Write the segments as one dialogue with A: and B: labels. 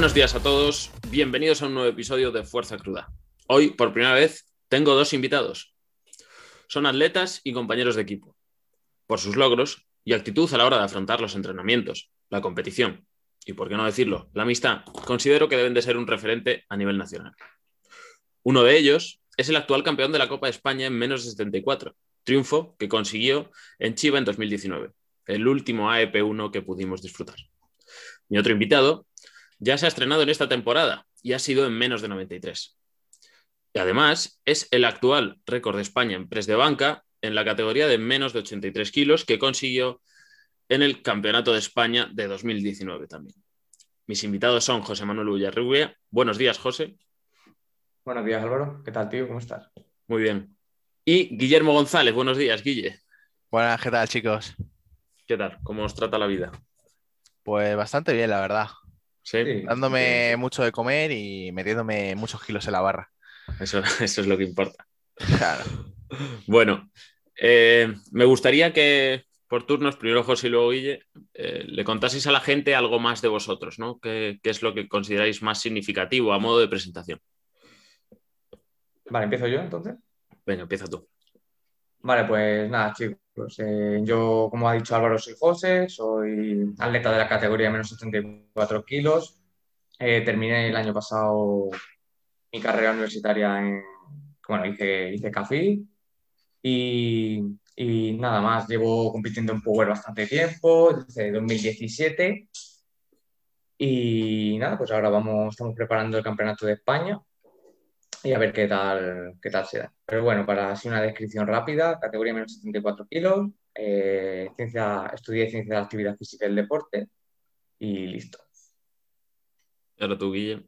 A: Buenos días a todos, bienvenidos a un nuevo episodio de Fuerza Cruda. Hoy, por primera vez, tengo dos invitados. Son atletas y compañeros de equipo. Por sus logros y actitud a la hora de afrontar los entrenamientos, la competición y, por qué no decirlo, la amistad, considero que deben de ser un referente a nivel nacional. Uno de ellos es el actual campeón de la Copa de España en menos de 74, triunfo que consiguió en Chiva en 2019, el último AEP1 que pudimos disfrutar. Mi otro invitado ya se ha estrenado en esta temporada y ha sido en menos de 93. Y además es el actual récord de España en press de banca en la categoría de menos de 83 kilos que consiguió en el Campeonato de España de 2019 también. Mis invitados son José Manuel Villarrubia. Buenos días, José.
B: Buenos días, Álvaro. ¿Qué tal, tío? ¿Cómo estás?
A: Muy bien. Y Guillermo González. Buenos días, Guille.
C: Buenas, ¿qué tal, chicos?
A: ¿Qué tal? ¿Cómo os trata la vida?
C: Pues bastante bien, la verdad.
A: Sí.
C: Dándome mucho de comer y metiéndome muchos kilos en la barra.
A: Eso, eso es lo que importa.
C: Claro.
A: Bueno, eh, me gustaría que por turnos, primero José y luego Guille, eh, le contaseis a la gente algo más de vosotros, ¿no? ¿Qué, qué es lo que consideráis más significativo a modo de presentación?
B: Vale, empiezo yo entonces.
A: Venga, empieza tú.
B: Vale, pues nada, chicos. Eh, yo, como ha dicho Álvaro, soy José, soy atleta de la categoría menos 74 kilos. Eh, terminé el año pasado mi carrera universitaria en, bueno, hice, hice CAFI y, y nada más, llevo compitiendo en Power bastante tiempo, desde 2017. Y nada, pues ahora vamos, estamos preparando el Campeonato de España y a ver qué tal, qué tal se da. Pero bueno, para así una descripción rápida, categoría menos 74 kilos, eh, ciencia, estudié ciencia de la actividad física y el deporte y listo.
A: Y ahora tú, Guille.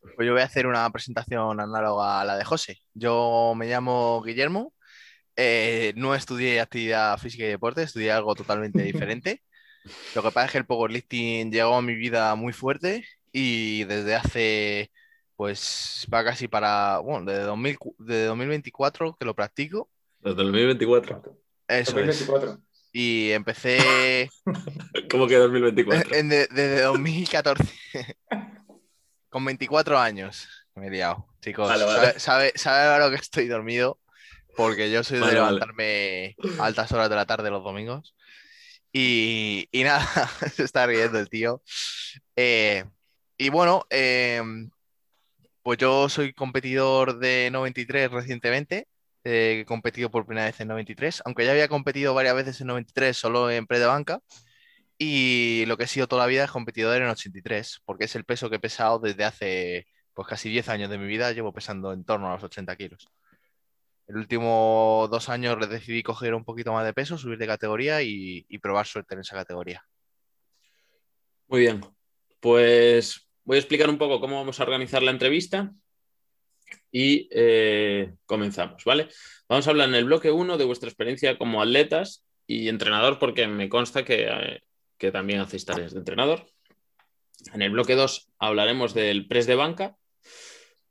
C: Pues yo voy a hacer una presentación análoga a la de José. Yo me llamo Guillermo, eh, no estudié actividad física y deporte, estudié algo totalmente diferente. Lo que pasa es que el powerlifting llegó a mi vida muy fuerte y desde hace, pues va casi para, bueno, desde, 2000 desde 2024 que lo practico.
A: Desde el 2024.
C: Eso es.
B: 2024.
C: Y empecé
A: ¿Cómo que 2024?
C: en- de- desde 2014, con 24 años. Me he liado, chicos.
A: Vale, vale.
C: Sabe, sabe, sabe ahora que estoy dormido, porque yo soy de
A: vale.
C: levantarme a altas horas de la tarde los domingos. Y, y nada, se está riendo el tío. Eh, y bueno, eh, pues yo soy competidor de 93 recientemente. eh, he competido por primera vez en 93, aunque ya había competido varias veces en 93 solo en pre de banca. Y lo que he sido toda la vida es competidor en 83, porque es el peso que he pesado desde hace pues casi 10 años de mi vida, llevo pesando en torno a los 80 kilos. El último dos años decidí coger un poquito más de peso, subir de categoría y, y probar suerte en esa categoría.
A: Muy bien. Pues voy a explicar un poco cómo vamos a organizar la entrevista y eh, comenzamos, ¿vale? Vamos a hablar en el bloque 1 de vuestra experiencia como atletas y entrenador, porque me consta que, eh, que también hacéis tareas de entrenador. En el bloque 2 hablaremos del press de banca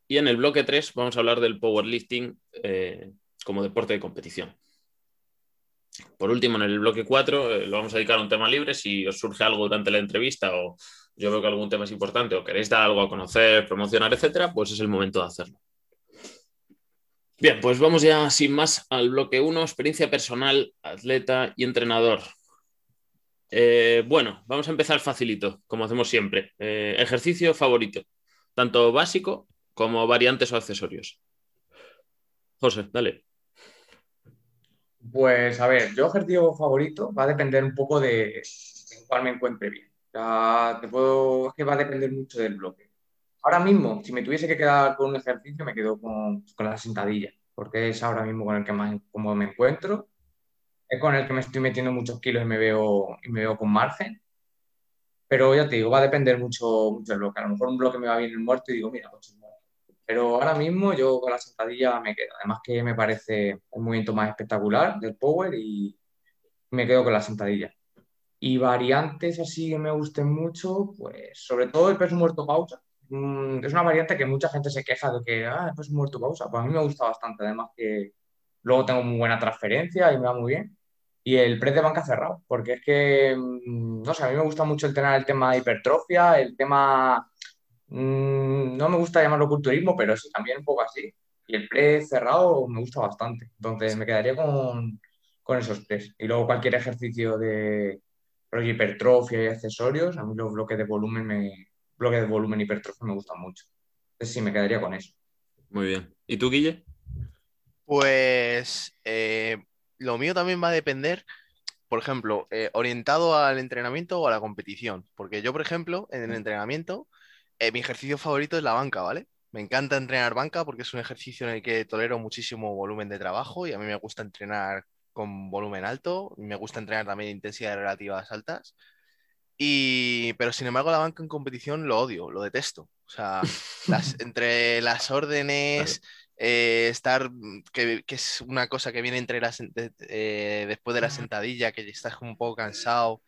A: y en el bloque 3 vamos a hablar del powerlifting eh, como deporte de competición. Por último, en el bloque 4 eh, lo vamos a dedicar a un tema libre. Si os surge algo durante la entrevista o yo veo que algún tema es importante o queréis dar algo a conocer, promocionar, etcétera, pues es el momento de hacerlo. Bien, pues vamos ya sin más al bloque 1, experiencia personal, atleta y entrenador. Eh, bueno, vamos a empezar facilito, como hacemos siempre. Eh, ejercicio favorito, tanto básico como variantes o accesorios. José, dale.
B: Pues a ver, yo ejercicio favorito va a depender un poco de en cuál me encuentre bien. Sea, te puedo, es que va a depender mucho del bloque. Ahora mismo, si me tuviese que quedar con un ejercicio, me quedo con, con la sentadilla, porque es ahora mismo con el que más cómodo me encuentro. Es con el que me estoy metiendo muchos kilos y me veo, y me veo con margen. Pero ya te digo, va a depender mucho, mucho del bloque. A lo mejor un bloque me va bien el muerto y digo, mira, pues muerto. Pero ahora mismo yo con la sentadilla me quedo. Además que me parece un movimiento más espectacular del power y me quedo con la sentadilla. Y variantes así que me gusten mucho, pues sobre todo el peso muerto pausa. Mm, es una variante que mucha gente se queja de que, ah, el peso muerto pausa. Pues a mí me gusta bastante. Además que luego tengo muy buena transferencia y me va muy bien. Y el press de banca cerrado, porque es que, mm, no sé, a mí me gusta mucho el el tema de hipertrofia, el tema Mm, no me gusta llamarlo culturismo, pero sí, también un poco así. Y el pre cerrado me gusta bastante. Entonces me quedaría con, con esos tres. Y luego cualquier ejercicio de rollo hipertrofia y accesorios, a mí los bloques de volumen, me, bloques de volumen hipertrofia me gustan mucho. Entonces sí, me quedaría con eso.
A: Muy bien. ¿Y tú, Guille?
C: Pues eh, lo mío también va a depender, por ejemplo, eh, orientado al entrenamiento o a la competición. Porque yo, por ejemplo, en el entrenamiento, eh, mi ejercicio favorito es la banca, ¿vale? Me encanta entrenar banca porque es un ejercicio en el que tolero muchísimo volumen de trabajo y a mí me gusta entrenar con volumen alto, me gusta entrenar también intensidades relativas altas. Y, pero sin embargo, la banca en competición lo odio, lo detesto. O sea, las, entre las órdenes, eh, estar, que, que, es una cosa que viene entre las, eh, después de la sentadilla, que estás un poco cansado.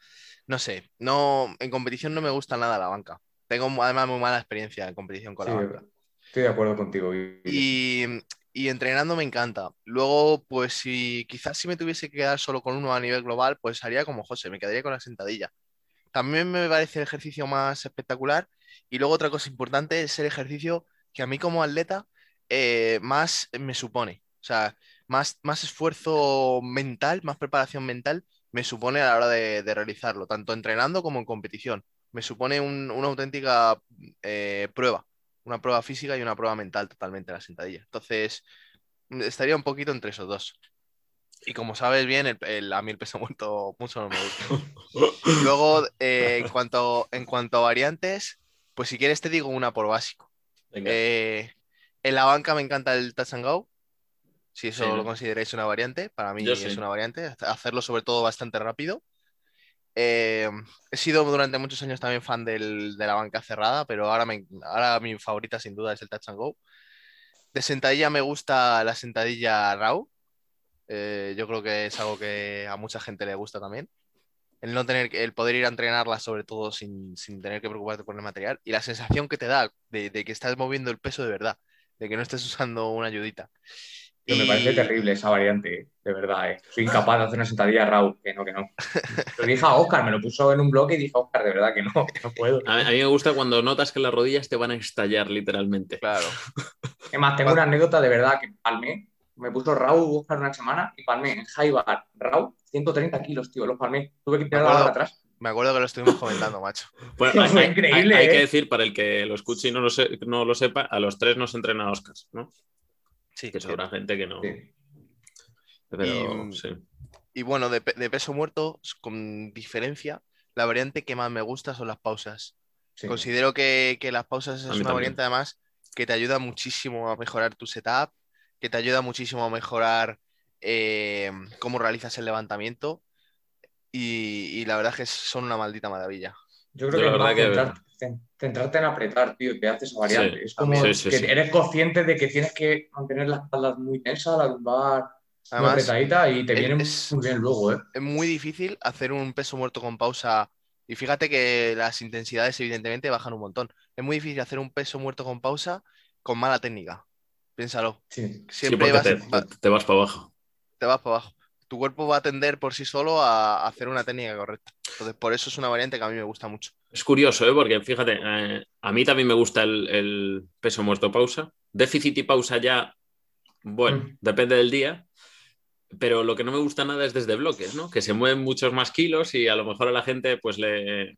C: No sé, no, en competición no me gusta nada la banca. Tengo además muy mala experiencia en competición con
B: Sí,
C: la banca.
B: estoy de acuerdo contigo.
C: Y, y entrenando me encanta. Luego, pues si quizás si me tuviese que quedar solo con uno a nivel global, pues haría como José, me quedaría con la sentadilla. También me parece el ejercicio más espectacular. Y luego otra cosa importante es el ejercicio que a mí como atleta eh, más me supone. O sea, más, más esfuerzo mental, más preparación mental me supone a la hora de, realizarlo, tanto entrenando como en competición. Me supone un- una auténtica eh, prueba, una prueba física y una prueba mental totalmente la sentadilla. Entonces, mm, estaría un poquito entre esos dos. Y como sabes bien, el, el- a mí el peso muerto mucho no me gusta. Luego, eh, en cuanto, en cuanto a variantes, pues si quieres te digo una por básico. Eh, en la banca me encanta el touch and go. Si eso
A: Sí, ¿no?
C: lo consideráis una variante, para mí
A: Yo
C: es
A: sí.
C: una variante. Hacerlo sobre todo bastante rápido. Eh, he sido durante muchos años también fan del- de la banca cerrada, pero ahora, me- ahora mi favorita sin duda es el touch and go. De sentadilla me gusta la sentadilla raw. Eh, yo creo que es algo que a mucha gente le gusta también. El no tener, el poder ir a entrenarla sobre todo sin, sin tener que preocuparte por el material y la sensación que te da de, de que estás moviendo el peso de verdad, de que no estés usando una ayudita.
B: Me parece terrible esa variante, eh, de verdad. eh. Soy incapaz de hacer una sentadilla Raúl, que no, que no. Lo dije a Oscar, me lo puso en un bloque y dije, Oscar, de verdad que no, que no puedo.
A: A, a mí me gusta cuando notas que las rodillas te van a estallar literalmente.
C: Claro,
B: Es más, tengo una anécdota de verdad que palmé. Me puso Raúl Oscar una semana y palmé en high bar Raúl 130 kilos, tío, los palmé. Tuve que tirar la barra atrás.
C: me acuerdo que lo estuvimos comentando, macho.
A: Bueno, hay,
B: increíble,
A: hay- hay
B: ¿eh?
A: que decir, para el que lo escuche y no lo, se- no lo sepa, a los tres nos entrena Oscar, ¿no?
C: Sí,
A: Que sobra gente que no.
B: Sí.
A: Pero
C: Y-
A: sí.
C: Y bueno, de, pe- de peso muerto, con diferencia, la variante que más me gusta son las pausas.
B: sí.
C: Considero que, que las pausas es una
A: también.
C: variante además que te ayuda muchísimo a mejorar tu setup, que te ayuda muchísimo a mejorar eh, cómo realizas el levantamiento y, y la verdad es que son una maldita maravilla.
B: Yo creo
A: Yo
B: que
A: la
B: más centrarte en apretar, tío, te hace esa variante.
A: Sí,
B: es como
A: sí, sí,
B: que
A: sí.
B: eres consciente de que tienes que mantener la espalda muy tensa, la lumbar
C: Además,
B: apretadita y te
C: es-
B: viene
C: es-
B: muy bien luego, ¿eh?
C: es muy difícil hacer un peso muerto con pausa. Y fíjate que las intensidades evidentemente bajan un montón. Es muy difícil hacer un peso muerto con pausa con mala técnica. Piénsalo.
B: Sí.
A: Sí,
C: Siempre vas,
A: te,
C: va-
A: te- te vas para abajo.
C: te vas para abajo. Tu cuerpo va a tender por sí solo a, hacer una técnica correcta. Entonces, por eso es una variante que a mí me gusta mucho.
A: Es curioso, ¿eh? porque fíjate, eh, a mí también me gusta el, el peso muerto pausa. Déficit y pausa ya, bueno,
B: Mm.
A: depende del día. Pero lo que no me gusta nada es desde bloques, ¿no? Que se mueven muchos más kilos y a lo mejor a la gente pues le,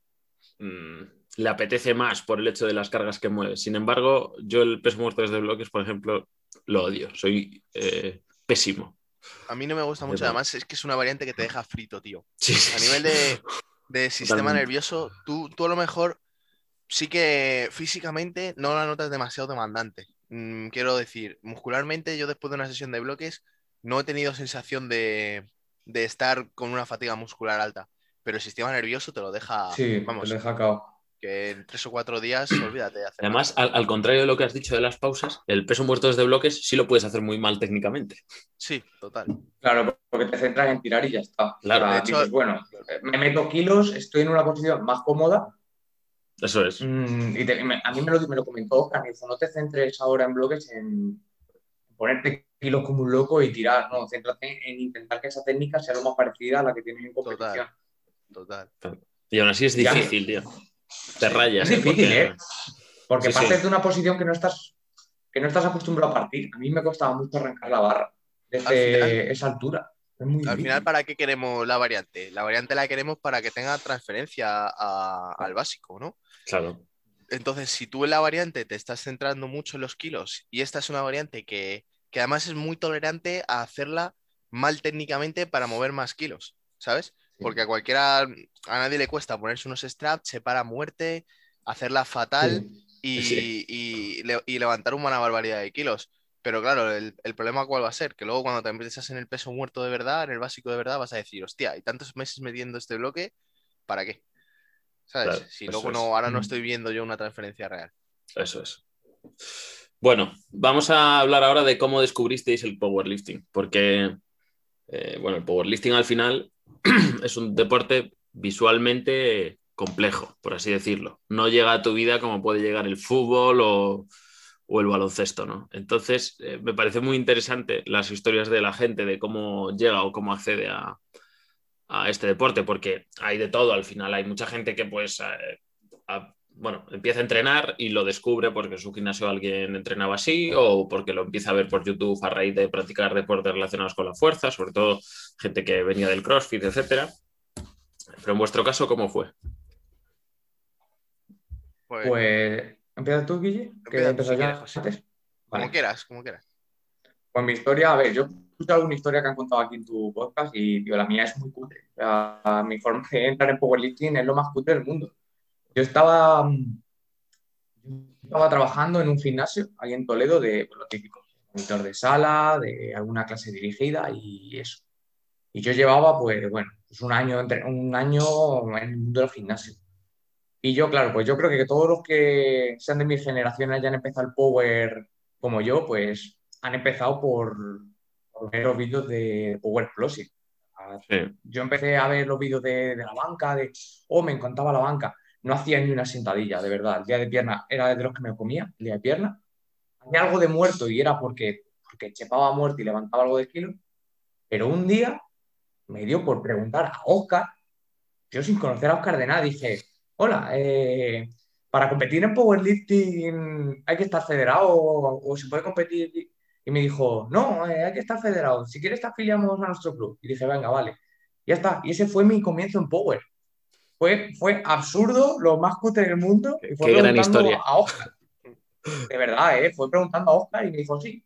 A: mm, le apetece más por el hecho de las cargas que mueve. Sin embargo, yo el peso muerto desde bloques, por ejemplo, lo odio. Soy eh, pésimo.
C: A mí no me gusta mucho. Además, es que es una variante que te deja frito, tío.
A: Sí, sí,
C: A nivel de, de sistema
A: Totalmente.
C: nervioso, tú, tú a lo mejor sí que físicamente no la notas demasiado demandante. Mm, quiero decir, muscularmente yo después de una sesión de bloques no he tenido sensación de, de estar con una fatiga muscular alta, pero el sistema nervioso te lo deja,
B: Sí,
C: vamos,
B: te lo.
C: Que en tres o cuatro días, olvídate de hacer
A: Además, al, al contrario de lo que has dicho de las pausas, el peso muerto desde bloques sí lo puedes hacer muy mal técnicamente.
C: Sí, total.
B: Claro, porque te centras en tirar y ya está.
A: Claro,
C: de hecho-
B: dices, bueno, me meto kilos, estoy en una posición más cómoda
A: Eso es.
B: mm, y te- y me- a mí me lo, me lo comentó Oscar, me dijo, no te centres ahora en bloques en ponerte kilos como un loco y tirar, no, céntrate en intentar que esa técnica sea lo más parecida a la que tienes en competición.
C: Total.
A: Y aún así es
B: Ya.
A: difícil, tío. Te rayas.
B: Es
A: ¿eh?
B: difícil,
A: Porque-
B: ¿eh? Porque
A: Sí, sí.
B: partes de una posición que no estás, que no estás acostumbrado a partir. A mí me costaba mucho arrancar la barra desde
C: final-
B: esa altura. Es muy
C: Al
B: difícil.
C: final, ¿para qué queremos la variante? La variante la queremos para que tenga transferencia a- al básico, ¿no?
A: Claro.
C: Entonces, si tú en la variante te estás centrando mucho en los kilos y esta es una variante que, que además es muy tolerante a hacerla mal técnicamente para mover más kilos, ¿sabes? Porque a cualquiera, a nadie le cuesta ponerse unos straps, se para a muerte, hacerla fatal y,
A: Sí.
C: y le- y levantar una barbaridad de kilos. Pero claro, el, el problema cuál va a ser, que luego cuando te empiezas en el peso muerto de verdad, en el básico de verdad, vas a decir, hostia, y tantos meses metiendo este bloque, ¿para qué? ¿Sabes?
A: Claro,
C: si luego
A: es.
C: no, ahora no estoy viendo yo una transferencia real.
A: Eso es. Bueno, vamos a hablar ahora de cómo descubristeis el powerlifting, porque, eh, bueno, el powerlifting al final es un deporte visualmente complejo, por así decirlo. No llega a tu vida como puede llegar el fútbol o, o el baloncesto, ¿no? Entonces, eh, me parece muy interesante las historias de la gente, de cómo llega o cómo accede a, a este deporte, porque hay de todo al final. Hay mucha gente que, pues, eh, bueno, empieza a entrenar y lo descubre porque en su gimnasio alguien entrenaba así o porque lo empieza a ver por YouTube a raíz de practicar deportes relacionados con la fuerza, sobre todo gente que venía del CrossFit, etcétera. Pero en vuestro caso, ¿cómo fue?
C: Pues,
B: Pues, ¿empiezas tú, Guille?
C: Empieza
B: ¿Que
C: tú, si
B: ya
C: quieres, José.
B: antes?
C: como
B: Vale.
C: quieras, como quieras.
B: Pues mi historia, a ver, yo he escuchado alguna historia que han contado aquí en tu podcast y, tío, la mía es muy cutre. O sea, mi forma de entrar en powerlifting es lo más cutre del mundo. Yo estaba, mm, estaba trabajando en un gimnasio ahí en Toledo de pues, lo típico, monitor de sala, de alguna clase dirigida y eso. Y yo llevaba, pues, bueno, pues un año, entre, un año en el mundo del gimnasio. Y yo, claro, pues yo creo que todos los que sean de mi generación hayan empezado el power como yo, pues han empezado por, por ver los vídeos de Power Explosive.
A: Sí,
B: Yo empecé a ver los vídeos de, de la banca, de, oh, me encantaba la banca. No hacía ni una sentadilla, de verdad. El día de pierna era de los que me comía, el día de pierna. Hacía algo de muerto y era porque, porque chepaba muerto y levantaba algo de kilo. Pero un día me dio por preguntar a Oscar, yo sin conocer a Oscar de nada, dije, hola, eh, para competir en powerlifting hay que estar federado o, o se puede competir. Y me dijo, no, eh, hay que estar federado. Si quieres te afiliamos a nuestro club. Y dije, venga, vale. Ya está. Y ese fue mi comienzo en Power. Fue, fue absurdo, lo más cutre del mundo. Y fue
A: Qué gran
B: preguntando
A: historia.
B: a Oscar. De verdad, ¿eh? Fue preguntando a Oscar y me dijo sí.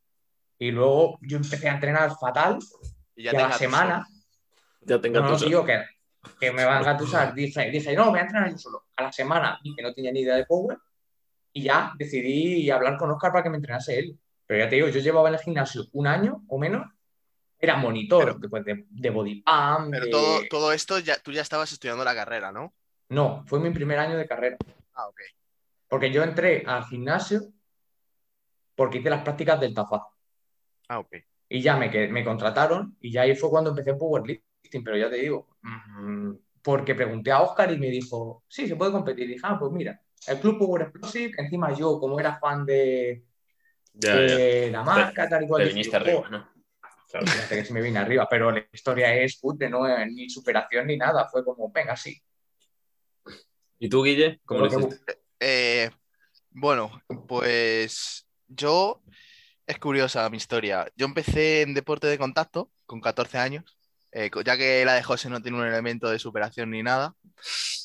B: Y luego yo empecé a entrenar fatal.
C: Y
B: Y
C: ya
B: a
C: te
B: la semana,
A: ya te
B: no, no, tío, que, que me van a engatusar. Dije, dije, no, me voy a entrenar yo solo. A la semana vi que no tenía ni idea de Power y ya decidí hablar con Oscar para que me entrenase él. Pero ya te digo, yo llevaba en el gimnasio un año o menos. Era monitor
C: Pero-
B: después de, de body pump,
C: Pero
B: de-
C: todo, todo esto, ya, tú ya estabas estudiando la carrera, ¿no?
B: No, fue mi primer año de carrera.
C: Ah, ok.
B: Porque yo entré al gimnasio porque hice las prácticas del TAFA.
C: Ah, ok.
B: Y ya me, me contrataron y ya ahí fue cuando empecé en powerlifting, pero ya te digo, mm, porque pregunté a Oscar y me dijo, sí, se puede competir. Y dije, ah, pues mira, el Club Power Explosive, encima yo, como era fan de,
A: Ya, ya.
B: de la marca, tal y cual,
A: Te viniste
B: "Oh,
A: arriba, ¿no? Claro.
B: fíjate que se me vine arriba, pero la historia es putre, no es ni superación ni nada, fue como, venga, sí.
A: ¿Y tú, Guille? ¿Cómo lo
B: que-
A: hiciste?
C: Eh, bueno, pues yo es curiosa mi historia. Yo empecé en deporte de contacto con 14 años, eh, ya que la de José no tiene un elemento de superación ni nada.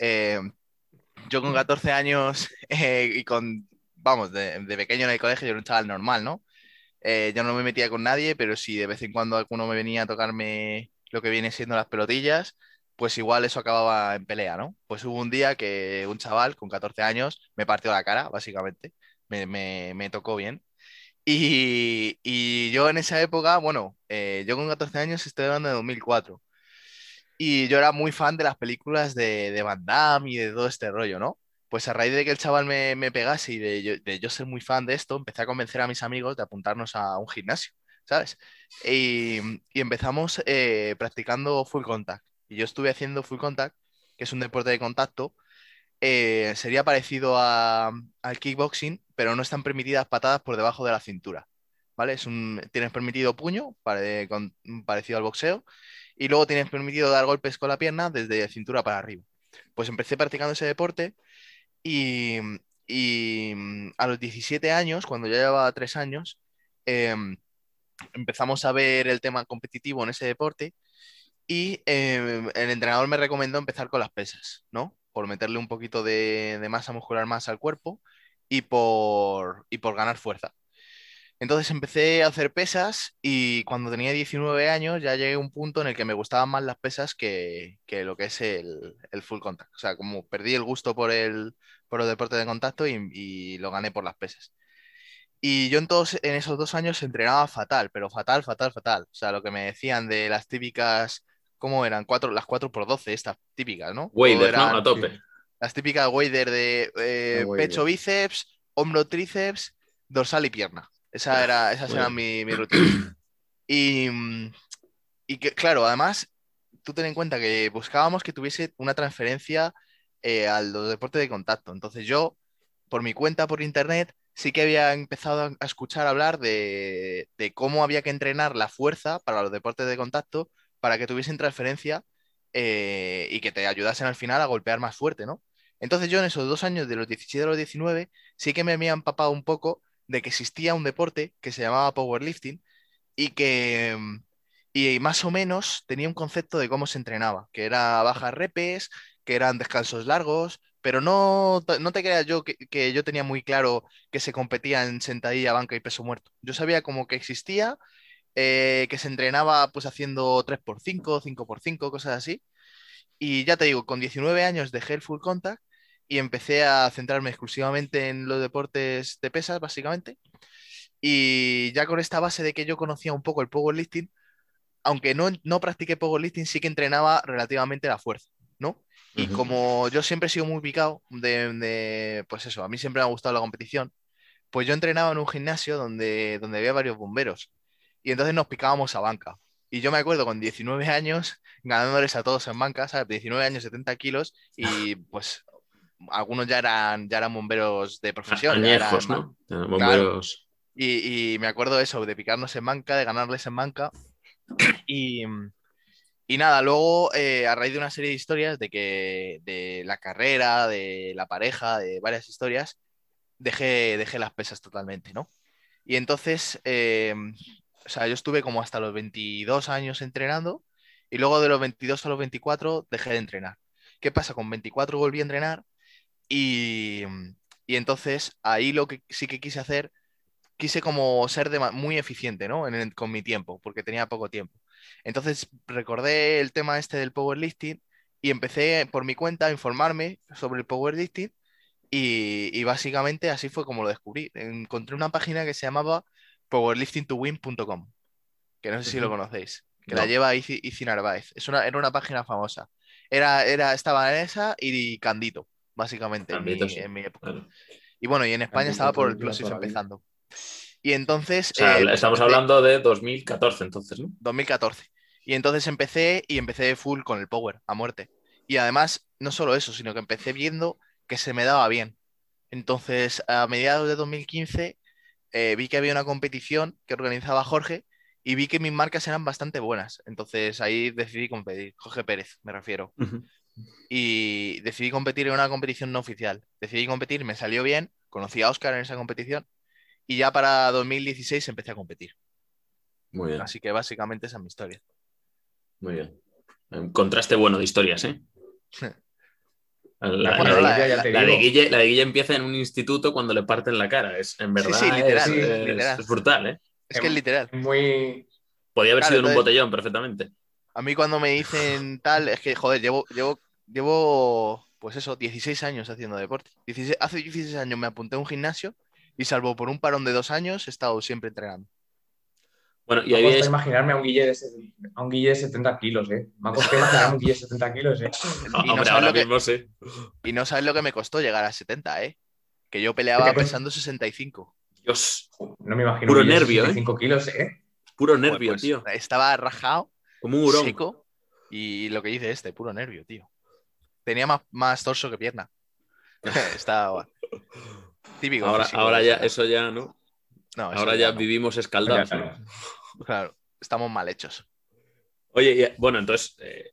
C: eh, yo con 14 años eh, y con, vamos, de, de pequeño en el colegio yo era un chaval normal, ¿no? Eh, yo no me metía con nadie, pero si de vez en cuando alguno me venía a tocarme lo que viene siendo las pelotillas, pues igual eso acababa en pelea, ¿no? Pues hubo un día que un chaval con 14 años me partió la cara, básicamente, me, me- tocó bien. Y, y yo en esa época, bueno, eh, yo con 14 años estoy hablando de 2004. Y yo era muy fan de las películas de, de Van Damme y de todo este rollo, ¿no? Pues a raíz de que el chaval me, pegase y de yo, ser muy fan de esto, empecé a convencer a mis amigos de apuntarnos a un gimnasio, ¿sabes? Y, y empezamos eh, practicando full contact. Y yo estuve haciendo full contact, que es un deporte de contacto. eh, sería parecido a- al kickboxing, pero no están permitidas patadas por debajo de la cintura. ¿Vale? Es un, tienes permitido puño, parecido al boxeo, y luego tienes permitido dar golpes con la pierna desde cintura para arriba. Pues empecé practicando ese deporte y, y mm, a los 17 años, cuando ya llevaba tres años, em, empezamos a ver el tema competitivo en ese deporte y em, el entrenador me recomendó empezar con las pesas, ¿no? Por meterle un poquito de, de masa muscular más al cuerpo y por, y por ganar fuerza. Entonces empecé a hacer pesas y cuando tenía 19 años ya llegué a un punto en el que me gustaban más las pesas que, que lo que es el, el, full contact. O sea, como perdí el gusto por el, por el deporte de contacto y, y, lo gané por las pesas. Y yo en, todos, en esos dos años entrenaba fatal, pero fatal, fatal, fatal. O sea, lo que me decían de las típicas, ¿cómo eran? Cuatro, las 4x12, estas típicas, ¿no?
A: Wader, ¿no? A tope.
C: Las típicas wader de eh, pecho, bíceps, hombro, tríceps, dorsal y pierna. Esa era, esas eran mi, mi rutina. Y, y que, claro, además, tú ten en cuenta que buscábamos que tuviese una transferencia eh, al deporte de contacto. Entonces yo, por mi cuenta, por internet, sí que había empezado a escuchar hablar de, de, cómo había que entrenar la fuerza para los deportes de contacto para que tuviesen transferencia eh, y que te ayudasen al final a golpear más fuerte, ¿no? Entonces yo en esos dos años, de los 17 a los 19, sí que me había empapado un poco de que existía un deporte que se llamaba powerlifting y que y más o menos tenía un concepto de cómo se entrenaba, que era bajas repes, que eran descansos largos, pero no, no te creas yo que, que, yo tenía muy claro que se competía en sentadilla, banca y peso muerto. Yo sabía como que existía, eh, que se entrenaba pues haciendo 3x5, 5x5, cosas así. Y ya te digo, con 19 años dejé el full contact y empecé a centrarme exclusivamente en los deportes de pesas, básicamente. Y ya con esta base de que yo conocía un poco el powerlifting, aunque no, no practiqué powerlifting, sí que entrenaba relativamente la fuerza, ¿no? Y como yo siempre he sido muy picado de, de, pues eso, a mí siempre me ha gustado la competición, pues yo entrenaba en un gimnasio donde, donde había varios bomberos y entonces nos picábamos a banca. Y yo me acuerdo con 19 años ganándoles a todos en banca, ¿sabes? 19 años, 70 kilos y pues algunos ya eran, ya eran bomberos de profesión.
A: Añejos, eran, ¿no? Bomberos.
C: Claro. Y, y, me acuerdo de eso, de picarnos en banca, de ganarles en banca. Y, y nada, luego, eh, a raíz de una serie de historias de que de la carrera, de la pareja, de varias historias, dejé, dejé las pesas totalmente, ¿no? Y entonces, eh, o sea, yo estuve como hasta los 22 años entrenando y luego de los 22 a los 24 dejé de entrenar. ¿Qué pasa? Con 24 volví a entrenar y, y, entonces ahí lo que sí que quise hacer, quise como ser de, muy eficiente, ¿no? En el, con mi tiempo, porque tenía poco tiempo. Entonces recordé el tema este del powerlifting y empecé por mi cuenta a informarme sobre el powerlifting y, y básicamente así fue como lo descubrí. Encontré una página que se llamaba powerliftingtowin.com, que no sé si lo conocéis, que no. la lleva Izzy Narváez. Es una, era una página famosa. Era, era, estaba en esa y Candito básicamente, en mi, en mi, época. Claro. Y bueno, y en España estaba por el Plosif empezando. Y entonces...
A: O sea, eh, estamos empecé... hablando de 2014 entonces, ¿no?
C: 2014. Y entonces empecé y empecé full con el Power, a muerte. Y además, no solo eso, sino que empecé viendo que se me daba bien. Entonces, a mediados de 2015, eh, vi que había una competición que organizaba Jorge y vi que mis marcas eran bastante buenas. Entonces ahí decidí competir. Jorge Pérez, me refiero. Uh -huh y decidí competir en una competición no oficial. Decidí competir, me salió bien, conocí a Oscar en esa competición y ya para 2016 empecé a competir.
A: Muy bien.
C: Así que básicamente esa es mi historia.
A: Muy bien. Un contraste bueno de historias, ¿eh? La,
C: Bueno,
A: la-
C: la-
A: de Guille, la de Guille empieza en un instituto cuando le parten la cara. Es, en verdad
C: sí, literal,
A: es,
B: sí,
A: es-
C: literal.
A: es brutal, ¿eh?
C: Es que es literal.
B: Muy.
A: Podía haber
C: Claro,
A: sido en un
C: entonces-
A: botellón perfectamente.
C: A mí cuando me dicen tal, es que, joder, llevo, llevo, llevo, pues eso, 16 años haciendo deporte. 16 hace 16 años me apunté a un gimnasio y salvo por un parón de dos años he estado siempre entrenando.
A: Bueno, y
B: Me
A: ahí
B: cuesta
A: es,
B: imaginarme a un Guille de, a un Guille de 70 kilos, ¿eh? Me ha costado imaginarme a un Guille de 70 kilos, ¿eh?
C: Y no
A: hombre,
C: sabes
A: ahora
C: lo que-
A: mismo sí.
C: Y no sabes lo que me costó llegar a 70, ¿eh? Que yo peleaba
B: ¿Qué te-
C: pesando 65.
A: Dios,
B: No me imagino
A: Puro nervio, ¿eh?
B: 65 kilos, ¿eh?
A: puro nervio,
C: pues,
A: tío.
C: Estaba rajado,
A: Como un hurón.
C: seco, y lo que dice este, puro nervio, tío. Tenía más, más torso que pierna. Estaba típico.
A: Ahora,
C: físico,
A: ahora ya, eso ya, ¿no?
C: No, eso
A: Ahora ya
C: no.
A: vivimos escaldados.
B: Claro.
A: ¿no?
C: Claro, estamos mal hechos.
A: Oye, y, bueno, entonces, eh,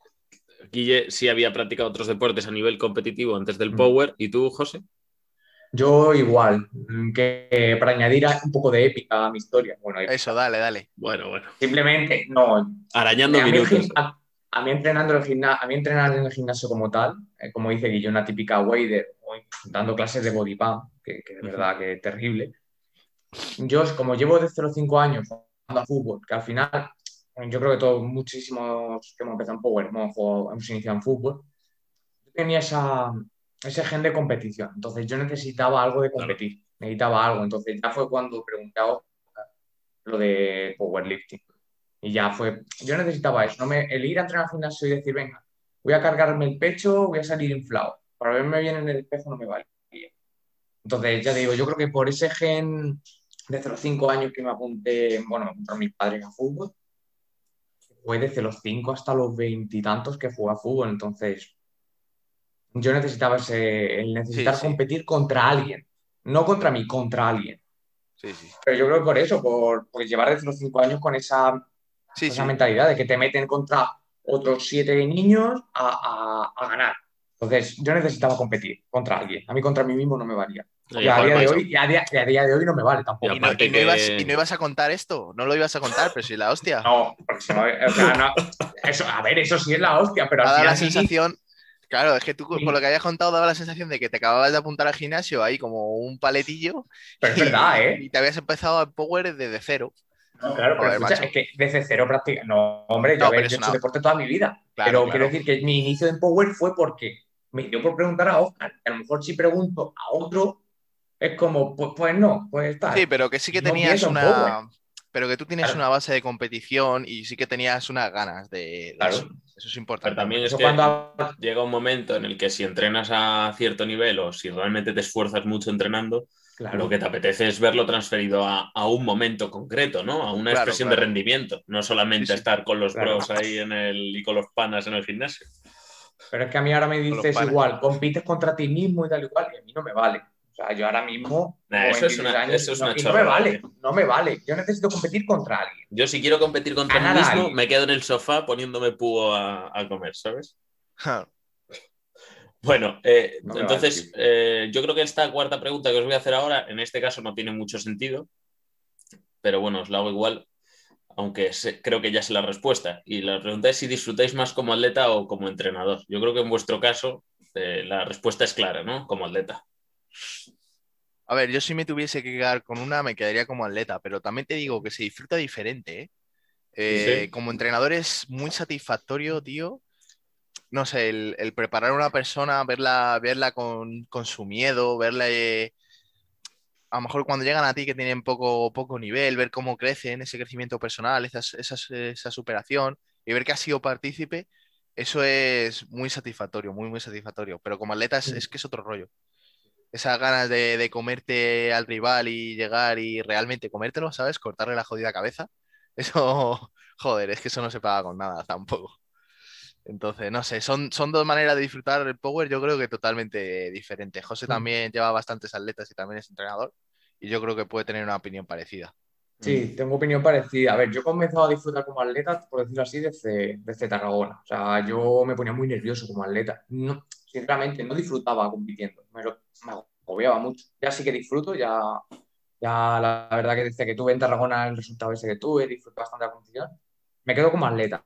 A: Guille sí había practicado otros deportes a nivel competitivo antes del
B: Mm.
A: Power. ¿Y tú, José?
B: Yo igual, mm, que para añadir a- un poco de épica a mi historia. Bueno, épica.
C: Eso, dale, dale.
A: Bueno, bueno.
B: simplemente, no.
A: Arañando
B: a, mí
A: minutos.
B: gim- a- a mí entrenando el gimna- a mí entrenar en el gimnasio como tal, eh, como dice Guillo, una típica wader, dando clases de body pump, que, que de verdad que es terrible. Yo, como llevo desde los 5 años jugando a fútbol, que al final, yo creo que todos, muchísimos que hemos empezado en Power, hemos, jugado- hemos iniciado en fútbol, yo tenía esa, ese gen de competición. Entonces yo necesitaba algo de competir, necesitaba algo. Entonces ya fue cuando pregunté a Oscar lo de powerlifting. Y ya fue, yo necesitaba eso, no me, el ir a entrenar al gimnasio y decir, venga, voy a cargarme el pecho, voy a salir inflado. Para verme bien en el espejo no me vale. Entonces, ya digo, yo creo que por ese gen, desde los cinco años que me apunté, bueno, por mis padres a fútbol, fue desde los cinco hasta los veintitantos que jugué a fútbol. Entonces, yo necesitaba ese, el necesitar
C: Sí, sí.
B: competir contra alguien, no contra mí, contra alguien.
C: Sí, sí.
B: Pero yo creo que por eso, por, por llevar desde los cinco años con esa,
C: Sí,
B: esa
C: sí.
B: mentalidad de que te meten contra otros siete niños a, a- a ganar. Entonces, yo necesitaba competir contra alguien. A mí contra mí mismo no me valía.
A: Y
B: Y a día de hoy, y día, a día de hoy no me vale tampoco.
A: Y
C: no, no
A: que-
C: ibas, y no ibas a contar esto, no lo ibas a contar, pero si la hostia.
B: No, porque si no, o sea, no, eso, a ver, eso sí es la hostia, pero
C: ha
B: al
C: dado la
B: final
C: sensación. Claro, es que tú, por lo que habías contado, daba la sensación de que te acababas de apuntar al gimnasio ahí como un paletillo.
B: Pero es
C: y-
B: verdad, ¿eh?
C: Y te habías empezado a Power desde cero.
B: No, claro, pero escucha, es que desde cero práctica. No, hombre, yo,
C: No,
B: he
C: es
B: hecho deporte toda mi vida.
C: Claro,
B: pero
C: claro.
B: quiero decir que mi inicio en Power fue porque me dio por preguntar a Oscar. A lo mejor si pregunto a otro, es como, pues, pues no, pues está.
C: Sí, pero que sí que tenías una. Pero que tú tienes
B: Claro.
C: una base de competición y sí que tenías unas ganas de, de
B: Claro.
C: Eso. Es
A: Pero
C: importante.
A: también es que
B: cuando
A: llega un momento en el que si entrenas a cierto nivel o si realmente te esfuerzas mucho entrenando,
B: Claro.
A: lo que te apetece es verlo transferido a, a un momento concreto, ¿no? A una
C: Claro,
A: expresión
C: claro.
A: de rendimiento, no solamente
C: Sí, sí.
A: estar con los
B: Claro.
A: pros ahí en el, y con los panas en el gimnasio.
B: Pero es que a mí ahora me dices igual, compites contra ti mismo y tal y cual, y a mí no me vale. O sea, yo ahora mismo.
A: Nah, eso es
B: 23
A: una-
B: años,
A: eso es
B: no,
A: una
B: y no me vale,
A: tío.
B: no me vale. Yo necesito competir contra alguien.
A: Yo si quiero competir contra mí mismo,
B: alguien.
A: me quedo en el sofá poniéndome púo a, a comer, ¿sabes? Bueno, eh,
B: No
A: entonces
B: vale,
A: eh, yo creo que esta cuarta pregunta que os voy a hacer ahora, en este caso no tiene mucho sentido, pero bueno, os la hago igual, aunque sé- creo que ya sé la respuesta. Y la pregunta es si disfrutáis más como atleta o como entrenador. Yo creo que en vuestro caso eh, la respuesta es clara, ¿no? Como atleta.
C: A ver, yo si me tuviese que quedar con una, me quedaría como atleta, pero también te digo que se disfruta diferente, ¿eh? Eh,
A: Sí.
C: Como entrenador es muy satisfactorio, tío. No sé, el, el preparar a una persona, verla, verla con, con su miedo, verla eh, a lo mejor cuando llegan a ti que tienen poco, poco nivel, ver cómo crecen, ese crecimiento personal, esa superación y ver que has sido partícipe, eso es muy satisfactorio, muy, muy satisfactorio. Pero como atleta es, es que es otro rollo esas ganas de, de comerte al rival y llegar y realmente comértelo, ¿sabes? Cortarle la jodida cabeza. Eso, joder, es que eso no se paga con nada tampoco. Entonces, no sé, son, son dos maneras de disfrutar el Power, yo creo que totalmente diferentes. José
B: Mm.
C: también lleva bastantes atletas y también es entrenador, y yo creo que puede tener una opinión parecida.
B: Sí, tengo opinión parecida. A ver, yo he comenzado a disfrutar como atleta, por decirlo así, desde, desde Tarragona. O sea, yo me ponía muy nervioso como atleta. No, sinceramente, no disfrutaba compitiendo. Me, lo, me agobiaba mucho. Ya sí que disfruto, ya, ya la verdad que desde que tuve en Tarragona el resultado ese que tuve, disfruté bastante la competición. Me quedo como atleta.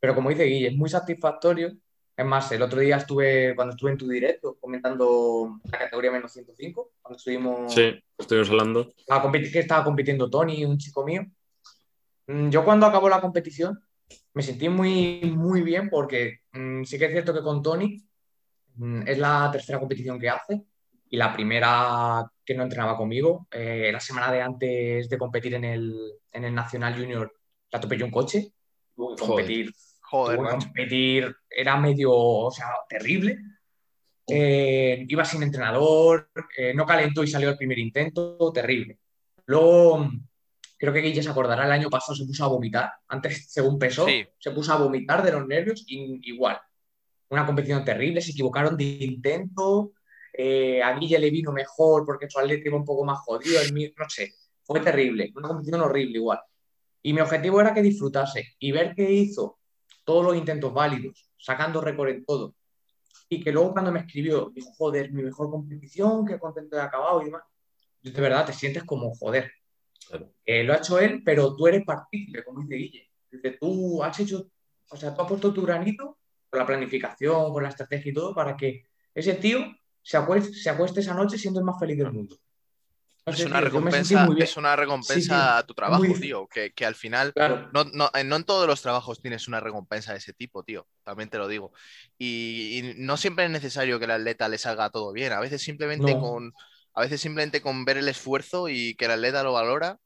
B: Pero como dice Guille, es muy satisfactorio. Es más, el otro día estuve, cuando estuve en tu directo, comentando la categoría menos 105, cuando estuvimos
A: Sí, estuvimos hablando.
B: estaba que estaba compitiendo Tony, un chico mío. Mm, Yo cuando acabó la competición me sentí muy, muy bien porque mm, sí que es cierto que con Tony es la tercera competición que hace y la primera que no entrenaba conmigo. eh, la semana de antes de competir en el, en el Nacional Junior la atropelló un coche. Tuvo que
A: Joder.
B: competir
C: Joder,
B: tuvo que
C: macho.
B: competir, era medio, o sea, terrible. Eh, iba sin entrenador, eh, no calentó y salió al primer intento, terrible. Luego, creo que Guille se acordará, el año pasado se puso a vomitar. Antes, según pesó,
C: Sí.
B: se puso a vomitar de los nervios, y, igual. Una competición terrible, se equivocaron de intento. eh, a Guille le vino mejor porque su atleta iba un poco más jodido, el mío, no sé, fue terrible, una competición horrible igual. Y mi objetivo era que disfrutase y ver que hizo todos los intentos válidos, sacando récord en todo. y que luego cuando me escribió, dijo, joder, mi mejor competición, qué contento de acabado y demás. De verdad, te sientes como, joder. Eh, lo ha hecho él, pero tú eres partícipe, como dice Guille. Dice, tú has hecho, o sea, tú has puesto tu granito la planificación, con la estrategia y todo, para que ese tío se acueste, se acueste esa noche siendo el más feliz del mundo.
C: es, una recompensa, es una recompensa a tu trabajo, tío. Que, que, al final, no, no, no, en todos los trabajos tienes una recompensa de ese tipo, tío. También te lo digo. Y, no siempre es necesario que el atleta le salga todo bien. A veces simplemente con. A veces simplemente con ver el esfuerzo y que el atleta lo valora.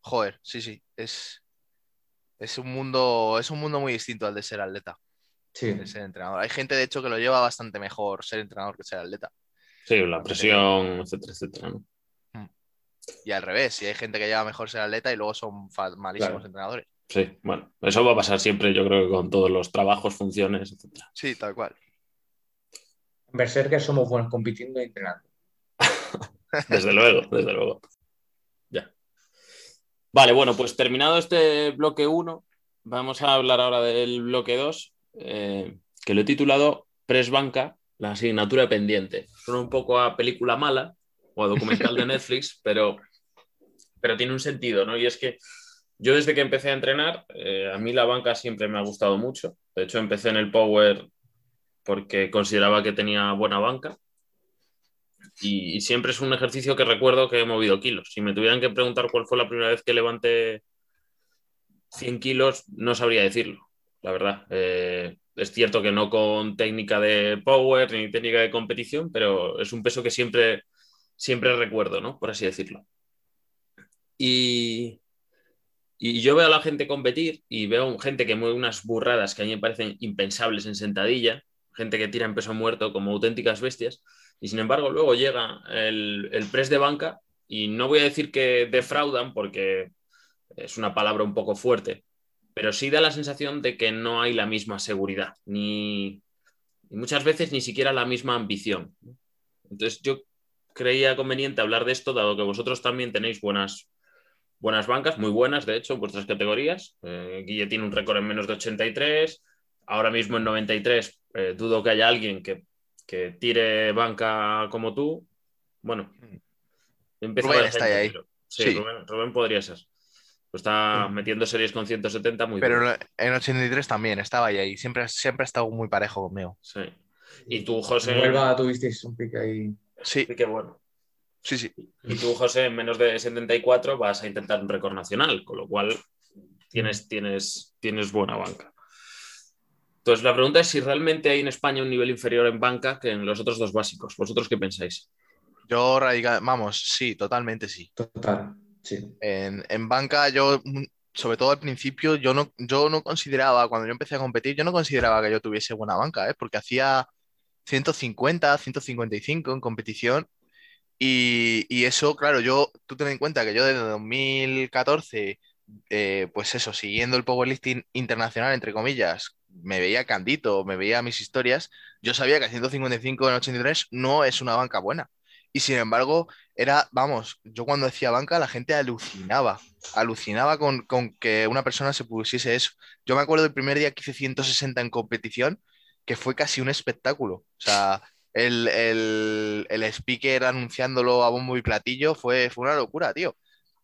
C: Joder, sí, sí. Es, es un mundo. Es un mundo muy distinto al de ser atleta.
B: Sí.
C: De ser entrenador. Hay gente, de hecho, que lo lleva bastante mejor ser entrenador que ser atleta.
A: Sí, la presión, etcétera, etcétera. Hmm.
C: Y al revés, si hay gente que lleva mejor ser atleta y luego son malísimos entrenadores.
A: Sí, bueno, eso va a pasar siempre, yo creo que con todos los trabajos, funciones, etcétera.
C: Sí, tal cual.
B: En que somos buenos compitiendo y entrenando.
A: desde luego, desde luego. Ya. Vale, bueno, pues terminado este bloque 1, vamos a hablar ahora del bloque 2, eh, que lo he titulado Press Banca la asignatura pendiente. Suena un poco a película mala o a documental de Netflix, pero, pero tiene un sentido, ¿no? Y es que yo desde que empecé a entrenar, eh, a mí la banca siempre me ha gustado mucho. De hecho, empecé en el Power porque consideraba que tenía buena banca. Y, y, siempre es un ejercicio que recuerdo que he movido kilos. Si me tuvieran que preguntar cuál fue la primera vez que levanté 100 kilos, no sabría decirlo, la verdad. Eh, es cierto que no con técnica de power ni técnica de competición, pero es un peso que siempre, siempre recuerdo, ¿no? Por así decirlo. Y, y yo veo a la gente competir y veo gente que mueve unas burradas que a mí me parecen impensables en sentadilla, gente que tira en peso muerto como auténticas bestias, y sin embargo luego llega el, el press de banca y no voy a decir que defraudan porque es una palabra un poco fuerte, pero sí da la sensación de que no hay la misma seguridad, ni muchas veces ni siquiera la misma ambición. Entonces yo creía conveniente hablar de esto, dado que vosotros también tenéis buenas, buenas bancas, muy buenas, de hecho, en vuestras categorías. Eh, Guille tiene un récord en menos de 83, ahora mismo en 93. Eh, dudo que haya alguien que, tire banca como tú. Bueno,
C: Rubén está ahí.
A: Sí, Rubén podría ser. Pues está metiendo series con 170 muy
C: Pero en 83 también estaba ahí. Siempre, siempre ha estado muy parejo conmigo.
A: Sí. Y tú, José.
B: Huelva tuvisteis un pique ahí.
C: Sí.
A: Pique bueno.
C: Sí, sí.
A: Y tú, José, en menos de 74 vas a intentar un récord nacional, con lo cual tienes, tienes, tienes buena banca. Entonces, la pregunta es si realmente hay en España un nivel inferior en banca que en los otros dos básicos. ¿Vosotros qué pensáis?
C: Yo radical, vamos, sí, totalmente sí.
B: Total.
C: En, banca, yo, mm, sobre todo al principio, yo no, yo no consideraba, cuando yo empecé a competir, yo no consideraba que yo tuviese buena banca, ¿eh? porque hacía 150, 155 en competición. Y, y, eso, claro, yo, tú ten en cuenta que yo desde 2014, eh, pues eso, siguiendo el powerlifting internacional, entre comillas, me veía Candito, me veía mis historias, yo sabía que 155 en 83 no es una banca buena. Y sin embargo, era, vamos, yo cuando decía banca, la gente alucinaba, alucinaba con, que una persona se pusiese eso. Yo me acuerdo del primer día que hice 160 en competición, que fue casi un espectáculo. O sea, el, el, speaker anunciándolo a bombo y platillo fue, fue una locura, tío.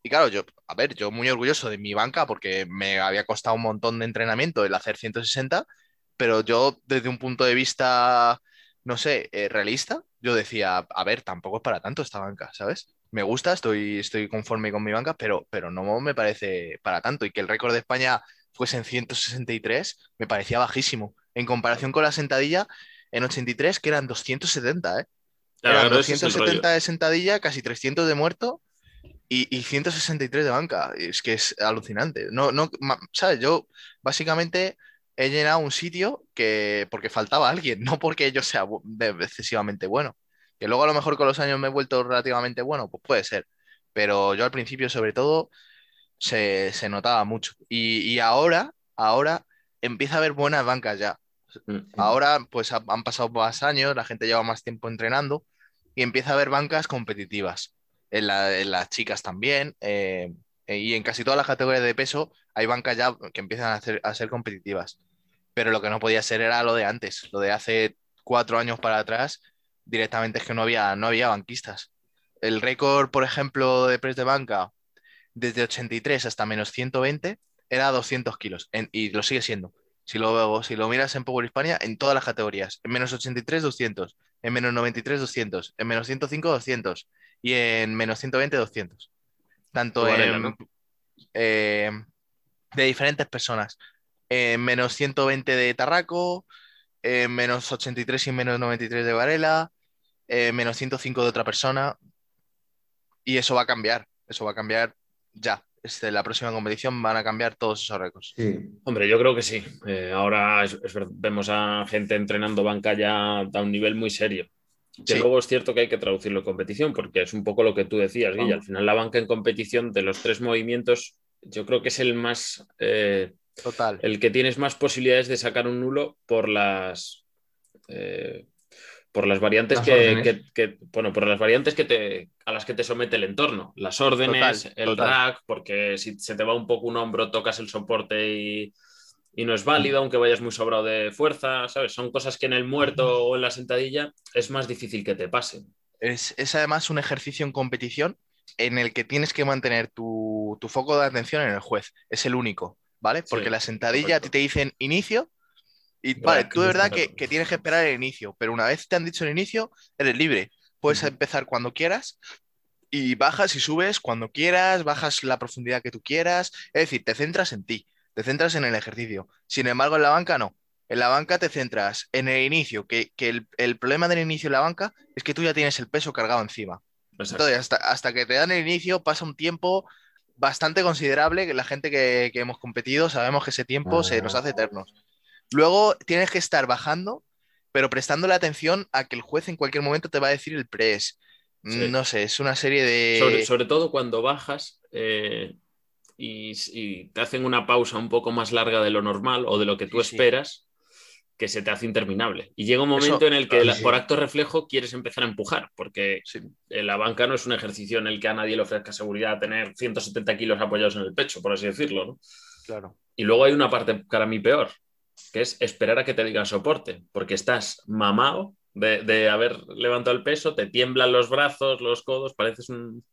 C: Y claro, yo, a ver, yo muy orgulloso de mi banca porque me había costado un montón de entrenamiento el hacer 160, pero yo desde un punto de vista, no sé, eh, realista, yo decía, a ver, tampoco es para tanto esta banca, ¿sabes? Me gusta, estoy, estoy conforme con mi banca, pero, pero no me parece para tanto. Y que el récord de España fuese en 163 me parecía bajísimo. En comparación con la sentadilla en 83, que eran 270, ¿eh? eran 270 de sentadilla, casi 300 de muerto y, y, 163 de banca. Es que es alucinante. No, no, ¿sabes? Yo básicamente he llenado un sitio que porque faltaba alguien, no porque yo sea excesivamente bueno. Que luego a lo mejor con los años me he vuelto relativamente bueno, pues puede ser. Pero yo al principio, sobre todo, se, notaba mucho. Y, ahora, ahora empieza a haber buenas bancas ya. Mm. Ahora, pues han pasado más años, la gente lleva más tiempo entrenando y empieza a haber bancas competitivas. En, las chicas también. Eh, y en casi todas las categorías de peso hay bancas ya que empiezan a, a ser competitivas pero lo que no podía ser era lo de antes, lo de hace cuatro años para atrás, directamente es que no había, no había banquistas. El récord, por ejemplo, de press de banca, desde 83 hasta menos 120, era 200 kilos, y lo sigue siendo. Si lo, si lo miras en Power Hispania, en todas las categorías. En menos 83, 200. En menos 93, 200. En menos 105, 200. Y en menos 120, 200. Tanto
A: Varela,
C: en,
A: ¿no?
C: eh, de diferentes personas. En menos 120 de Tarraco, en menos 83 y menos 93 de Varela, en menos 105 de otra persona. Y eso va a cambiar. Eso va a cambiar ya. Este, la próxima competición van a cambiar todos esos récords.
B: Sí.
A: Hombre, yo creo que sí. Eh, ahora es- es ver- vemos a gente entrenando banca ya a un nivel muy serio. Que
C: Sí.
A: luego es cierto que hay que traducirlo en competición, porque es un poco lo que tú decías, Guilla. Al final, la banca en competición de los tres movimientos, yo creo que es el más. eh,
C: Total.
A: el que tienes más posibilidades de sacar un nulo por las. eh, por las variantes
B: Las
A: que,
B: órdenes.
A: que- que- bueno, por las variantes que te, a las que te somete el entorno. Las órdenes,
C: Total,
A: el
C: total.
A: rack, porque si se te va un poco un hombro, tocas el soporte y, y no es válido, aunque vayas muy sobrado de fuerza, ¿sabes? Son cosas que en el muerto o en la sentadilla es más difícil que te pasen.
C: Es, es además un ejercicio en competición en el que tienes que mantener tu, tu foco de atención en el juez. Es el único, ¿vale? Porque
A: Sí,
C: la sentadilla a ti te dicen inicio y vale, tú de verdad que, que tienes que esperar el inicio, pero una vez te han dicho el inicio, eres libre. Puedes empezar cuando quieras y bajas y subes cuando quieras, bajas la profundidad que tú quieras. Es decir, te centras en ti, te centras en el ejercicio. Sin embargo, en la banca no. En la banca te centras en el inicio, que, que el, el problema del inicio en la banca es que tú ya tienes el peso cargado encima.
A: Exacto.
C: Entonces, hasta, hasta que te dan el inicio pasa un tiempo bastante considerable, que la gente que, que hemos competido sabemos que ese tiempo se nos hace eternos. Luego tienes que estar bajando, pero prestándole atención a que el juez en cualquier momento te va a decir el press.
A: Sí.
C: No sé, es una serie de...
A: Sobre, sobre todo cuando bajas eh, y, y te hacen una pausa un poco más larga de lo normal o de lo que tú
C: Sí, sí.
A: esperas, que se te hace interminable. Y llega un
C: Eso-
A: momento en el que
B: sí,
A: por acto reflejo quieres empezar a empujar, porque la banca no es un ejercicio en el que a nadie le ofrezca seguridad tener 170 kilos apoyados en el pecho, por así decirlo. ¿no?
C: claro.
A: Y luego hay una parte para mí peor, que es esperar a que te digan soporte, porque estás mamado de, de haber levantado el peso, te tiemblan los brazos, los codos, pareces un,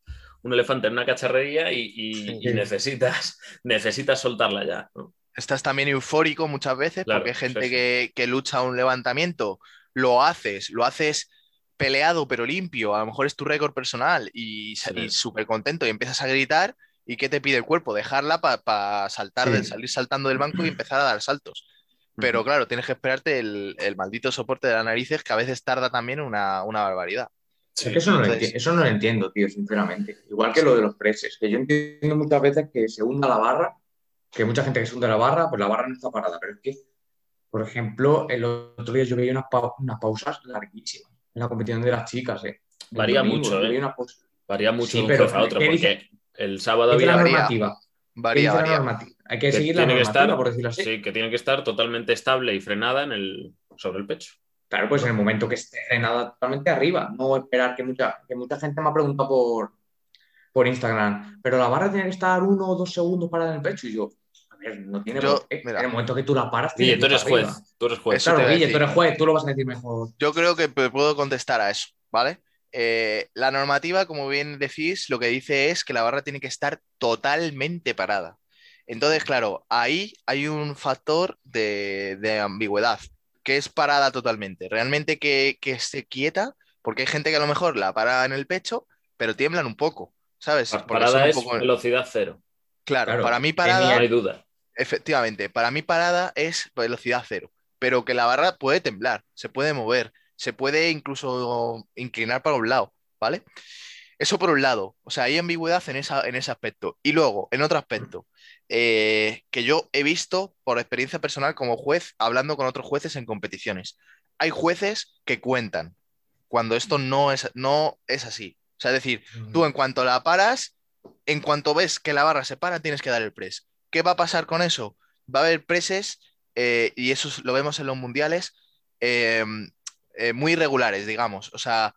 A: un elefante en una cacharrería y, y-
C: Sí.
A: y necesitas, necesitas soltarla ya. ¿no?
C: Estás también eufórico muchas veces
A: Claro,
C: porque hay gente
A: sí, sí.
C: Que, que lucha un levantamiento, lo haces, lo haces peleado pero limpio, a lo mejor es tu récord personal y, súper contento y empiezas a gritar y ¿qué te pide el cuerpo? Dejarla para saltar, de- salir saltando del banco y empezar a dar saltos. Pero claro, tienes que esperarte el, el maldito soporte de las narices que a veces tarda también una, una barbaridad.
A: Sí.
B: Es que eso no, lo
C: entonces-
B: eso no lo entiendo, tío, sinceramente. Igual que lo de los preses, que yo entiendo muchas veces que se hunda la barra, que mucha gente que se hunde la barra, pues la barra no está parada, pero es que, por ejemplo, el otro día yo veía unas, pa- unas pausas larguísimas en la competición de las chicas, ¿eh? El
A: Varía
B: domingo,
A: mucho, ¿eh? Varía mucho
B: Sí,
A: de un
B: pero
A: a otro,
B: ¿qué
A: porque
B: dice-
A: el sábado
B: ¿Qué dice la
A: había
C: varía.
B: normativa? ¿Qué
C: Varía,
B: la
C: varía.
B: normativa? Hay que
A: que
B: seguir la
A: que
B: normativa,
A: estar,
B: por decirlo así.
A: sí, que tiene que estar totalmente estable y frenada en el, sobre el pecho.
B: Claro, pues en el momento que esté frenada totalmente arriba, no esperar que mucha, que mucha gente me ha preguntado por, por Instagram, pero la barra tiene que estar uno o dos segundos parada en el pecho. Y yo, a ver, no tiene
C: Yo,
B: por qué.
C: mira.
B: En el momento que tú la paras,
A: Guille, tú eres juez, tú eres
B: Claro, Guille, tú eres juez, tú lo vas a decir mejor.
C: Yo creo que puedo contestar a eso, ¿vale? Eh, la normativa, como bien decís, lo que dice es que la barra tiene que estar totalmente parada. Entonces, claro, ahí hay un factor de, de ambigüedad, que es parada totalmente. Realmente que, que esté quieta, porque hay gente que a lo mejor la para en el pecho, pero tiemblan un poco, ¿sabes? Porque
A: Parada
C: un
A: es
C: poco-
A: velocidad cero,
C: Claro,
B: Claro,
C: para mí parada
A: no hay duda.
C: Efectivamente, para mí parada es velocidad cero, pero que la barra puede temblar, se puede mover, se puede incluso inclinar para un lado, ¿vale? Eso por un lado, o sea, hay ambigüedad en, esa, en ese aspecto. Y luego, en otro aspecto, eh, que yo he visto por experiencia personal como juez, hablando con otros jueces en competiciones. Hay jueces que cuentan cuando esto no es, no es así. O sea, es decir, Tú en cuanto la paras, en cuanto ves que la barra se para, tienes que dar el press. ¿Qué va a pasar con eso? Va a haber presses, eh, y eso lo vemos en los mundiales, eh, eh, muy irregulares, digamos. O sea,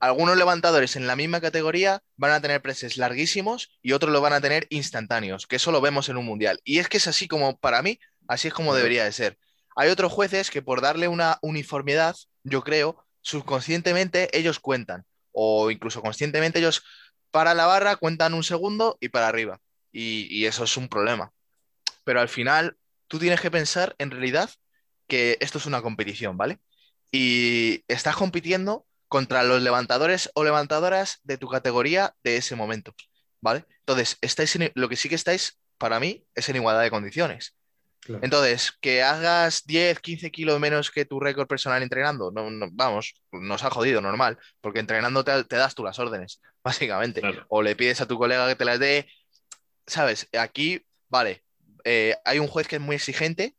C: algunos levantadores en la misma categoría van a tener presses larguísimos y otros lo van a tener instantáneos, que eso lo vemos en un mundial. Y es que es así como, para mí, así es como debería de ser. Hay otros jueces que por darle una uniformidad yo creo, subconscientemente ellos cuentan, o incluso conscientemente ellos para la barra cuentan un segundo y para arriba. Y, y eso es un problema. Pero al final, tú tienes que pensar en realidad que esto es una competición, ¿vale? Y estás compitiendo contra los levantadores o levantadoras de tu categoría de ese momento, ¿vale? Entonces, estáis en- lo que sí que estáis, para mí, es en igualdad de condiciones.
B: Claro.
C: Entonces, que hagas 10, 15 kilos menos que tu récord personal entrenando, no, no- vamos, nos ha jodido, normal, porque entrenando te, te das tú las órdenes, básicamente.
A: Claro.
C: O le pides a tu colega que te las dé, ¿sabes? Aquí, vale, eh, hay un juez que es muy exigente,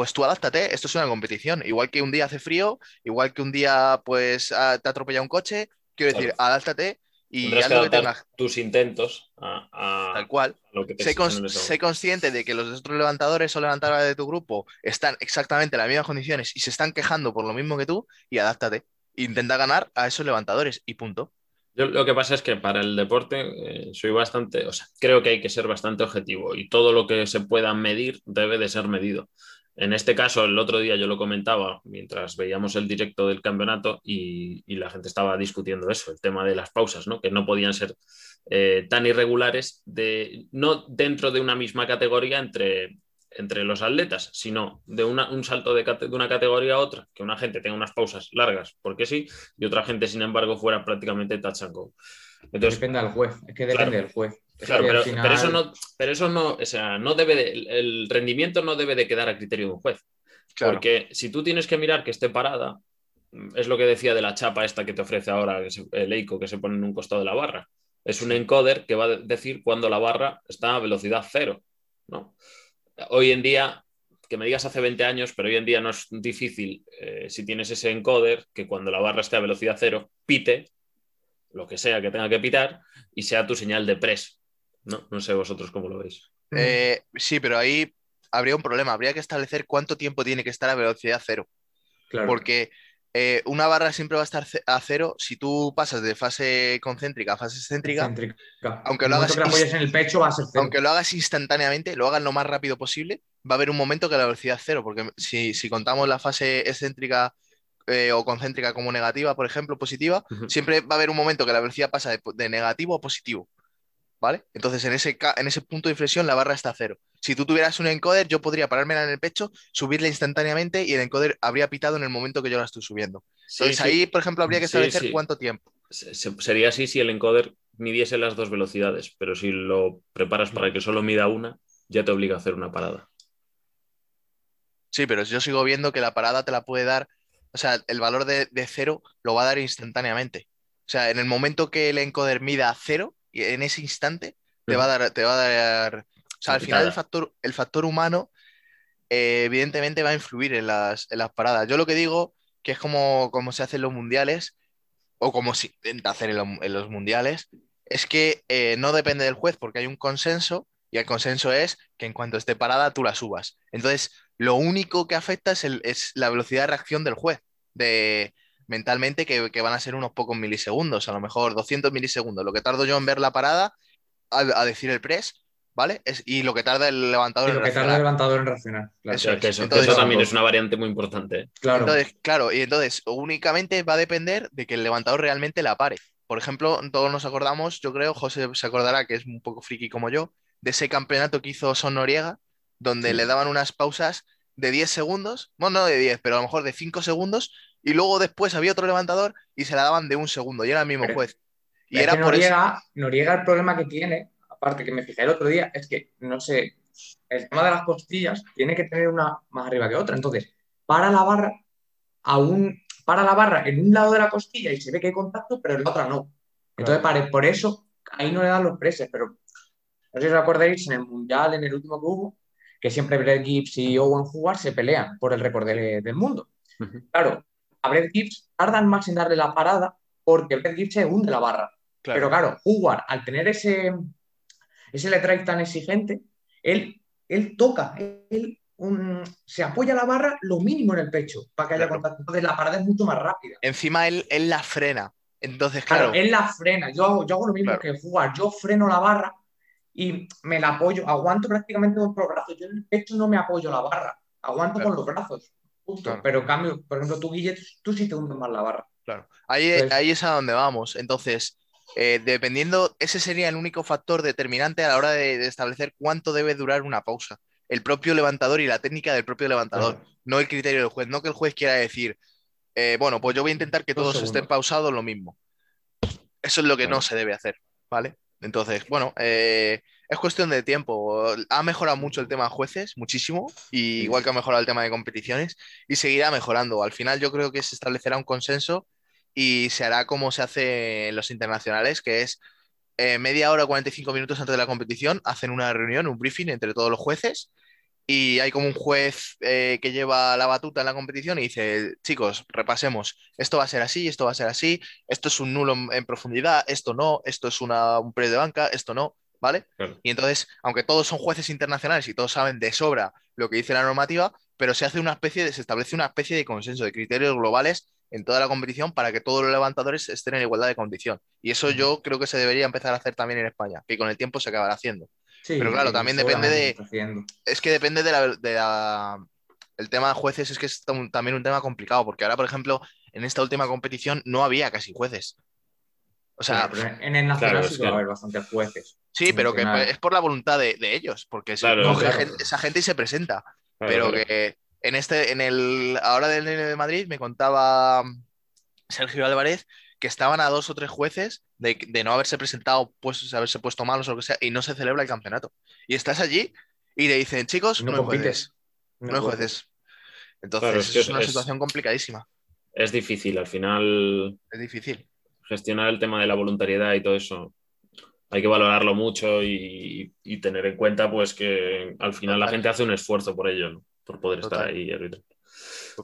C: pues tú adáptate, esto es una competición. Igual que un día hace frío, igual que un día, pues, ah, te atropella un coche, quiero decir,
A: Claro.
C: adáptate y haz lo que tengas,
A: tus intentos a, a-
C: tal cual.
A: a lo que te
C: Sé, sé consciente de que los otros levantadores o levantadoras de tu grupo están exactamente en las mismas condiciones y se están quejando por lo mismo que tú y adáptate. Intenta ganar a esos levantadores y punto.
A: Yo lo que pasa es que para el deporte eh, soy bastante, o sea, creo que hay que ser bastante objetivo y todo lo que se pueda medir debe de ser medido. En este caso, el otro día yo lo comentaba mientras veíamos el directo del campeonato y, y la gente estaba discutiendo eso, el tema de las pausas, ¿no? que no podían ser eh, tan irregulares, de, no dentro de una misma categoría entre, entre los atletas, sino de una- un salto de, una categoría a otra, que una gente tenga unas pausas largas, porque sí, y otra gente, sin embargo, fuera prácticamente touch and go. Entonces,
B: Depende del juez, es que depende
A: Claro.
B: del juez.
A: Claro, pero,
B: final-
A: pero eso no, pero eso no, o sea, no debe de, el- rendimiento no debe de quedar a criterio de un juez.
C: Claro.
A: Porque si tú tienes que mirar que esté parada, es lo que decía de la chapa esta que te ofrece ahora el EICO que se pone en un costado de la barra. Es un encoder que va a decir cuando la barra está a velocidad cero. ¿no? Hoy en día, que me digas hace 20 años, pero hoy en día no es difícil, eh, si tienes ese encoder, que cuando la barra esté a velocidad cero, pite, lo que sea que tenga que pitar, y sea tu señal de press. No, no sé vosotros cómo lo veis.
C: Eh, sí, pero ahí habría un problema. Habría que establecer cuánto tiempo tiene que estar a velocidad cero.
B: Claro.
C: Porque eh, una barra siempre va a estar a cero si tú pasas de fase concéntrica a fase excéntrica. Aunque lo hagas
B: en el pecho va a ser cero.
C: Aunque lo hagas instantáneamente, lo hagas lo más rápido posible, va a haber un momento que la velocidad es cero. Porque si, si contamos la fase excéntrica eh, o concéntrica como negativa, por ejemplo, positiva, siempre va a haber un momento que la velocidad pasa de, de negativo a positivo. ¿Vale? Entonces, en ese, en ese punto de inflexión, la barra está a cero. Si tú tuvieras un encoder, yo podría parármela en el pecho, subirla instantáneamente y el encoder habría pitado en el momento que yo la estoy subiendo.
A: Sí,
C: Entonces,
A: sí.
C: ahí, por ejemplo, habría que establecer
A: sí.
C: cuánto tiempo.
A: Se- se- Sería así si el encoder midiese las dos velocidades, pero si lo preparas para que solo mida una, ya te obliga a hacer una parada.
C: Sí, pero yo sigo viendo que la parada te la puede dar, o sea, el valor de, de cero lo va a dar instantáneamente. O sea, en el momento que el encoder mida cero, en ese instante te va a dar, te va a dar. O sea, al final el factor, el factor humano, eh, evidentemente, va a influir en las, en las paradas. Yo lo que digo, que es como, como se hace en los mundiales, o como se intenta hacer en, lo- en los mundiales, es que eh, no depende del juez, porque hay un consenso, y el consenso es que en cuanto esté parada, tú la subas. Entonces, lo único que afecta es, el- es la velocidad de reacción del juez, de mentalmente que, que van a ser unos pocos milisegundos, a lo mejor 200 milisegundos. Lo que tardo yo en ver la parada, a, a decir el press, ¿vale? Es, y lo que tarda el levantador
B: Y lo
C: en
B: que tarda el levantador en reaccionar. Claro.
C: Es.
A: que eso, que
C: Entonces-
A: eso también es una variante muy importante. ¿eh?
B: Claro.
C: Entonces, claro, y entonces únicamente va a depender de que el levantador realmente la pare. Por ejemplo, todos nos acordamos, yo creo, José se acordará que es un poco friki como yo, de ese campeonato que hizo Son Noriega, donde
A: Sí.
C: le daban unas pausas de 10 segundos, bueno, no de 10, pero a lo mejor de 5 segundos, y luego después había otro levantador y se la daban de un segundo, y era el mismo
B: Pero-
C: juez. Y era por eso.
B: Noriega, Noriega el problema que tiene, aparte que me fijé el otro día, es que, no sé, el tema de las costillas tiene que tener una más arriba que otra. Entonces, para la barra, aún para la barra en un lado de la costilla y se ve que hay contacto, pero en la otra no. Entonces, pare- por eso ahí no le dan los preses, pero no sé si os acordáis, en el Mundial, en el último que hubo, que siempre Brett Gibbs y Owen Howard se pelean por el récord de- del mundo. Claro, a Brett Gibbs tardan más en darle la parada porque Brett Gibbs se hunde la barra. Pero claro, Howard, al tener ese, ese tan exigente, él, él toca, él se apoya la barra lo mínimo en el pecho para que haya
C: Claro.
B: contacto. Entonces la parada es mucho más rápida.
C: Encima él, él la frena. Entonces,
B: Claro,
C: claro,
B: él la frena. Yo hago, yo hago lo mismo
C: Claro.
B: que Howard. Yo freno la barra y me la apoyo. Aguanto prácticamente con los brazos. Yo en el pecho no me apoyo la barra. Aguanto con los brazos. Justo.
C: Claro.
B: Pero en cambio, por ejemplo, tú, Guille, tú sí te hundes más la barra.
C: Claro. Ahí,
B: Entonces-
C: ahí es a donde vamos. Entonces, eh, dependiendo, ese sería el único factor determinante a la hora de, de establecer cuánto debe durar una pausa. El propio levantador y la técnica del propio levantador,
B: Claro.
C: no el criterio del juez. No que el juez quiera decir, eh, bueno, pues yo voy a intentar que
B: Dos
C: todos estén pausados lo mismo. Eso es lo que
A: Claro.
C: no se debe hacer, ¿vale? Entonces, bueno, eh, es cuestión de tiempo. Ha mejorado mucho el tema de jueces, muchísimo, y igual que ha mejorado el tema de competiciones, y seguirá mejorando. Al final yo creo que se establecerá un consenso y se hará como se hace en los internacionales, que es eh, media hora, 45 minutos antes de la competición, hacen una reunión, un briefing entre todos los jueces y hay como un juez eh, que lleva la batuta en la competición y dice, chicos, repasemos, esto va a ser así, esto va a ser así, esto es un nulo en, en profundidad, esto no, esto es una, un pre de banca, esto no, ¿vale?
A: Claro.
C: Y entonces, aunque todos son jueces internacionales y todos saben de sobra lo que dice la normativa, pero se hace una especie de, se establece una especie de consenso de criterios globales en toda la competición para que todos los levantadores estén en igualdad de condición. Y eso yo creo que se debería empezar a hacer también en España, que con el tiempo se acabará haciendo.
B: Sí,
C: Pero claro, también depende de-. Es que depende de la, de la- El tema de jueces es que es tam- también un tema complicado, porque ahora, por ejemplo, en esta última competición no había casi jueces. O sea,
B: pero en el nacional
A: claro,
B: sí que va a haber bastantes jueces.
C: sí, pero que es por la voluntad de, de ellos, porque si
A: Claro,
C: coge
B: claro.
C: gente- esa gente y se presenta. Pero que en este, en el ahora del de Madrid me contaba Sergio Álvarez que estaban a dos o tres jueces de, de no haberse presentado, pues haberse puesto malos o lo que sea, y no se celebra el campeonato. Y estás allí y le dicen, chicos, no,
B: no compites.
C: no hay jueces. Entonces
A: es
C: una situación complicadísima,
A: Es difícil, al final
C: es difícil.
A: Gestionar el tema de la voluntariedad y todo eso. Hay que valorarlo mucho y, y tener en cuenta pues que al final la gente hace un esfuerzo por ello, ¿no? por poder estar ahí.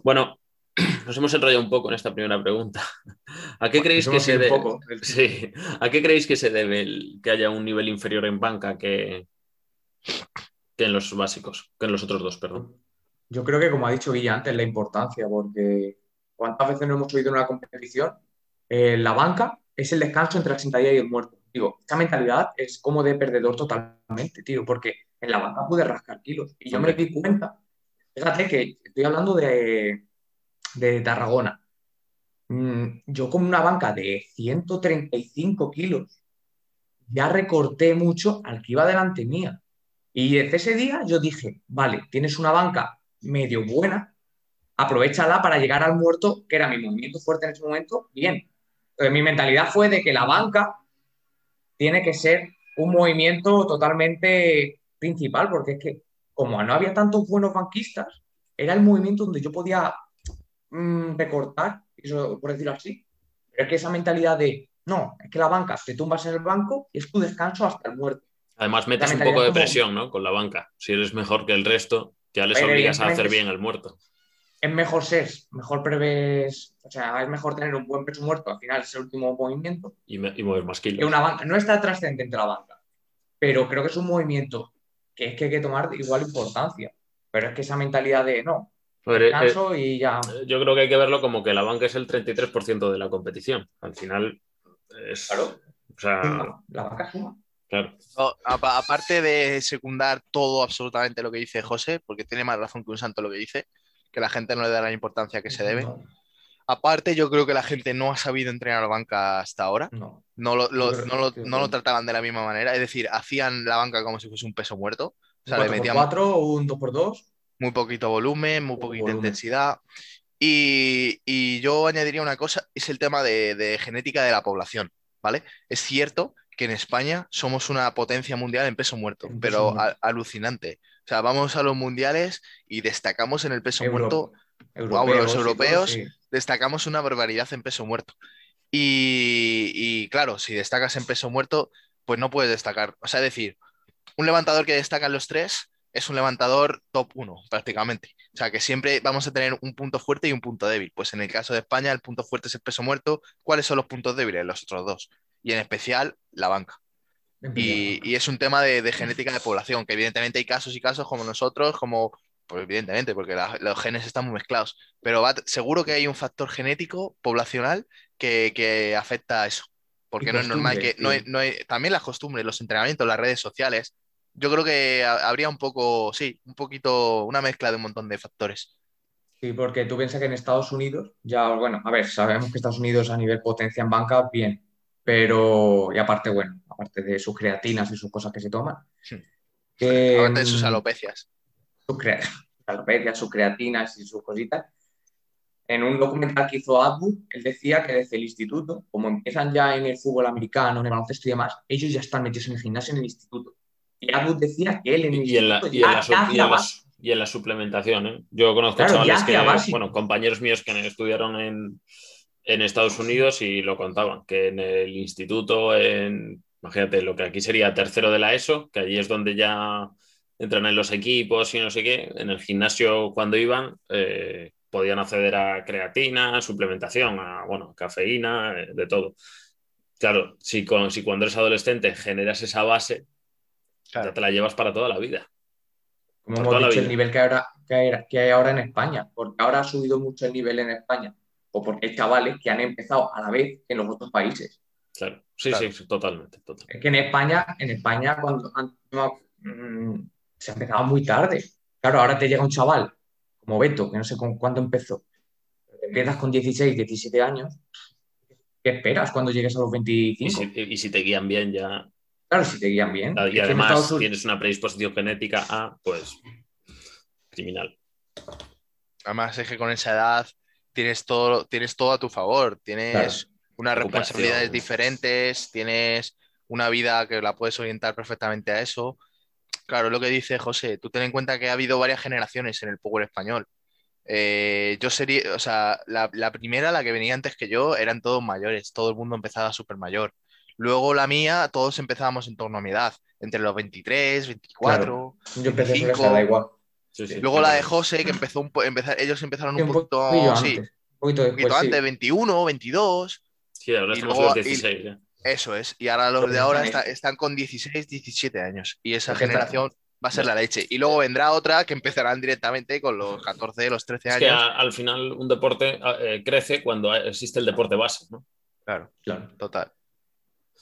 A: Bueno, nos hemos enrollado un poco en esta primera pregunta. ¿A qué creéis que se debe? Sí. ¿A qué creéis que se debe el- que haya un nivel inferior en banca que, que en los básicos, que en los otros dos, perdón?
B: Yo creo que, como ha dicho Guilla antes, la importancia, porque ¿cuántas veces no hemos oído en una competición? Eh, la banca es el descanso entre la sentadilla y el muerto. Digo, esta mentalidad es como de perdedor totalmente, tío, porque en la banca puedes rascar kilos. Y yo me di cuenta, fíjate que estoy hablando de, de Tarragona. Mm, yo con una banca de 135 kilos ya recorté mucho al que iba delante mía. Y desde ese día yo dije, vale, tienes una banca medio buena, aprovechala para llegar al muerto, que era mi movimiento fuerte en ese momento, bien. Entonces, mi mentalidad fue de que la banca tiene que ser un movimiento totalmente principal, porque es que como no había tantos buenos banquistas, era el movimiento donde yo podía mm, recortar, eso, por decirlo así. Pero es que esa mentalidad de, no, es que la banca te tumbas en el banco y es tu descanso hasta el muerto.
A: Además, metes un poco de
B: como-
A: presión ¿no? con la banca. Si eres mejor que el resto, ya les obligas a hacer bien el muerto.
B: Es mejor ser, mejor prevés, o sea, es mejor tener un buen peso muerto, al final es el último movimiento,
A: Y, me- y mover más kilos.
B: que una banca. No está trascendente la banca, pero creo que es un movimiento que es que hay que tomar igual importancia. Pero es que esa mentalidad de no,
A: ver, eh,
B: canso y ya.
A: eh, yo creo que hay que verlo como que la banca es el 33% de la competición. Al final es.
B: Claro.
A: O sea,
B: suma, La banca suma.
A: claro.
C: No, aparte de secundar todo absolutamente lo que dice José, porque tiene más razón que un santo lo que dice, que la gente no le da la importancia que se debe.
B: No,
C: Aparte, yo creo que la gente no ha sabido entrenar a la banca hasta ahora.
B: no.
C: No lo, no no trataban de la misma manera. Es decir, hacían la banca como si fuese un peso muerto. O sea,
B: Un
C: le
B: 4x4
C: metían
B: o un 2x2.
C: muy poquito volumen, muy poquita
B: volumen.
C: intensidad. Y, y yo añadiría una cosa, es el tema de, de genética de la población, ¿vale? Es cierto que en España somos una potencia mundial en peso muerto,
B: En peso
C: pero
B: muerto.
C: a- alucinante. O sea, vamos a los mundiales y destacamos en el peso
B: Euro-
C: muerto,
B: europeos,
C: los europeos.
B: sí.
C: destacamos una barbaridad en peso muerto. Y, y claro, si destacas en peso muerto, pues no puedes destacar. O sea, es decir, un levantador que destaca en los tres es un levantador top 1 prácticamente. O sea, que siempre vamos a tener un punto fuerte y un punto débil. Pues en el caso de España, el punto fuerte es el peso muerto. ¿Cuáles son los puntos débiles? Los otros dos. Y en especial, la banca. Y, y es un tema de, de genética de población, que evidentemente hay casos y casos como nosotros, como, pues evidentemente, porque la- los genes están muy mezclados, pero va- seguro que hay un factor genético poblacional que, que afecta a eso, porque no es normal que, no hay- no hay- también las costumbres, los entrenamientos, las redes sociales, yo creo que ha- habría un poco, sí, un poquito, una mezcla de un montón de factores.
B: Sí, Sí, porque tú piensas que en Estados Unidos, ya, bueno, a ver, sabemos que Estados Unidos a nivel potencia en banca, bien, pero, y aparte, bueno, aparte de sus creatinas y sus cosas que se toman.
C: Que, aparte de sus alopecias.
B: Sus, alopecias, sus creatinas y sus cositas. En un documental que hizo Atwood, él decía que desde el instituto, como empiezan ya en el fútbol americano, en el baloncesto y demás, ellos ya están metidos en el gimnasio en el instituto. Y Atwood decía que él en el
A: y en la, y en la, y en la suplementación. ¿eh? Yo conozco chavales que, bueno, compañeros míos que estudiaron en, en, Estados Unidos y lo contaban, que en el instituto, en, imagínate, lo que aquí sería tercero de la ESO, que allí es donde ya entran en los equipos y no sé qué, en el gimnasio cuando iban eh, podían acceder a creatina, suplementación, a bueno, cafeína, eh, de todo. Claro, si, con, si cuando eres adolescente generas esa base, ya te la llevas para toda la vida.
B: Como hemos dicho, el nivel que, ahora, que, hay, ahora en España, porque ahora ha subido mucho el nivel en España, o porque hay chavales que han empezado a la vez que en los otros países.
A: Claro, sí, sí, totalmente,
B: Es que en España, en España cuando mm, se ha empezado muy tarde. Claro, ahora te llega un chaval como Beto, que no sé con cuándo empezó, empiezas con 16, 17 años, ¿qué esperas cuando llegues a los 25?
A: y si te guían bien ya
B: Claro, si te guían bien.
A: Y además tienes una predisposición genética a, pues, criminal.
C: Además es que con esa edad tienes todo, tienes todo a tu favor, tienes unas responsabilidades diferentes, tienes una vida que la puedes orientar perfectamente a eso. Claro, lo que dice José, tú ten en cuenta que ha habido varias generaciones en el Power español. Eh, yo sería, o sea, la, la, primera, la que venía antes que yo, eran todos mayores, todo el mundo empezaba súper mayor. Luego la mía, todos empezábamos en torno a mi edad, entre los 23, 24, Yo empecé 25. da igual. Luego la de José, que empezó un empezar, ellos empezaron un, poquito, sí, un poquito, antes, 21, 22.
A: Sí, ahora estamos los 16
C: Eso es, y ahora los de ahora están con 16, 17 años, y esa generación va a ser la leche. Y luego vendrá otra que empezarán directamente con los 14, los 13 años. Es que
A: al final un deporte eh, crece cuando existe el deporte base, ¿no?
C: Claro, claro, total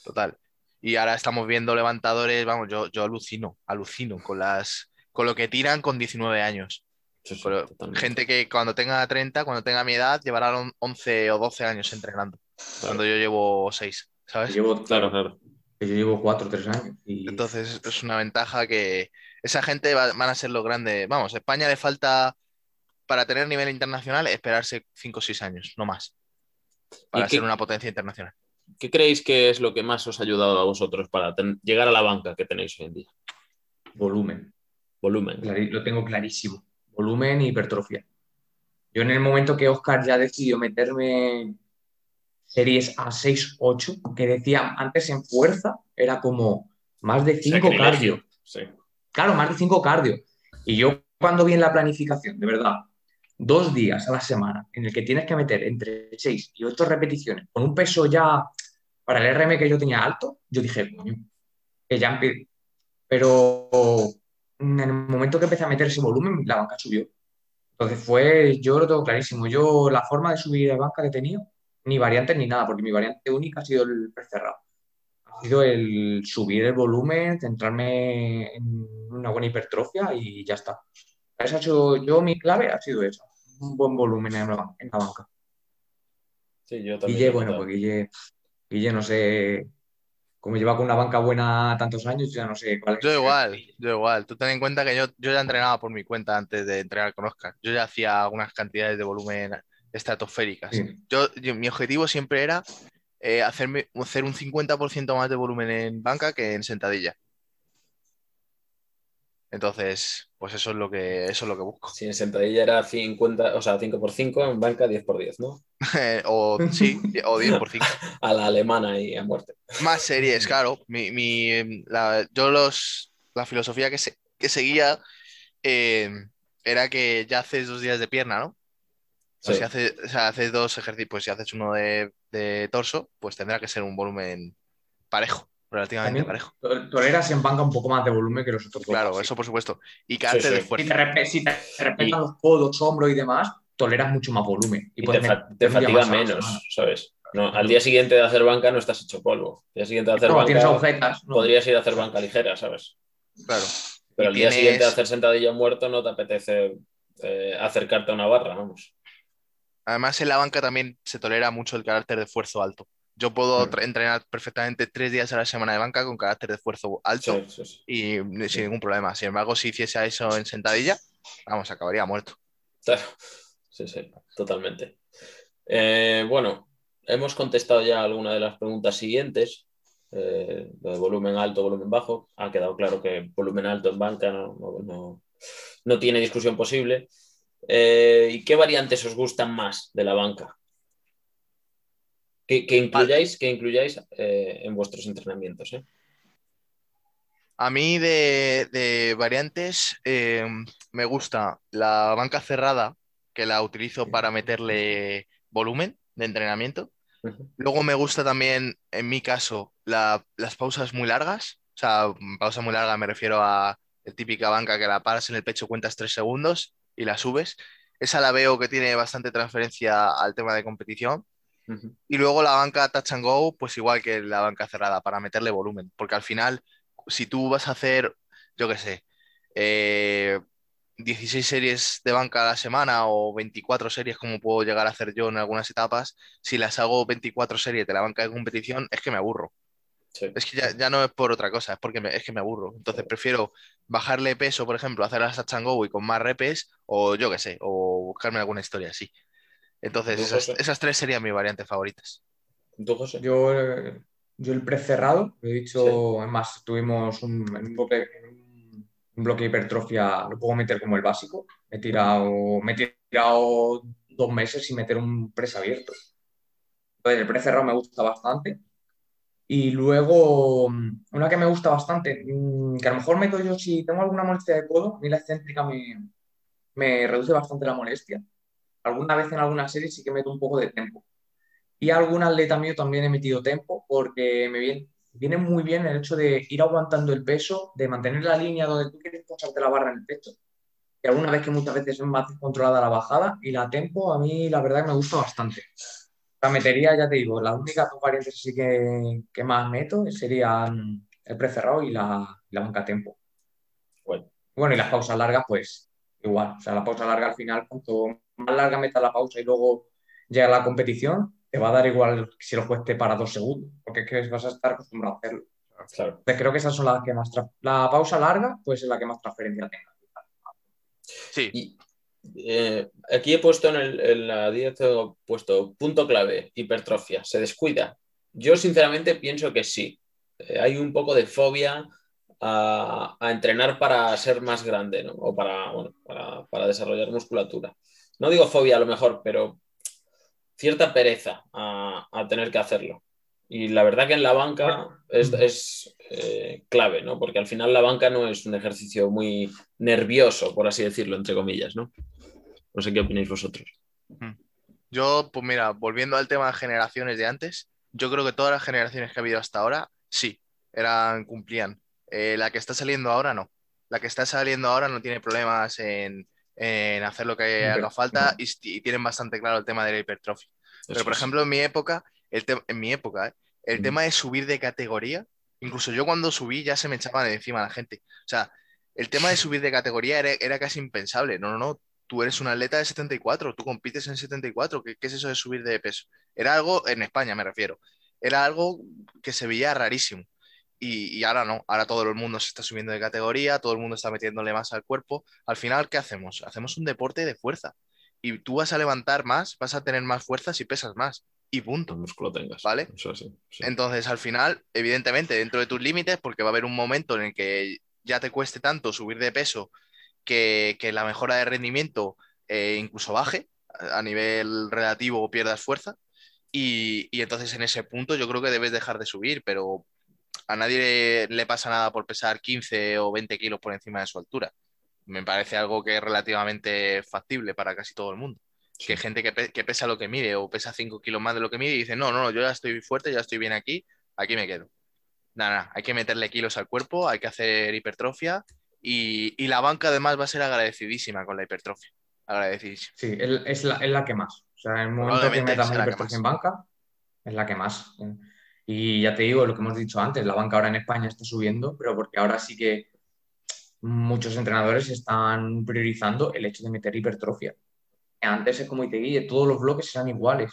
C: total. Y ahora estamos viendo levantadores, vamos, yo, yo alucino, alucino con las con lo que tiran con 19 años. gente que cuando tenga 30, cuando tenga mi edad, llevarán 11 o 12 años entrenando. Cuando yo llevo 6, ¿sabes?
B: Yo llevo, claro, claro. Yo llevo 4 o 3 años.
C: Entonces es una ventaja que esa gente van a ser los grandes. Vamos, a España le falta para tener nivel internacional esperarse 5 o 6 años, no más. Para ser una potencia internacional.
A: ¿qué creéis que es lo que más os ha ayudado a vosotros para llegar a la banca que tenéis hoy en día?
B: Volumen.
A: Volumen.
B: lo tengo clarísimo. Volumen y hipertrofia. Yo en el momento que Oscar ya decidió meterme series a 6, 8, que decía antes en fuerza, era como más de 5 cardio. Claro, más de 5 cardio. Y yo cuando vi en la planificación, de verdad, dos días a la semana en el que tienes que meter entre 6 y 8 repeticiones con un peso ya para el RM que yo tenía alto, yo dije, que ya Pero en el momento que empecé a meter ese volumen, la banca subió. Entonces fue, yo lo tengo clarísimo. Yo la forma de subir de banca que he tenido, ni variantes ni nada, porque mi variante única ha sido el precerrado. Ha sido el subir el volumen, centrarme en una buena hipertrofia y ya está. Esa yo, mi clave ha sido esa, un buen volumen en la, banca.
A: Sí, yo también.
B: Guille, bueno, pues Guille, Guille, no sé, como lleva con una banca buena tantos años, ya no sé cuál es.
C: Yo igual, yo igual. Tú ten en cuenta que yo, yo ya entrenaba por mi cuenta antes de entrenar con Oscar. Yo ya hacía algunas cantidades de volumen estratosféricas. Yo, mi objetivo siempre era eh, hacerme, hacer un 50% más de volumen en banca que en sentadilla. Entonces, pues eso es lo que, eso es lo que busco.
A: Si en sentadilla era 50, o sea, 5x5, en banca 10x10, ¿no?
C: o sí, o 10x5.
A: a la alemana y a muerte.
C: Más series, claro. Mi, la, yo los, la filosofía que, que seguía eh, era que ya haces dos días de pierna, ¿no? O, sea, si haces, o sea, haces dos ejercicios, pues si haces uno de, de torso, pues tendrá que ser un volumen parejo relativamente parejo.
B: Toleras en banca un poco más de volumen que los otros.
C: Claro, eso por supuesto. Y que de
B: fuerza. Si te, respetan los codos, hombros y demás, toleras mucho más volumen.
A: Y, te, fatiga menos, ¿sabes? al día siguiente de hacer banca no estás hecho polvo. Al día siguiente de hacer banca.
B: Tienes
A: Podrías ir a hacer banca ligera, ¿sabes?
C: Claro.
A: Pero al día siguiente de hacer sentadilla muerto no te apetece eh, acercarte a una barra, vamos.
C: Además, en la banca también se tolera mucho el carácter de esfuerzo alto. Yo puedo entrenar perfectamente tres días a la semana de banca con carácter de esfuerzo alto
A: Sí, sí, sí.
C: y sin
A: Sí.
C: ningún problema. Sin embargo, si hiciese eso en sentadilla, vamos, acabaría muerto.
A: Claro. Sí, sí, totalmente. Eh, bueno, hemos contestado ya alguna de las preguntas siguientes. eh, de volumen alto, volumen bajo. Ha quedado claro que volumen alto en banca no, no- no- no tiene discusión posible. Eh, ¿Y qué variantes os gustan más de la banca? Que, que incluyáis, que incluyáis eh, en vuestros entrenamientos. ¿eh?
C: A mí de, de variantes eh, me gusta la banca cerrada, que la utilizo para meterle volumen de entrenamiento. Luego me gusta también, en mi caso, la- las pausas muy largas. O sea, pausa muy larga me refiero a la típica banca que la paras en el pecho, cuentas tres segundos y la subes. Esa la veo que tiene bastante transferencia al tema de competición. Y luego la banca touch and go, pues igual que la banca cerrada, para meterle volumen. Porque al final, si tú vas a hacer, yo qué sé, eh, 16 series de banca a la semana o 24 series como puedo llegar a hacer yo en algunas etapas, si las hago 24 series de la banca de competición, es que me aburro.
A: Sí.
C: Es que ya, ya no es por otra cosa, es porque me, es que me aburro. Entonces prefiero bajarle peso, por ejemplo, hacer las touch and go y con más repes, o yo qué sé, o buscarme alguna historia así. Entonces,
A: ¿Tú,
C: esas, tres serían mis variantes favoritas.
A: ¿Tú, José?
B: Yo, yo el precerrado, lo he dicho,
A: Sí.
B: además tuvimos un, bloque, un- de hipertrofia, lo puedo meter como el básico. Me he tirado, me he tirado dos meses sin meter un press abierto. Entonces el precerrado me gusta bastante. Y luego, una que me gusta bastante, mm, que a lo mejor meto yo si tengo alguna molestia de codo, a mí la excéntrica me, me reduce bastante la molestia. Alguna vez en alguna serie sí que meto un poco de tempo. Y a algún atleta mío también he metido tempo porque me viene, viene muy bien el hecho de ir aguantando el peso, de mantener la línea donde tú quieres posarte la barra en el pecho. Y alguna vez que muchas veces es más controlada la bajada y la tempo, a mí la verdad que me gusta bastante. La metería, ya te digo, las únicas dos variantes así que, que más meto serían el precerrado y la, la banca tempo.
A: Bueno,
B: Bueno, y las pausas largas, pues igual. O sea, la pausa larga al final, cuanto larga metas la pausa y luego llega la competición, te va a dar igual si lo cueste para dos segundos, porque es que vas a estar acostumbrado a hacerlo.
A: claro.
B: Entonces, creo que esas son las que más... La pausa larga, pues es la que más transferencia tenga.
C: Sí,
A: Y eh, aquí he puesto en, el- en la dieta, he puesto punto clave, hipertrofia, se descuida. Yo sinceramente pienso que sí. Eh, hay un poco de fobia a, a entrenar para ser más grande, ¿no? O para, bueno, para, para desarrollar musculatura. No digo fobia a lo mejor, pero cierta pereza a, a tener que hacerlo. Y la verdad que en la banca es, es, eh, clave, ¿no? Porque al final la banca no es un ejercicio muy nervioso, por así decirlo, entre comillas, ¿no? No sé qué opináis vosotros.
C: yo, pues mira, volviendo al tema de generaciones de antes, yo creo que todas las generaciones que ha habido hasta ahora, sí, eran, cumplían. Eh, la que está saliendo ahora, no. La que está saliendo ahora no tiene problemas en, en hacer lo que haga falta y, y tienen bastante claro el tema de la hipertrofia. Pero, por ejemplo, en mi época, el en mi época, ¿eh? el
A: Mm.
C: tema de subir de categoría, incluso yo cuando subí ya se me echaban de encima la gente. O sea, el tema de subir de categoría era, era casi impensable. No, no, no. Tú eres un atleta de 74, tú compites en 74. ¿Qué, qué es eso de subir de peso? Era algo, en España me refiero, era algo que se veía rarísimo. Y, y ahora no, ahora todo el mundo se está subiendo de categoría, todo el mundo está metiéndole más al cuerpo. Al final, ¿qué hacemos? Hacemos un deporte de fuerza. Y tú vas a levantar más, vas a tener más fuerza si pesas más. Y punto.
A: El músculo tengas.
C: ¿Vale?
A: Eso sí, sí.
C: Entonces, al final, evidentemente, dentro de tus límites, porque va a haber un momento en el que ya te cueste tanto subir de peso que, que la mejora de rendimiento eh, incluso baje a a nivel relativo o pierdas fuerza. Y, y entonces en ese punto yo creo que debes dejar de subir, pero a nadie le, le pasa nada por pesar 15 o 20 kilos por encima de su altura. Me parece algo que es relativamente factible para casi todo el mundo.
A: Sí.
C: Que hay gente que, pe- que pesa lo que mide o pesa 5 kilos más de lo que mide y dice, no, no, no, yo ya estoy fuerte, ya estoy bien aquí, aquí me quedo. Nada, nada, hay que meterle kilos al cuerpo, hay que hacer hipertrofia y, y la banca además va a ser agradecidísima con la hipertrofia. Agradecidísima.
B: Sí, es la, es la que más. O sea, en el momento que metas hipertrofia en banca, es la que más. Y ya te digo, lo que hemos dicho antes, la banca ahora en España está subiendo, pero porque ahora sí que muchos entrenadores están priorizando el hecho de meter hipertrofia. Antes es como te guille, todos los bloques eran iguales,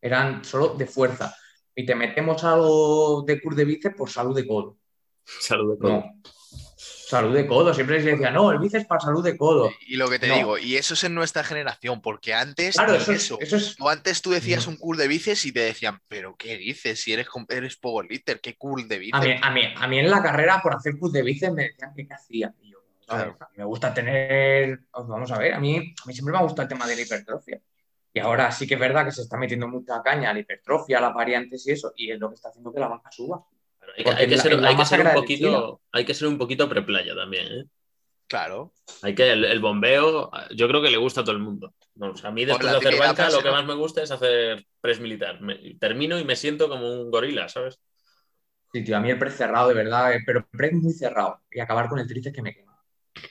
B: eran solo de fuerza. Y te metemos algo de curl de bíceps por salud de codo.
A: Salud de codo.
B: No. Salud de codo. Siempre se decía, no, el bíceps para salud de codo.
C: Y lo que te
B: No.
C: digo, y eso es en nuestra generación, porque antes,
B: Claro,
C: ni
B: eso es,
C: eso.
B: eso es
C: Tú antes tú decías un curl de bíceps y te decían, pero ¿qué dices? Si eres, eres powerlifter, ¿qué curl de
B: A
C: bíceps?
B: mí, a, mí, a mí en la carrera, por hacer curl de bíceps, me decían que qué hacía. Y yo, a ver,
C: Claro.
B: a mí me gusta tener, pues vamos a ver, a mí, a mí siempre me ha gustado el tema de la hipertrofia. Y ahora sí que es verdad que se está metiendo mucha caña a la hipertrofia, a las variantes y eso, y es lo que está haciendo que la banca suba.
A: Hay que, hay ser,
B: la
A: hay que
B: masa
A: ser un poquito, hay que ser un poquito preplaya también, ¿eh?
C: Claro.
A: Hay que el, el bombeo, yo creo que le gusta a todo el mundo. No, o sea, a mí después
C: la
A: de hacer banca lo que más me gusta es hacer press militar. Me- termino y me siento como un gorila, ¿sabes?
B: Sí, tío, a mí el pre cerrado, de verdad, eh, pero pre muy cerrado. Y acabar con el tríceps que me quema.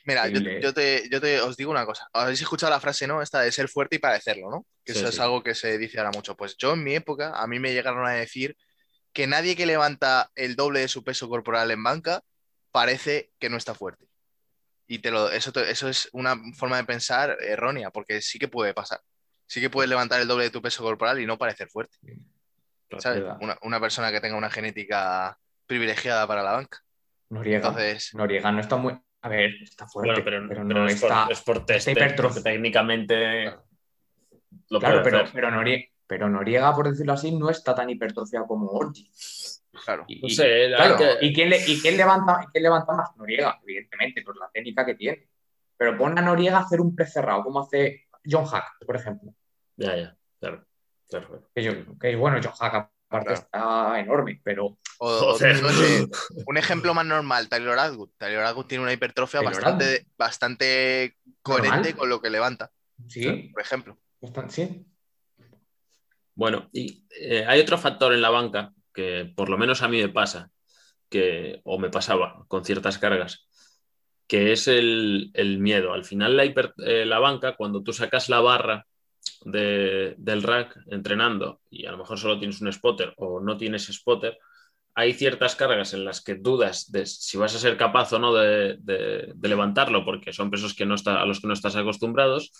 C: Mira, yo, yo te, yo te os digo una cosa. Habéis escuchado la frase, ¿no? Esta de ser fuerte y parecerlo, ¿no? Que
A: Sí,
C: eso es algo que se dice ahora mucho. Pues yo en mi época, a mí me llegaron a decir que nadie que levanta el doble de su peso corporal en banca parece que no está fuerte. Y te lo, eso, te- eso es una forma de pensar errónea, porque sí que puede pasar. Sí que puedes levantar el doble de tu peso corporal y no parecer fuerte. Una, una persona que tenga una genética privilegiada para la banca.
B: Noriega.
C: Entonces,
B: Noriega no está muy. A ver, está fuerte,
A: Bueno, pero,
B: pero,
A: pero
B: no
A: es,
B: está.
A: por, es por test,
B: está hipertrofia.
A: porque técnicamente lo
B: Claro,
A: puede
B: pero,
A: hacer.
B: pero, Noriega, pero Noriega, por decirlo así, no está tan hipertrofiado como Orgi.
C: claro.
B: Y-
A: No sé,
B: Claro,
A: que-
B: ¿y quién, le- y quién levanta, y quién levanta más? Noriega, evidentemente, por la técnica que tiene. Pero pon a Noriega a hacer un pre cerrado, como hace John Hack, por ejemplo.
A: Ya, ya, claro. claro.
B: Que, yo- que bueno, John Hack aparte
C: Claro.
B: está enorme, pero
C: O, o- no sé, un ejemplo más normal, Taylor Atwood. Taylor Atwood tiene una hipertrofia bastante, bastante coherente
B: Normal.
C: con lo que levanta,
B: sí,
C: por ejemplo.
B: bastante- sí.
A: Bueno, y eh, hay otro factor en la banca que por lo menos a mí me pasa, que, o me pasaba con ciertas cargas, que es el, miedo. Al final eh, la banca, cuando tú sacas la barra de- del rack entrenando y a lo mejor solo tienes un spotter o no tienes spotter, hay ciertas cargas en las que dudas de si vas a ser capaz o no de levantarlo, porque son pesos que no está, a los que no estás acostumbrados,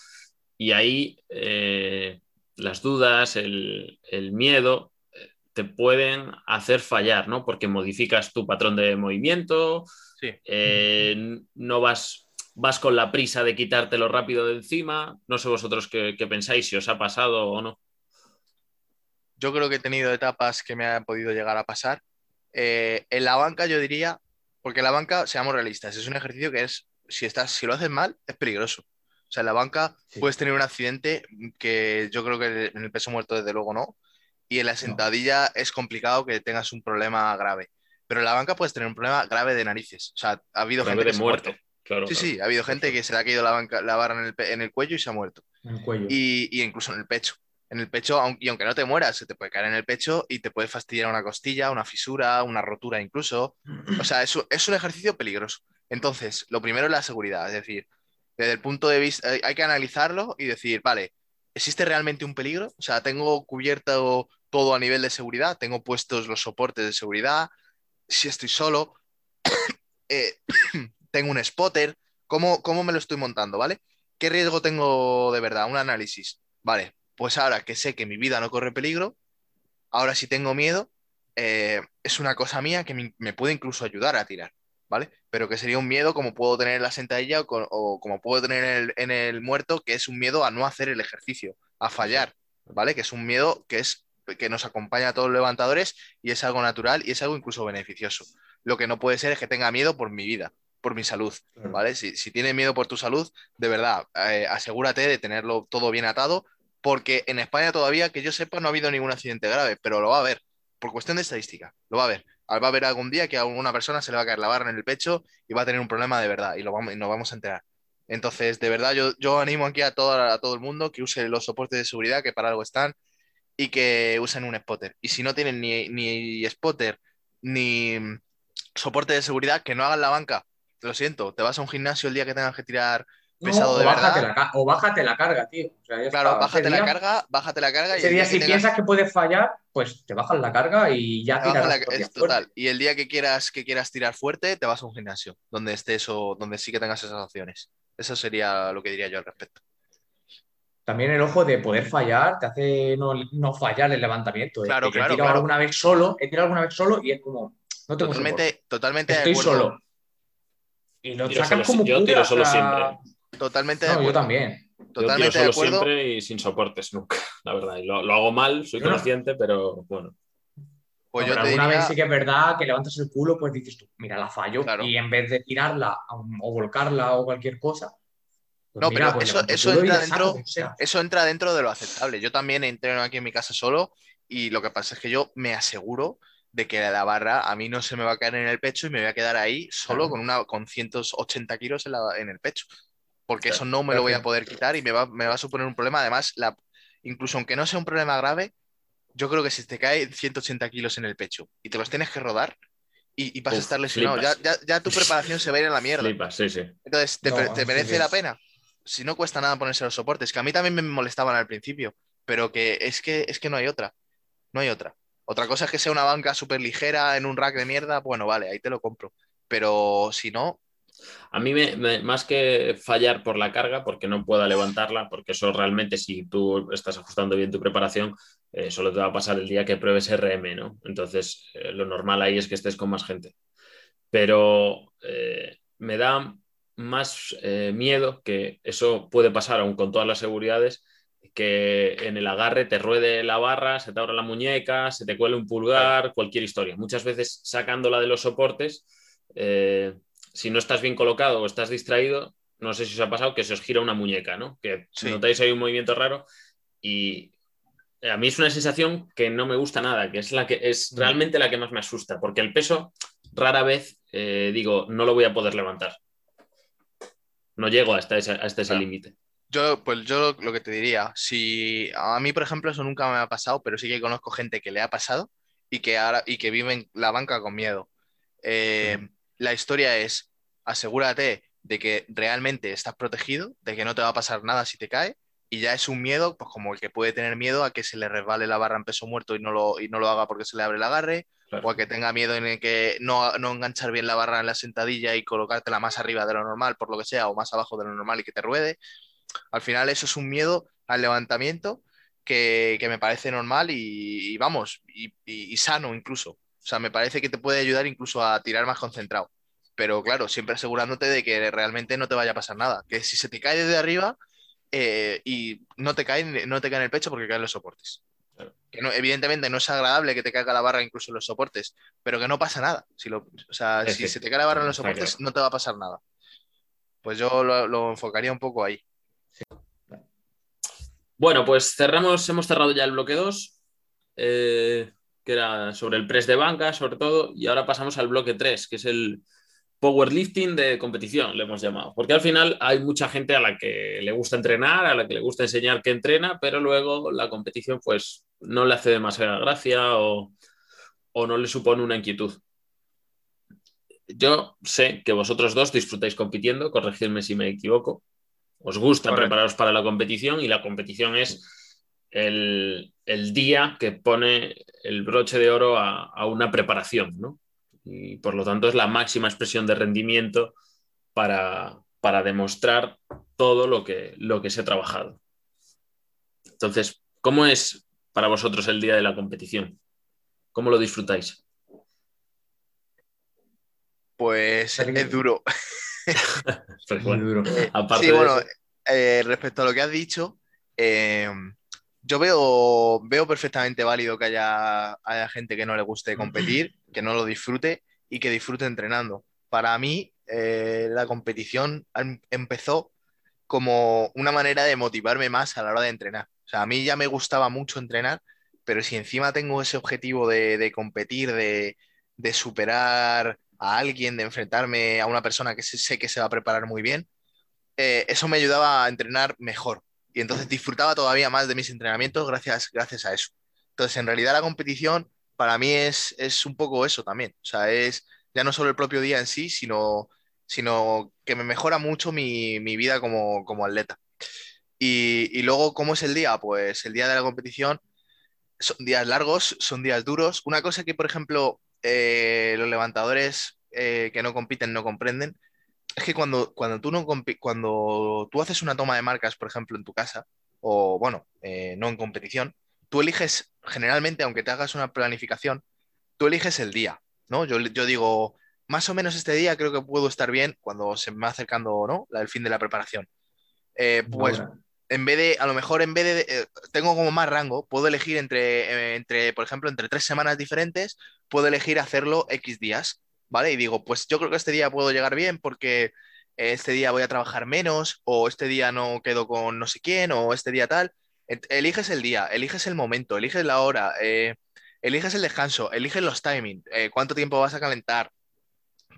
A: y ahí eh, las dudas, el, el miedo eh, te pueden hacer fallar, ¿no? Porque modificas tu patrón de movimiento,
C: Sí.
A: eh, no vas, vas con la prisa de quitártelo rápido de encima. No sé vosotros qué, qué pensáis, si os ha pasado o no.
C: Yo creo que he tenido etapas que me han podido llegar a pasar. Eh, en la banca yo diría, porque la banca, seamos realistas, es un ejercicio que es, si, estás, si lo haces mal, es peligroso. O sea, en la banca
B: Sí.
C: puedes tener un accidente que yo creo que en el peso muerto desde luego no. Y en la sentadilla es complicado que tengas un problema grave. Pero en la banca puedes tener un problema grave de narices. O sea, ha habido
A: Grave
C: gente
A: de
C: que se ha
A: muerte.
C: muerto.
A: Claro,
C: Sí,
A: claro.
C: sí, ha habido gente que se le ha caído la, banca, la barra en el, en el cuello y se ha muerto.
B: En el cuello.
C: Y, y incluso en el pecho. En el pecho, y aunque no te mueras, se te puede caer en el pecho y te puede fastidiar una costilla, una fisura, una rotura incluso. O sea, es un ejercicio peligroso. Entonces, lo primero es la seguridad. Es decir, desde el punto de vista, hay, que analizarlo y decir, vale, ¿existe realmente un peligro? O sea, tengo cubierto todo a nivel de seguridad, tengo puestos los soportes de seguridad, si estoy solo, eh, tengo un spotter, ¿cómo, ¿cómo me lo estoy montando? ¿Vale? ¿Qué riesgo tengo de verdad? Un análisis. Vale, pues ahora que sé que mi vida no corre peligro, ahora si tengo miedo, eh, es una cosa mía que me puede incluso ayudar a tirar, ¿vale? Pero que sería un miedo como puedo tener en la sentadilla o, co- o como puedo tener en el, en el muerto, que es un miedo a no hacer el ejercicio, a fallar, ¿vale? Que es un miedo que es que nos acompaña a todos los levantadores y es algo natural y es algo incluso beneficioso. Lo que no puede ser es que tenga miedo por mi vida, por mi salud. ¿vale? Si, si tienes miedo por tu salud, de verdad, eh, asegúrate de tenerlo todo bien atado, porque en España todavía, que yo sepa, no ha habido ningún accidente grave, pero lo va a haber, por cuestión de estadística, lo va a haber. Va a haber algún día que a alguna persona se le va a caer la barra en el pecho y va a tener un problema de verdad y, lo vamos, y nos vamos a enterar. Entonces, de verdad, yo, yo animo aquí a todo, a todo el mundo que use los soportes de seguridad, que para algo están, y que usen un spotter. Y si no tienen ni, ni spotter ni soporte de seguridad, que no hagan la banca. Lo siento, te vas a un gimnasio el día que tengas que tirar
B: No, o
C: de
B: bájate
C: verdad.
B: la o bájate la carga, tío. O sea, ya
C: Claro,
B: está.
C: bájate la carga, bájate la carga y
B: Ese
C: el
B: día, si piensas que puedes fallar, pues te bajas la carga y ya tiras
C: la- es total. Y el día que quieras, que quieras tirar fuerte, te vas a un gimnasio donde esté eso, donde sí que tengas esas opciones. Eso sería lo que diría yo al respecto.
B: También el ojo de poder fallar te hace no, no fallar el levantamiento. Es
C: Claro,
B: que yo
C: claro,
B: he tirado
C: claro.
B: alguna vez solo, he tirado alguna vez solo y es como, no tengo soporte.
C: Totalmente, totalmente de
B: Estoy solo. Y lo
A: Tiro
B: sacas
A: solo-
B: como
A: yo tiro solo
B: o
A: siempre.
C: Totalmente de
B: No, yo
C: acuerdo.
B: también.
A: Yo tiro
C: Totalmente de
A: solo
C: acuerdo.
A: siempre y sin soportes nunca, la verdad. Y lo, lo hago mal, soy
B: Yo no.
A: consciente, pero bueno.
C: Pues
B: No,
C: yo
B: pero
C: te
B: alguna
C: diría,
B: vez sí que es verdad que levantas el culo, pues dices tú, mira, la fallo.
C: Claro.
B: Y en vez de tirarla o volcarla o cualquier cosa, pues
C: No,
B: mira,
C: pero
B: pues
C: eso- entra
B: saco,
C: dentro-
B: sea.
C: eso entra dentro de lo aceptable. Yo también entreno aquí en mi casa solo y lo que pasa es que yo me aseguro de que la barra a mí no se me va a caer en el pecho y me voy a quedar ahí solo
B: Claro.
C: con una con 180 kilos en, la- en el pecho. Porque
A: Claro,
C: eso no me lo voy a poder quitar y me va, me va a suponer un problema. Además, la, incluso aunque no sea un problema grave, yo creo que si te cae 180 kilos en el pecho y te los tienes que rodar y, y vas a estar lesionado, ya, ya, ya tu preparación se va a ir a la mierda.
A: Flipas, sí, sí.
C: Entonces, ¿te,
B: No,
C: te
B: sí
C: merece la pena? Si no cuesta nada ponerse los soportes, que a mí también me molestaban al principio, pero que es que, es que no hay otra. No hay otra. Otra cosa es que sea una banca súper ligera en un rack de mierda, bueno, vale, ahí te lo compro. Pero si no,
A: A mí, me- me- más que fallar por la carga, porque no pueda levantarla, porque eso realmente, si tú estás ajustando bien tu preparación, eh, solo te va a pasar el día que pruebes RM, ¿no? Entonces, eh, lo normal ahí es que estés con más gente. Pero eh, me da más miedo que eso puede pasar, aún con todas las seguridades, que en el agarre te ruede la barra, se te abra la muñeca, se te cuele un pulgar, cualquier historia. Muchas veces sacándola de los soportes, eh, si no estás bien colocado o estás distraído, no sé si os ha pasado que se os gira una muñeca, ¿no? Que
C: Sí.
A: notáis ahí un movimiento raro y a mí es una sensación que no me gusta nada, que es la que es realmente la que más me asusta, porque el peso rara vez eh, digo, no lo voy a poder levantar. No llego hasta ese, hasta ese
C: Claro.
A: límite.
C: yo, pues yo lo que te diría, si a mí, por ejemplo, eso nunca me ha pasado, pero sí que conozco gente que le ha pasado y que ahora y que vive en la banca con miedo. Eh, La historia es asegúrate de que realmente estás protegido, de que no te va a pasar nada si te cae, y ya es un miedo, pues como el que puede tener miedo a que se le resbale la barra en peso muerto y no lo, y no lo haga porque se le abre el agarre,
A: Claro.
C: o a que tenga miedo en el que no, no enganchar bien la barra en la sentadilla y colocártela más arriba de lo normal, por lo que sea, o más abajo de lo normal y que te ruede. Al final eso es un miedo al levantamiento que, que me parece normal y, y vamos, y, y- y sano incluso. O sea, me parece que te puede ayudar incluso a tirar más concentrado. Pero claro, siempre asegurándote de que realmente no te vaya a pasar nada. Que si se te cae desde arriba eh, y no te cae, no te cae en el pecho porque caen los soportes.
A: Claro.
C: Que no, evidentemente no es agradable que te caiga la barra incluso en los soportes, pero que no pasa nada. Si lo, o sea, si se te cae la barra en los soportes,
A: claro.
C: no te va a pasar nada. Pues yo lo, lo enfocaría un poco ahí.
A: Bueno, pues cerramos, hemos cerrado ya el bloque 2, que era sobre el press de banca, sobre todo, y ahora pasamos al bloque 3, que es el powerlifting de competición, le hemos llamado. Porque al final hay mucha gente a la que le gusta entrenar, a la que le gusta enseñar que entrena, pero luego la competición, pues, no le hace demasiada gracia o, o no le supone una inquietud. Yo sé que vosotros dos disfrutáis compitiendo, corregidme si me equivoco. Os gusta
C: Correcto.
A: prepararos para la competición y la competición es el, el día que pone el broche de oro a, a una preparación, ¿no? Y por lo tanto es la máxima expresión de rendimiento para, para demostrar todo lo que, lo que se ha trabajado. Entonces, ¿cómo es para vosotros el día de la competición? ¿Cómo lo disfrutáis?
C: Pues es duro.
A: Pues
B: Muy
A: bueno,
B: duro.
A: aparte
C: Sí,
A: de
C: bueno,
A: eso-
C: eh, respecto a lo que has dicho, eh, yo veo, veo perfectamente válido que haya, haya gente que no le guste competir, que no lo disfrute y que disfrute entrenando. Para mí, eh, la competición em- empezó como una manera de motivarme más a la hora de entrenar. O sea, a mí ya me gustaba mucho entrenar, pero si encima tengo ese objetivo de, de competir, de, de superar a alguien, de enfrentarme a una persona que sé- sé que se va a preparar muy bien, eh, eso me ayudaba a entrenar mejor. Y entonces disfrutaba todavía más de mis entrenamientos gracias, gracias a eso. Entonces, en realidad la competición para mí es, es un poco eso también. O sea, es ya no solo el propio día en sí, sino sino que me mejora mucho mi, mi vida como, como atleta. Y, y luego, ¿cómo es el día? Pues el día de la competición son días largos, son días duros. Una cosa que, por ejemplo, eh, los levantadores eh, que no compiten no comprenden es que cuando, cuando, tú no cuando tú haces una toma de marcas, por ejemplo, en tu casa, o bueno, eh, no en competición, tú eliges, generalmente, aunque te hagas una planificación, tú eliges el día, ¿no? Yo, yo digo, más o menos este día creo que puedo estar bien cuando se me va acercando, ¿no? El fin de la preparación. Eh, pues en vez de, a lo mejor en vez de, eh, tengo como más rango, puedo elegir entre, entre, por ejemplo, entre tres semanas diferentes, puedo elegir hacerlo X días, ¿vale? Y digo, pues yo creo que este día puedo llegar bien porque este día voy a trabajar menos, o este día no quedo con no sé quién, o este día tal. Eliges el día, eliges el momento, eliges la hora, eh, eliges el descanso, eliges los timings, eh, cuánto tiempo vas a calentar,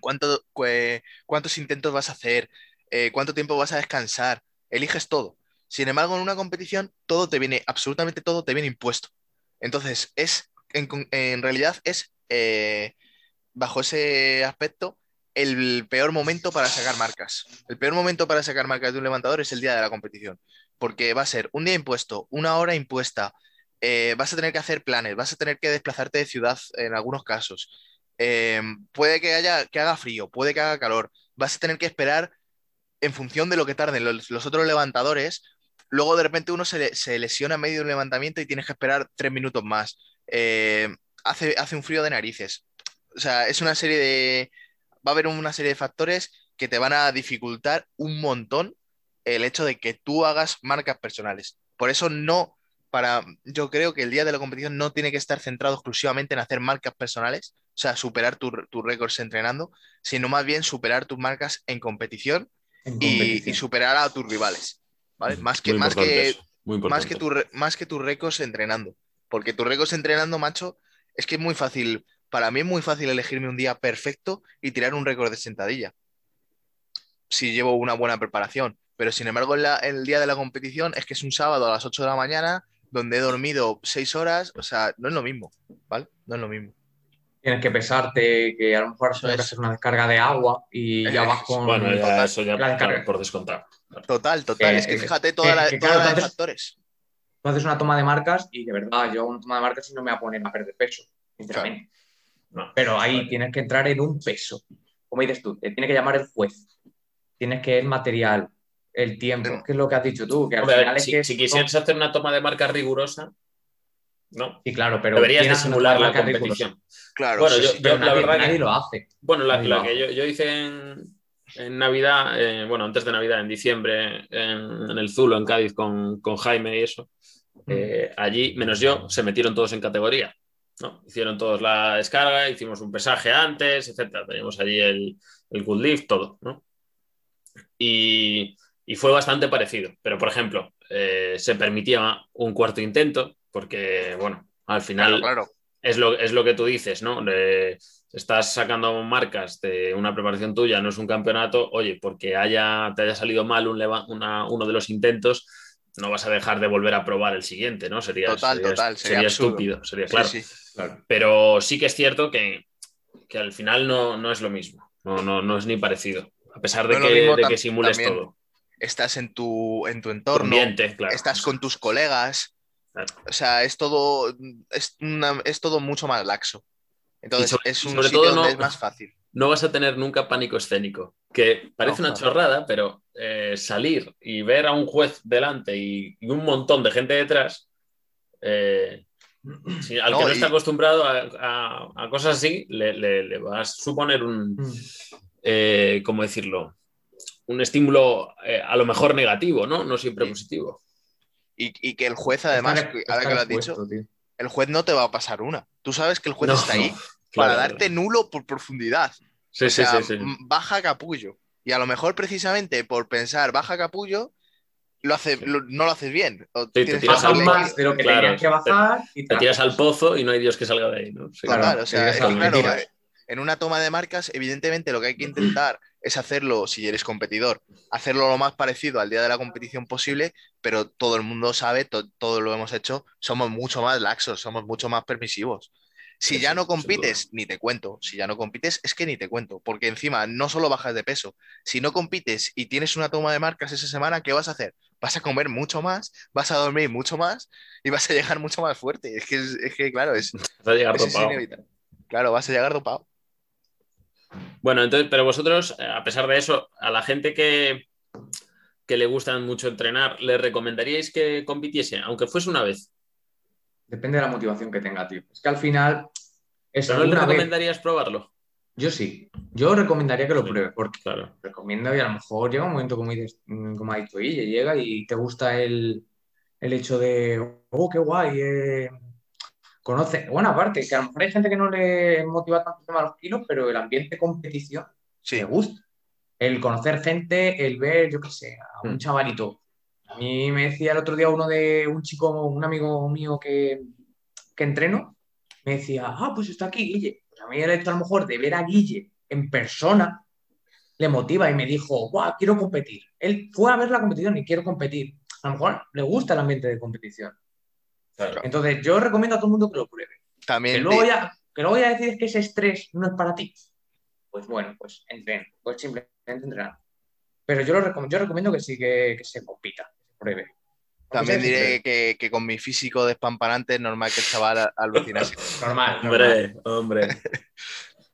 C: cuántos intentos vas a hacer, eh, cuánto tiempo vas a descansar, eliges todo. Sin embargo, en una competición, todo te viene, absolutamente todo te viene impuesto. Entonces, es, en, realidad, es, bajo ese aspecto, el peor momento para sacar marcas. El peor momento para sacar marcas de un levantador es el día de la competición, porque va a ser un día impuesto, una hora impuesta, eh, vas a tener que hacer planes, vas a tener que desplazarte de ciudad en algunos casos. Eh, puede que haya, que haga frío, puede que haga calor, vas a tener que esperar en función de lo que tarden los, otros levantadores, luego de repente uno se lesiona en medio de un levantamiento y tienes que esperar tres minutos más. Eh, hace, hace un frío de narices. O sea, es una serie de... Va a haber una serie de factores que te van a dificultar un montón el hecho de que tú hagas marcas personales. Por eso no, para, yo creo que el día de la competición no tiene que estar centrado exclusivamente en hacer marcas personales, o sea, superar tu- tus récords entrenando, sino más bien superar tus marcas en competición
B: En
C: y,
B: competición.
C: y superar a tus rivales, ¿vale? Más que,
A: Muy
C: más que, más que, tu, más que tus récords entrenando. Porque tus récords entrenando, macho, es que es muy fácil. Para mí es muy fácil elegirme un día perfecto y tirar un récord de sentadilla. Si llevo una buena preparación. Pero sin embargo, en, la- en el día de la competición es que es un sábado a las 8 de la mañana, donde he dormido 6 horas. O sea, no es lo mismo, ¿vale? No es lo mismo.
B: Tienes que pesarte, que a lo mejor
C: Eso es.
B: hacer una descarga de agua y ya
C: Eh,
B: vas con.
A: Bueno, ya
C: Total.
A: eso ya
B: La descarga.
A: claro, por descontado.
C: Total, total.
B: Eh,
C: es que
B: eh,
C: fíjate
B: eh,
C: toda la,
B: que
C: toda
B: claro,
C: la de
B: entonces-
C: factores.
B: Tú haces una toma de marcas y de verdad, yo hago una toma de marcas y no me voy a poner a perder peso, sinceramente.
A: No.
B: Pero ahí tienes que entrar en un peso. Como dices tú, te tiene que llamar el juez. Tienes que el material, el tiempo,
C: Mm.
B: que es lo que has dicho tú, que al
A: Hombre, a ver,
B: final es
A: si,
B: que
A: si quisieras hacer una toma de marca rigurosa, no.
B: Sí, claro, pero
A: Deberías de
B: ¿quién hace una
A: simular
B: toma
A: la competición.
C: Claro,
A: Bueno,
C: sí,
A: yo-
C: sí.
B: Pero
A: la
B: nadie,
A: verdad que-
B: nadie lo hace.
A: Bueno, la, que yo, yo hice en, en Navidad, eh, bueno, antes de Navidad, en diciembre, en, en el Zulo, en Cádiz, con, con Jaime y eso, eh, allí, menos yo, se metieron todos en categoría. ¿No? Hicieron todos la descarga, hicimos un pesaje antes, etcétera. Teníamos allí el, el good lift, todo, ¿no? Y, y fue bastante parecido. Pero, por ejemplo, eh, se permitía un cuarto intento, porque, bueno, al final
C: Claro, claro.
A: es lo, es lo que tú dices, ¿no? Estás sacando marcas de una preparación tuya, no es un campeonato, oye, porque haya, te haya salido mal un leva- una- uno de los intentos, no vas a dejar de volver a probar el siguiente, ¿no? Sería,
C: Total,
A: sería-
C: total, sería
A: estúpido, sería
C: Sí,
A: claro.
C: sí.
B: Claro.
A: Pero sí que es cierto que, que al final no, no es lo mismo, no, no, no es ni parecido, a pesar de
C: No
A: que, de que simules
C: también
A: todo.
C: Estás en tu, en tu entorno,
A: ambiente, claro.
C: estás con tus colegas.
A: Claro.
C: O sea, es todo, es, una- es todo mucho más laxo. Entonces,
A: sobre-
C: es un
A: sobre
C: sitio
A: todo
C: donde
A: no-
C: es más fácil.
A: no vas a tener nunca pánico escénico. Que parece
C: No,
A: una chorrada, pero eh, salir y ver a un juez delante y, y un montón de gente detrás, eh, si- al
C: No,
A: que no
C: y-
A: está acostumbrado a, a- a cosas así, le, le- le va a suponer un,
B: Mm.
A: eh, ¿cómo decirlo? Un estímulo eh, a lo mejor negativo, ¿no? No siempre
C: Sí.
A: positivo.
C: Y, y que el juez, además, ahora que lo has dicho,
B: tío.
C: el juez no te va a pasar una. Tú sabes que el juez
A: No,
C: está ahí
A: claro.
C: para darte nulo por profundidad.
A: Sí,
C: o
A: sí,
C: sea,
A: sí, sí.
C: baja capullo. Y a lo mejor precisamente por pensar baja capullo, lo hace, lo- no lo haces bien. O
A: te tiras al
B: más de lo que
A: Claro,
B: tenías que
A: te-
B: bajar y
A: Te tiras al pozo y no hay Dios que salga de ahí, ¿no? Sí.
B: Claro.
C: O sea, es claro, en una toma de marcas, evidentemente lo que hay que intentar es hacerlo, si eres competidor, hacerlo lo más parecido al día de la competición posible, pero todo el mundo sabe, to- todo lo hemos hecho, somos mucho más laxos, somos mucho más permisivos. Si ya no compites, ni te cuento. Si ya no compites, es que ni te cuento. Porque encima no solo bajas de peso. Si no compites y tienes una toma de marcas esa semana, ¿qué vas a hacer? Vas a comer mucho más, vas a dormir mucho más y vas a llegar mucho más fuerte. Es que, es, que claro, es.
A: Vas a llegar
C: es- inevitable. Claro, vas a llegar dopado.
A: Bueno, entonces, pero vosotros, eh, a pesar de eso, a la gente que, que le gusta mucho entrenar, ¿le recomendaríais que compitiese, aunque fuese una vez?
B: Depende de la motivación que tenga, tío. Es que al final, eso,
A: ¿Pero no le
B: vez-
A: recomendarías probarlo?
B: yo sí. Yo recomendaría que lo
A: Sí.
B: pruebes, porque
A: Claro.
B: recomiendo y a lo mejor llega un momento, como, dices, mm, como ha dicho Guille, llega y te gusta el, el hecho de, oh, qué guay, eh, conoce, bueno, aparte, que a lo mejor hay gente que no le motiva tanto el tema de los kilos, pero el ambiente de competición
C: Sí,
B: me gusta. El conocer gente, el ver, yo qué sé, a un
A: Mm.
B: chavalito. A mí me decía el otro día uno de un chico, un amigo mío que, que entreno, me decía, ah, pues está aquí Guille. Pues a mí el hecho a lo mejor de ver a Guille en persona le motiva y me dijo, guau, quiero competir. Él fue a ver la competición y quiero competir. A lo mejor le gusta el ambiente de competición.
A: Claro.
B: Entonces yo recomiendo a todo el mundo que lo pruebe. Que
C: también
B: luego
C: di-
B: ya, que luego ya decides que ese estrés no es para ti. Pues bueno, pues entrena, pues simplemente entrenar. Pero yo, lo recom- yo recomiendo que sí que, que se compita,
C: también diré que, que con mi físico despampanante es normal que el chaval alucinase.
B: Normal, normal.
A: Hombre, hombre.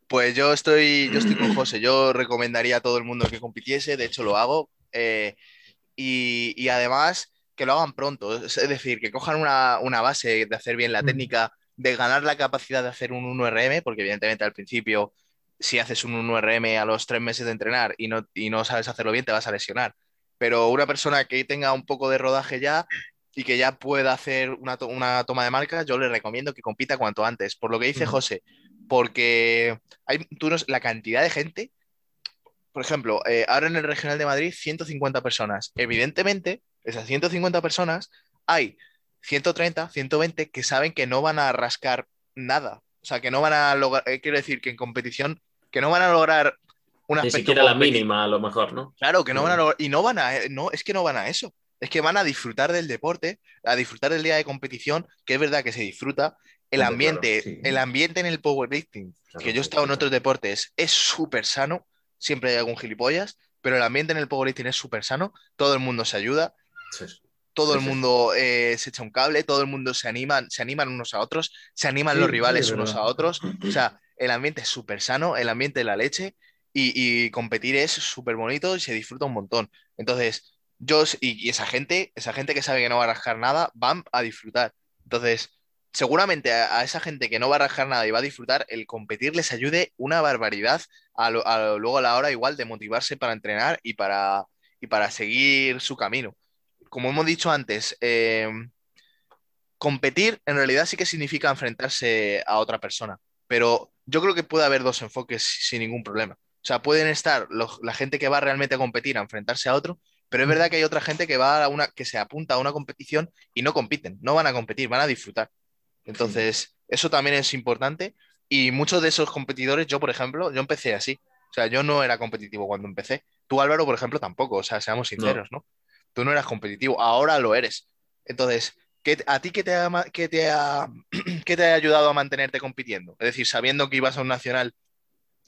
C: Pues yo estoy, yo estoy con José. Yo recomendaría a todo el mundo que compitiese, de hecho lo hago. eh, y, y además que lo hagan pronto, es decir, que cojan una, una base de hacer bien la
B: Mm.
C: técnica, de ganar la capacidad de hacer un 1RM, porque evidentemente al principio, si haces un 1RM a los tres meses de entrenar y no, y no sabes hacerlo bien, te vas a lesionar. Pero una persona que tenga un poco de rodaje ya y que ya pueda hacer una, to- una toma de marca, yo le recomiendo que compita cuanto antes. Por lo que dice. José, porque hay tú no- la cantidad de gente, por ejemplo, eh, ahora en el Regional de Madrid, 150 personas. Evidentemente, esas 150 personas, hay 130, 120 que saben que no van a rascar nada. O sea, que no van a lograr, eh, quiero decir, que en competición, que no van a lograr un
A: Ni siquiera la
C: competitivo.
A: mínima, a lo mejor, ¿no?
C: Claro, que no van a y no van a, no, es que no van a eso. Es que van a disfrutar del deporte, a disfrutar del día de competición, que es verdad que se disfruta. El ambiente,
B: claro, sí.
C: el ambiente en el powerlifting,
A: Claro,
C: que yo he estado en otros deportes, es súper sano. Siempre hay algún gilipollas, pero el ambiente en el powerlifting es súper sano. Todo el mundo se ayuda,
A: Sí,
C: todo el mundo eh, se echa un cable, todo el mundo se animan, se animan unos a otros, se animan
B: Sí,
C: los rivales
B: es
C: unos a otros. O sea, el ambiente es súper sano, el ambiente de la leche y, competir es súper bonito y se disfruta un montón. Entonces, yo y, esa gente, esa gente que sabe que no va a rascar nada, van a disfrutar. Entonces, seguramente a, a esa gente que no va a rascar nada y va a disfrutar, el competir les ayude una barbaridad a, lo- a lo- luego a la hora igual de motivarse para entrenar y para, y para seguir su camino. Como hemos dicho antes, eh, competir en realidad sí que significa enfrentarse a otra persona, pero yo creo que puede haber dos enfoques sin ningún problema. O sea, pueden estar los- la gente que va realmente a competir a enfrentarse a otro, pero es verdad que hay otra gente que va a una, que se apunta a una competición y no compiten, no van a competir, van a disfrutar. Entonces, eso también es importante. Y muchos de esos competidores, yo por ejemplo, yo empecé así. O sea, yo no era competitivo cuando empecé. Tú, Álvaro, por ejemplo, tampoco. O sea, seamos sinceros, ¿no? Tú no eras competitivo, ahora lo eres. Entonces, ¿qué, ¿a ti qué te, ha, qué te ha, qué te ha ayudado a mantenerte compitiendo? Es decir, sabiendo que ibas a un nacional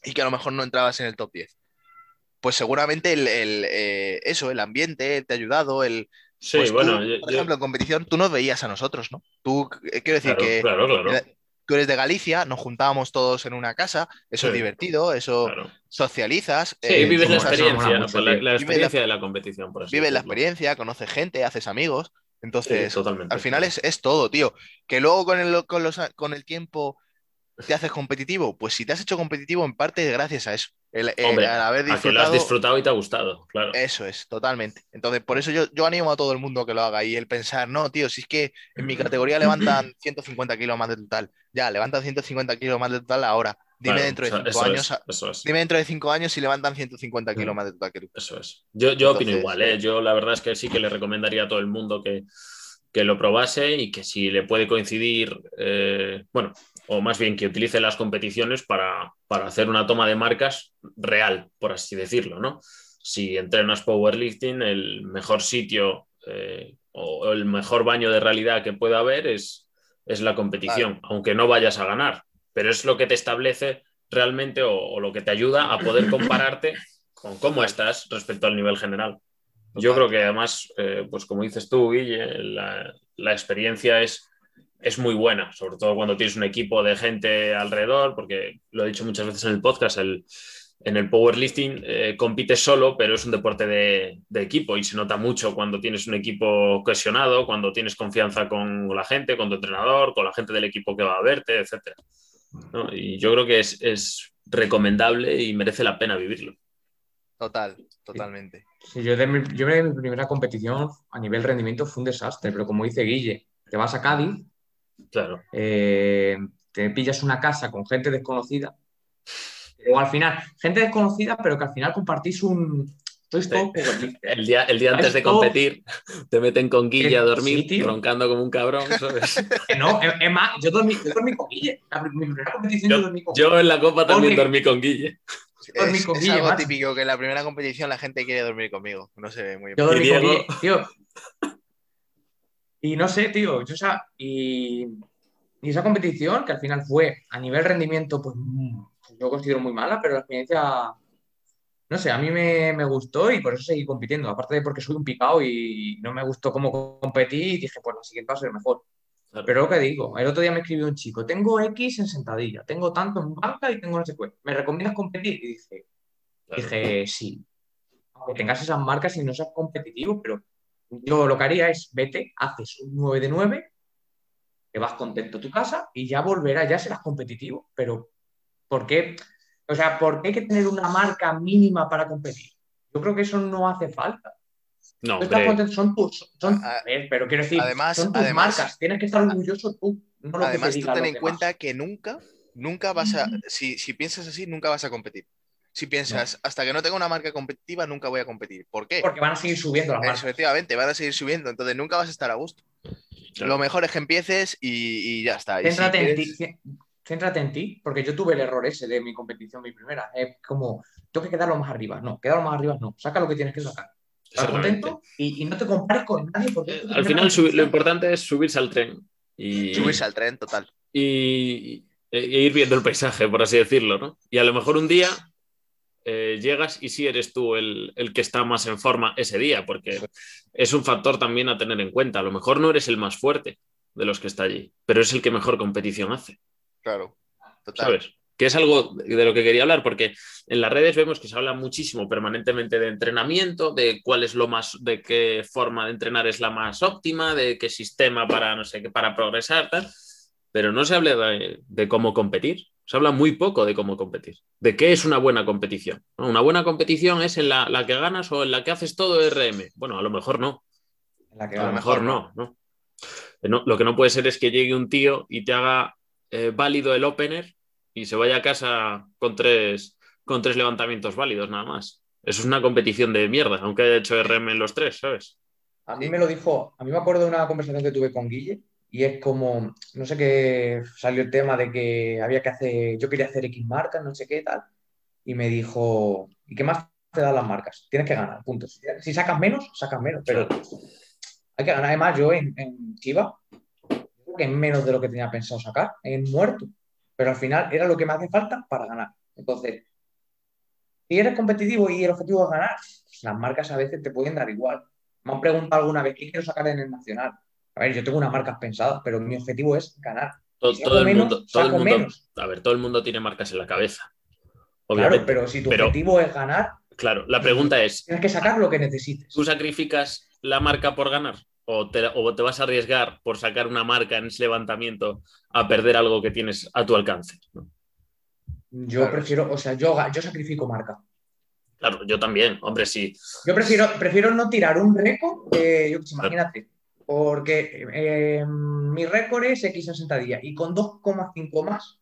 C: y que a lo mejor no entrabas en el top 10. Pues seguramente el, el, eh, eso, el ambiente te ha ayudado, el,
A: Sí,
C: pues tú,
A: bueno, yo-
C: por
A: yo-
C: ejemplo, en competición, tú nos veías a nosotros, ¿no? Tú, eh, quiero decir
A: claro,
C: que
A: claro, claro,
C: tú eres de Galicia, nos juntábamos todos en una casa, eso es divertido, eso
A: claro.
C: socializas.
A: Sí,
C: eh,
A: vives la experiencia, ¿no? Pues la, experiencia de la competición, por así
C: vives la experiencia, conoces gente, haces amigos.
A: Sí,
C: Entonces,
A: totalmente.
C: al final es, es todo, tío. Que luego con el, con, los, con el tiempo te haces competitivo. Pues si te has hecho competitivo, en parte es gracias a eso. El, el-
A: Hombre,
C: haber
A: a que lo has
C: disfrutado.
A: disfrutado y te ha gustado, claro.
C: Eso es, totalmente. Entonces, por eso yo, yo animo a todo el mundo que lo haga y el pensar, no, tío, si es que en mi categoría levantan 150 kilos más de total. Ya, levantan 150 kilos más de total ahora. Dime dentro de
A: o sea,
C: cinco
A: eso
C: años,
A: es, eso es.
C: dime dentro de cinco años si levantan 150 kilos
A: Mm.
C: más de total que tú.
A: Eso es. Yo, yo opino igual, ¿eh? Yo la verdad es que sí que le recomendaría a todo el mundo que, que lo probase y que si le puede coincidir, eh, bueno, o más bien que utilice las competiciones para, para hacer una toma de marcas real, por así decirlo, ¿no? Si entrenas powerlifting, el mejor sitio eh, o el mejor baño de realidad que pueda haber es, es la competición, aunque no vayas a ganar, pero es lo que te establece realmente o, o lo que te ayuda a poder compararte con cómo estás respecto al nivel general. Yo creo que además, eh, pues como dices tú, Guille, la, la experiencia es, es muy buena, sobre todo cuando tienes un equipo de gente alrededor, porque lo he dicho muchas veces en el podcast, el, en el powerlifting eh, compites solo, pero es un deporte de, de, equipo y se nota mucho cuando tienes un equipo cohesionado, cuando tienes confianza con la gente, con tu entrenador, con la gente del equipo que va a verte, etc. ¿no? Y yo creo que es, es recomendable y merece la pena vivirlo.
C: Total, totalmente.
B: Sí, yo, de mi, yo de mi primera competición a nivel rendimiento fue un desastre, pero como dice Guille, te vas a Cádiz,
A: claro.
B: eh, te pillas una casa con gente desconocida, o al final, gente desconocida, pero que al final compartís un...
A: Sí. El día, el día antes de competir, te meten con Guille a dormir, sí, roncando como un cabrón, ¿sabes?
B: no, es más, yo dormí, yo dormí con Guille. La, mi primera competición yo, yo dormí con
A: Guille. Yo en la copa también dormí con Guille.
C: Es, es, algo más. típico que en la primera competición la gente quiere dormir conmigo. No se ve muy bien.
B: Yo dormí con Guille, tío. Y no sé, tío. Yo, o sea, y, y, esa competición, que al final fue a nivel rendimiento, pues yo considero muy mala, pero la experiencia, no sé, a mí me, me gustó y por eso seguí compitiendo. Aparte de porque soy un picado y no me gustó cómo competí y dije, pues la siguiente va a ser mejor. Claro. Pero lo que digo, el otro día me escribió un chico, tengo X en sentadilla, tengo tanto en banca y tengo no sé qué. ¿Me recomiendas competir? Y dije, claro. dije, sí. Aunque tengas esas marcas y no seas competitivo, pero yo lo que haría es, vete, haces un 9 de 9, te vas contento a tu casa y ya volverás, ya serás competitivo. Pero, ¿por qué? O sea, ¿por qué hay que tener una marca mínima para competir? Yo creo que eso no hace falta.
A: No,
B: contento, son tus, son, a ver, pero quiero decir,
C: además,
B: son tus
C: además,
B: marcas, tienes que estar orgulloso tú. No lo
C: además,
B: que
C: tú ten en cuenta que nunca, nunca vas a, si, si, piensas así, nunca vas a competir. Si piensas, no. hasta que no tenga una marca competitiva, nunca voy a competir. ¿Por qué?
B: Porque van a seguir subiendo las marcas.
C: Efectivamente, van a seguir subiendo, entonces nunca vas a estar a gusto. Claro. Lo mejor es que empieces y, y ya está.
B: Céntrate,
C: si
B: en ti, céntrate en ti, porque yo tuve el error ese de mi competición, mi primera. Es como, tengo que quedarlo más arriba. No, quedarlo más arriba no. Saca lo que tienes que sacar. Estás contento y, y, no te compares con nadie. Porque
A: Al final, lo importante es subirse al tren. Y,
C: subirse al tren, total.
A: Y, e ir viendo el paisaje, por así decirlo, ¿no? Y a lo mejor un día eh, llegas y sí eres tú el, el, que está más en forma ese día, porque es un factor también a tener en cuenta. A lo mejor no eres el más fuerte de los que está allí, pero es el que mejor competición hace.
C: Claro, total.
A: ¿Sabes? Que es algo de lo que quería hablar, porque en las redes vemos que se habla muchísimo permanentemente de entrenamiento, de cuál es lo más, de qué forma de entrenar es la más óptima, de qué sistema para, no sé, qué, para progresar, tal, pero no se habla de, de cómo competir, se habla muy poco de cómo competir, de qué es una buena competición. ¿no? Una buena competición es en la, la, que ganas o en la que haces todo RM. Bueno, a lo mejor no.
B: La que
A: a lo mejor no, no. no. Lo que no puede ser es que llegue un tío y te haga eh, válido el opener y se vaya a casa con tres, con tres levantamientos válidos nada más. Eso es una competición de mierda, aunque haya hecho RM en los tres, ¿sabes?
B: A mí me lo dijo, a mí me acuerdo de una conversación que tuve con Guille y es como, no sé qué, salió el tema de que había que hacer, yo quería hacer X marcas, no sé qué tal, y me dijo, ¿y qué más te dan las marcas? Tienes que ganar, punto. Si sacas menos, sacas menos, pero hay que ganar. Además, yo en, en Chiva, creo que en menos de lo que tenía pensado sacar, en muerto pero al final era lo que me hace falta para ganar. Entonces, si eres competitivo y el objetivo es ganar, pues las marcas a veces te pueden dar igual. Me han preguntado alguna vez qué quiero sacar en el nacional. A ver, yo tengo unas marcas pensadas, pero mi objetivo es ganar.
A: Todo, si todo el menos, mundo, todo el mundo menos. a ver, todo el mundo tiene marcas en la cabeza.
B: Obviamente. Claro, pero si tu pero, objetivo es ganar.
A: Claro, la pregunta es:
B: tienes que sacar lo que necesites.
A: ¿Tú sacrificas la marca por ganar? O te, o te, vas a arriesgar por sacar una marca en ese levantamiento a perder algo que tienes a tu alcance. ¿no?
B: Yo claro. prefiero, o sea, yo, yo sacrifico marca.
A: Claro, yo también, hombre, sí.
B: Yo prefiero, prefiero no tirar un récord, eh, yo, imagínate, porque eh, mi récord es X en sentadilla y con 2,5 más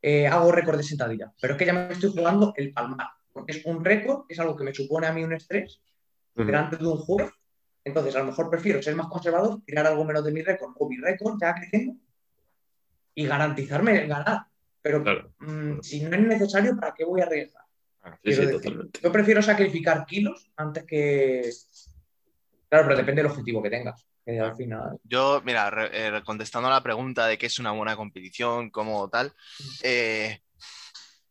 B: eh, hago récord de sentadilla. Pero es que ya me estoy jugando el palmar, porque es un récord, es algo que me supone a mí un estrés uh -huh. delante de un juez entonces, a lo mejor prefiero ser más conservador, tirar algo menos de mi récord o mi récord ya creciendo y garantizarme ganar. Pero claro. mmm, si no es necesario, ¿para qué voy a arriesgar?
A: Sí, sí, decir,
B: yo prefiero sacrificar kilos antes que. Claro, pero depende del objetivo que tengas. que al final.
C: Yo, mira, re- eh, contestando a la pregunta de qué es una buena competición, como tal, eh,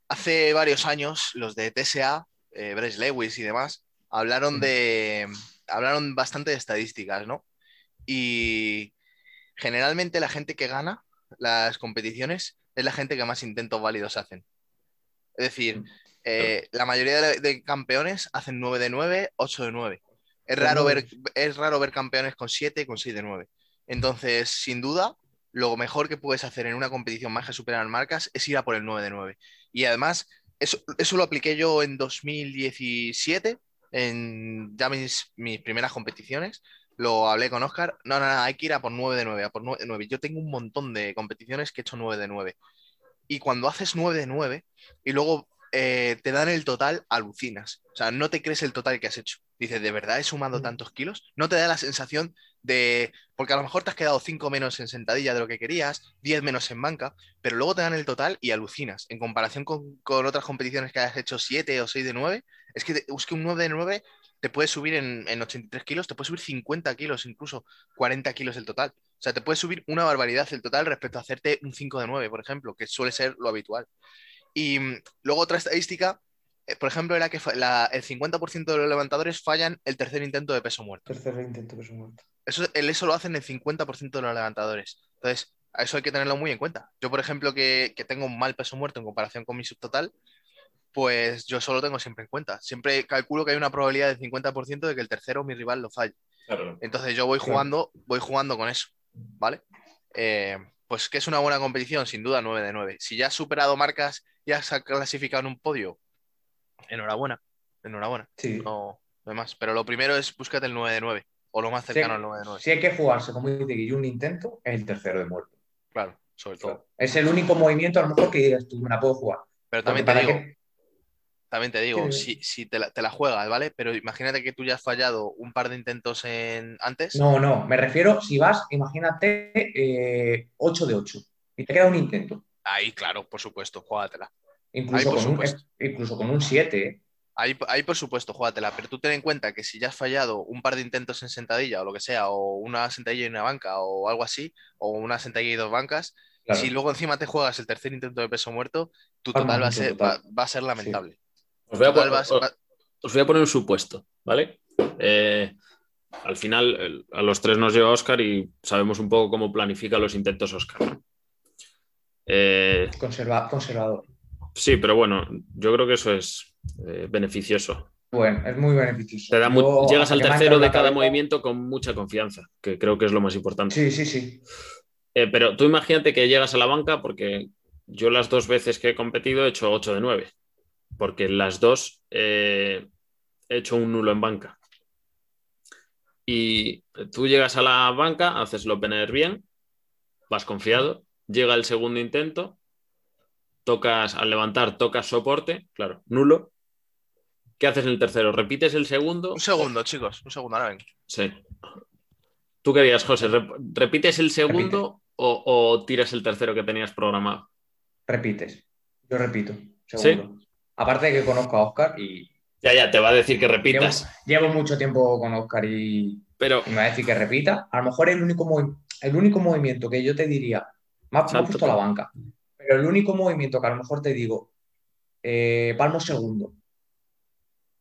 C: hace varios años los de TSA, eh, Bryce Lewis y demás, hablaron
B: Mm.
C: de, hablaron bastante de estadísticas, ¿no? Y generalmente la gente que gana las competiciones es la gente que más intentos válidos hacen. Es decir,
B: Mm.
C: eh, la mayoría de, de campeones hacen 9 de 9, 8 de 9. Es raro, ver, es raro ver campeones con 7 y con 6 de 9. Entonces, sin duda, lo mejor que puedes hacer en una competición más que superar marcas es ir a por el 9 de 9. Y además, eso, eso lo apliqué yo en 2017, en ya mis, mis primeras competiciones. Lo hablé con Oscar. No, no, no, hay que ir a por 9 de 9, a por 9 de 9. Yo tengo un montón de competiciones que he hecho 9 de 9. Y cuando haces 9 de 9 y luego eh, te dan el total, alucinas. O sea, no te crees el total que has hecho. Dices, ¿de verdad he sumado tantos kilos? No te da la sensación de. Porque a lo mejor te has quedado 5 menos en sentadilla de lo que querías, 10 menos en banca, pero luego te dan el total y alucinas. En comparación con, con otras competiciones que hayas hecho 7 o 6 de 9, es que, un 9 de 9 te puede subir en, en 83 kilos, te puede subir 50 kilos, incluso 40 kilos el total. O sea, te puede subir una barbaridad el total respecto a hacerte un 5 de 9, por ejemplo, que suele ser lo habitual. Y mm, luego otra estadística, eh, por ejemplo, era que la- el 50% de los levantadores fallan el tercer intento de peso muerto.
B: Tercer intento que es muerto.
C: Eso, eso lo hacen el 50% de los levantadores. Entonces, a eso hay que tenerlo muy en cuenta. Yo, por ejemplo, que, que tengo un mal peso muerto en comparación con mi subtotal, pues yo solo tengo siempre en cuenta. Siempre calculo que hay una probabilidad del 50% de que el tercero, mi rival, lo falle.
A: Claro.
C: Entonces yo voy jugando, voy jugando con eso, ¿vale? Eh, pues que es una buena competición, sin duda 9 de 9. Si ya has superado marcas, ya has clasificado en un podio, enhorabuena, enhorabuena,
B: Sí.
C: no, no hay más. Pero lo primero es búscate el 9 de 9, o lo más cercano al 9 de 9,
B: si hay que jugarse, como dice Guille, un intento, es el tercero de muerto.
C: claro, sobre todo.
B: Es el único movimiento, a lo mejor, que digas tú, me la puedo jugar.
C: Pero también te digo, también te digo, si, si te, la, te la juegas, ¿vale? Pero imagínate que tú ya has fallado un par de intentos en antes,
B: No, no, me refiero, si vas, imagínate, eh, 8 de 8 y te queda un intento.
C: ahí, claro, por supuesto, júgatela.
B: Incluso,
C: Ahí, por
B: con, un,
C: supuesto.
B: incluso con un 7, ¿eh?
C: Ahí, ahí, por supuesto, júgatela, pero tú ten en cuenta que si ya has fallado un par de intentos en sentadilla o lo que sea, o una sentadilla y una banca o algo así, o una sentadilla y dos bancas,
B: Claro.
C: si luego encima te juegas el tercer intento de peso muerto, tu total va a ser,
B: total.
C: va, va a ser lamentable.
A: Os voy, a
C: Total
A: pon-
C: va a ser- va-
A: os voy a poner un supuesto, ¿vale? Eh, al final, el- a los tres nos lleva Oscar y sabemos un poco cómo planifica los intentos Oscar. Eh,
B: Conserva- conservador.
A: sí, pero bueno, yo creo que eso es eh, beneficioso.
B: Bueno, es muy beneficioso.
A: Te da mu-
B: Yo,
A: llegas al tercero de cada movimiento con mucha confianza, que creo que es lo más importante.
B: Sí, sí, sí.
A: Eh, pero tú imagínate que llegas a la banca porque yo las dos veces que he competido he hecho 8 de 9, porque las dos eh, he hecho un nulo en banca. Y tú llegas a la banca, haces el opener bien, vas confiado, llega el segundo intento, tocas al levantar, tocas soporte, claro, nulo. ¿Qué haces en el tercero? ¿Repites el segundo?
C: Un segundo, chicos, un segundo, ahora vengo.
A: Sí. ¿Tú qué dirías, José? ¿Rep- ¿Repites el segundo o, o tiras el tercero que tenías programado?
B: Repites. Yo repito, seguro. Aparte de que conozco a Oscar y
A: Ya, ya, te va a decir que repitas,
B: llevo mucho tiempo con Oscar y,
A: pero
B: y me va a decir que repita. A lo mejor el único, movi- el único movimiento que yo te diría, me ha, me ha puesto la banca, pero el único movimiento que a lo mejor te digo, eh, palmo segundo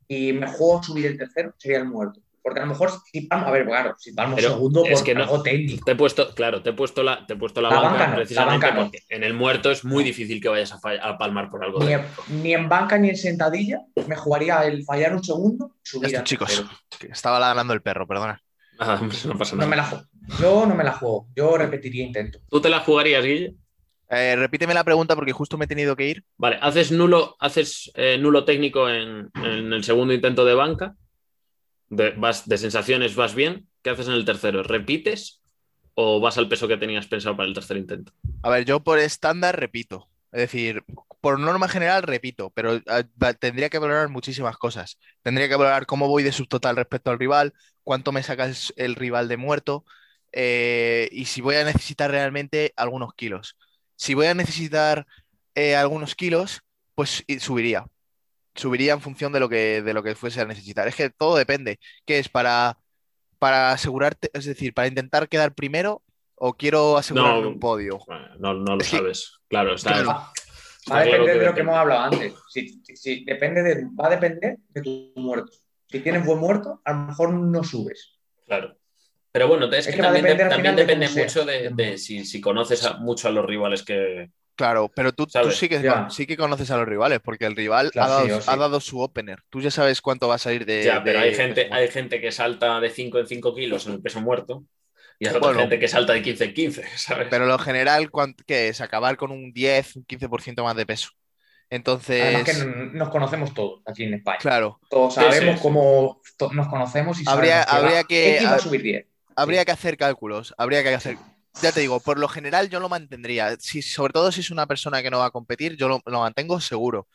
B: y me juego a subir el tercero, sería el muerto. Porque a lo mejor si palmo, a ver, claro, si palmo
A: Pero
B: segundo
A: es
B: por
A: que no-
B: algo técnico.
A: te he puesto, claro, te he puesto la, te he puesto la,
B: La
A: banca,
B: banca no, la
A: precisamente
B: no.
A: en el muerto es muy difícil que vayas a, fall- a palmar por algo.
B: Ni
A: de-
B: en, ni en banca ni en sentadilla me jugaría el fallar un segundo y subir
C: Esto,
B: al
C: chicos,
B: tercero.
C: estaba ladrando el perro, perdona.
A: Nada, hombre, no pasa
B: No
A: nada.
B: me la juego. Yo no me la juego. Yo repetiría intento.
A: ¿Tú te la jugarías, Guille?
C: Eh, repíteme la pregunta porque justo me he tenido que ir.
A: Vale, haces nulo, haces eh, nulo técnico en, en el segundo intento de banca. De, vas, de sensaciones vas bien. ¿Qué haces en el tercero? ¿Repites o vas al peso que tenías pensado para el tercer intento?
C: A ver, yo por estándar repito. Es decir, por norma general repito, pero ah, tendría que valorar muchísimas cosas. Tendría que valorar cómo voy de subtotal respecto al rival, cuánto me saca el rival de muerto eh, y si voy a necesitar realmente algunos kilos. Si voy a necesitar eh, algunos kilos, pues subiría. Subiría en función de lo que, de lo que fuese a necesitar. Es que todo depende. ¿Qué es para para asegurarte, es decir, para intentar quedar primero o quiero asegurarme
A: No.
C: un podio?
A: No, no lo
C: Es que-
A: sabes. Claro, está,
C: Claro.
B: Va, a depender de lo que hemos hablado antes. Si, si- si depende de, va a depender de tu muerto. Si tienes buen muerto, a lo mejor no subes.
A: Claro. Pero bueno, es, que,
B: que
A: también, de-
B: de
A: depende mucho de, de si, si conoces a- mucho a los rivales que.
C: Claro, pero tú, sí, que, sí que conoces a los rivales, porque el rival
B: Claro,
C: ha, dado,
B: sí.
C: ha dado su opener. Tú ya sabes cuánto va a salir de.
A: ya, pero
C: de-
A: hay gente, hay gente que salta de 5 en 5 kilos en el peso muerto. Y hay otra gente que salta de 15 en 15, ¿sabes?
C: Pero lo general, ¿cuán- ¿qué es? Acabar con un 10, un 15% más de peso. Entonces,
B: Además que nos conocemos todos aquí en España.
C: claro,
B: Todos sabemos
A: sí, sí.
B: cómo nos conocemos y
C: Habría-
B: sabemos
C: habría
B: va-
C: que-
B: X va a subir 10.
C: Habría
B: Sí.
C: que hacer cálculos, habría que hacer... Ya te digo, por lo general yo lo mantendría. Si, sobre todo si es una persona que no va a competir, yo lo, lo mantengo seguro.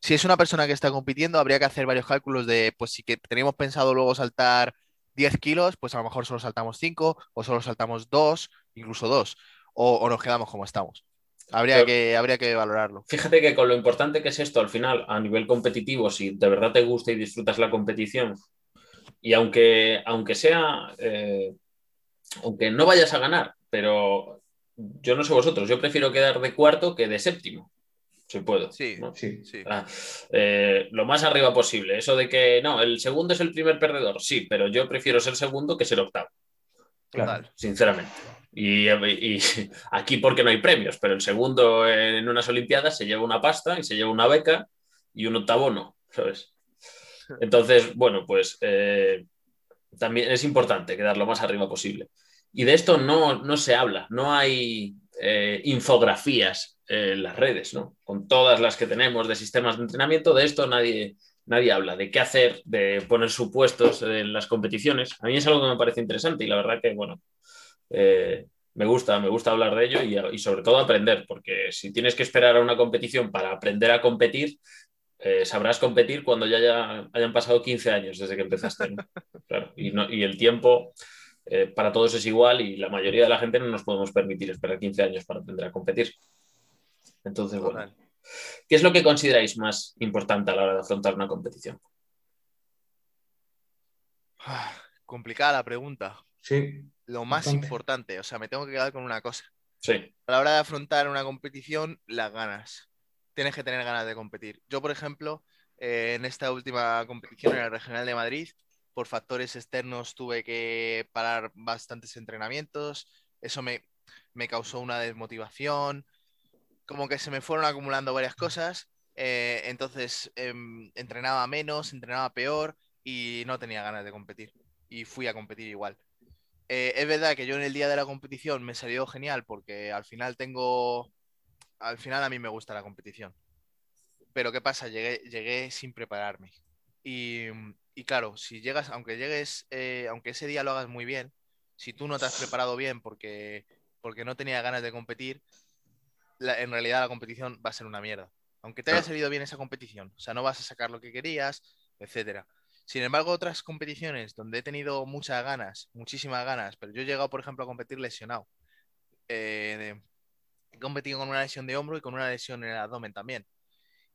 C: Si es una persona que está compitiendo, habría que hacer varios cálculos de, pues si que teníamos pensado luego saltar 10 kilos, pues a lo mejor solo saltamos 5 o solo saltamos 2, incluso 2, o, o nos quedamos como estamos. Habría,
A: Pero-
C: que, habría que valorarlo.
A: Fíjate que con lo importante que es esto al final, a nivel competitivo, si de verdad te gusta y disfrutas la competición, y aunque, aunque sea, eh, aunque no vayas a ganar, pero yo no sé vosotros, yo prefiero quedar de cuarto que de séptimo, si puedo.
C: Sí,
A: ¿no?
B: Sí.
C: Sí.
A: Ah, eh, lo más arriba posible. Eso de que no, el segundo es el primer perdedor, sí, pero yo prefiero ser segundo que ser octavo,
B: Claro.
A: Sinceramente. Y, y aquí porque no hay premios, pero el segundo en unas Olimpiadas se lleva una pasta y se lleva una beca y un octavo no, ¿sabes? Entonces, bueno, pues eh, también es importante quedar lo más arriba posible. Y de esto no, no se habla, no hay eh, infografías en las redes, ¿no? Con todas las que tenemos de sistemas de entrenamiento, de esto nadie, nadie habla, de qué hacer, de poner supuestos en las competiciones. A mí es algo que me parece interesante y la verdad que, bueno, eh, me gusta, me gusta hablar de ello y, y, sobre todo aprender, porque si tienes que esperar a una competición para aprender a competir, eh, sabrás competir cuando ya haya, hayan pasado 15 años desde que empezaste. ¿no? Claro, y, no, y, el tiempo eh, para todos es igual y la mayoría de la gente no nos podemos permitir esperar 15 años para aprender a competir. Entonces, bueno,
C: Total.
A: ¿qué es lo que consideráis más importante a la hora de afrontar una competición?
C: Ah, complicada la pregunta.
B: Sí.
C: Lo más
B: Bastante.
C: importante, o sea, me tengo que quedar con una cosa.
A: Sí,
C: A la hora de afrontar una competición, las ganas. Tienes que tener ganas de competir. Yo, por ejemplo, eh, en esta última competición en el Regional de Madrid, por factores externos tuve que parar bastantes entrenamientos. Eso me, me causó una desmotivación. Como que se me fueron acumulando varias cosas. eh, entonces em, entrenaba menos, entrenaba peor y no tenía ganas de competir. Y fui a competir igual. Eh, es verdad que yo en el día de la competición me salió genial porque al final tengo. Al final a mí me gusta la competición. Pero ¿qué pasa? Llegué, llegué sin prepararme. Y, y claro, si llegas, aunque llegues, eh, aunque ese día lo hagas muy bien, si tú no te has preparado bien porque, porque no tenía ganas de competir, la- en realidad la competición va a ser una mierda. Aunque te haya salido bien esa competición, o sea, no vas a sacar lo que querías, etcétera. Sin embargo, otras competiciones donde he tenido muchas ganas, muchísimas ganas, pero yo he llegado, por ejemplo, a competir lesionado. Eh, de- he competido con una lesión de hombro y con una lesión en el abdomen también.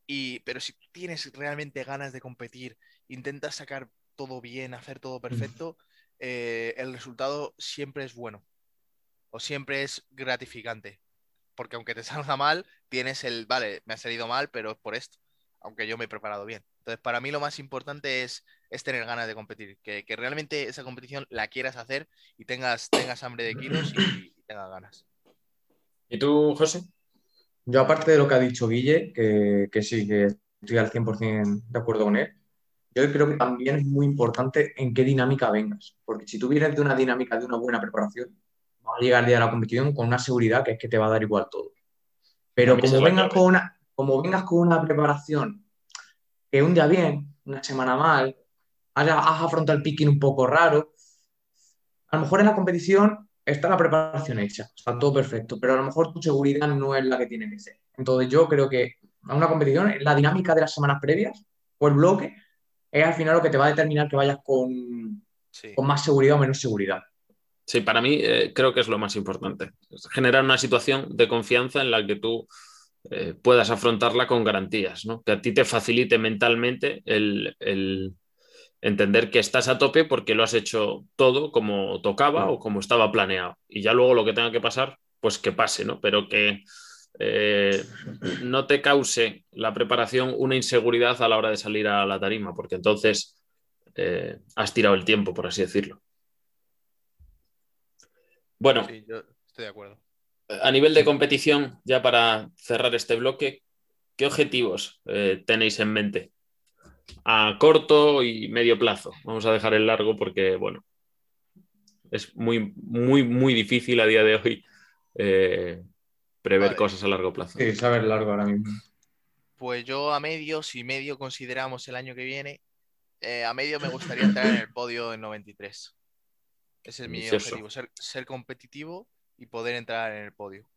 C: Y, pero si tienes realmente ganas de competir, intentas sacar todo bien, hacer todo perfecto, eh, el resultado siempre es bueno. O siempre es gratificante. Porque aunque te salga mal, tienes el, vale, me ha salido mal, pero es por esto. Aunque yo me he preparado bien. Entonces, para mí lo más importante es, es tener ganas de competir. Que, que realmente esa competición la quieras hacer y tengas, tengas hambre de kilos y, y tengas ganas.
A: ¿Y tú, José?
B: Yo, aparte de lo que ha dicho Guille, que, que sí, que estoy al 100% de acuerdo con él, yo creo que también es muy importante en qué dinámica vengas. Porque si tú vienes de una dinámica, de una buena preparación, vas a llegar al día de la competición con una seguridad que es que te va a dar igual todo. Pero como vengas con una, como vengas con una preparación que un día bien, una semana mal, has, has afrontado el picking un poco raro, a lo mejor en la competición está la preparación hecha, está todo perfecto, pero a lo mejor tu seguridad no es la que tiene que ser. Entonces yo creo que a una competición, la dinámica de las semanas previas o el bloque es al final lo que te va a determinar que vayas con,
C: Sí.
B: con más seguridad o menos seguridad.
A: Sí, para mí eh, creo que es lo más importante. Es generar una situación de confianza en la que tú eh, puedas afrontarla con garantías, ¿no? Que a ti te facilite mentalmente el, el- entender que estás a tope porque lo has hecho todo como tocaba o como estaba planeado. Y ya luego lo que tenga que pasar, pues que pase, ¿no? Pero que eh, no te cause la preparación una inseguridad a la hora de salir a la tarima, porque entonces eh, has tirado el tiempo, por así decirlo. Bueno,
C: Sí, yo estoy de acuerdo.
A: a nivel de competición, ya para cerrar este bloque, ¿qué objetivos eh, tenéis en mente? A corto y medio plazo. Vamos a dejar el largo porque, bueno, es muy, muy, muy difícil a día de hoy eh, prever
C: Vale.
A: cosas a largo plazo.
B: Sí, saber largo ahora mismo.
C: Pues yo a medio, si medio consideramos el año que viene, eh, a medio me gustaría entrar en el podio en 93. Ese es mi objetivo, ser, ser competitivo y poder entrar en el podio.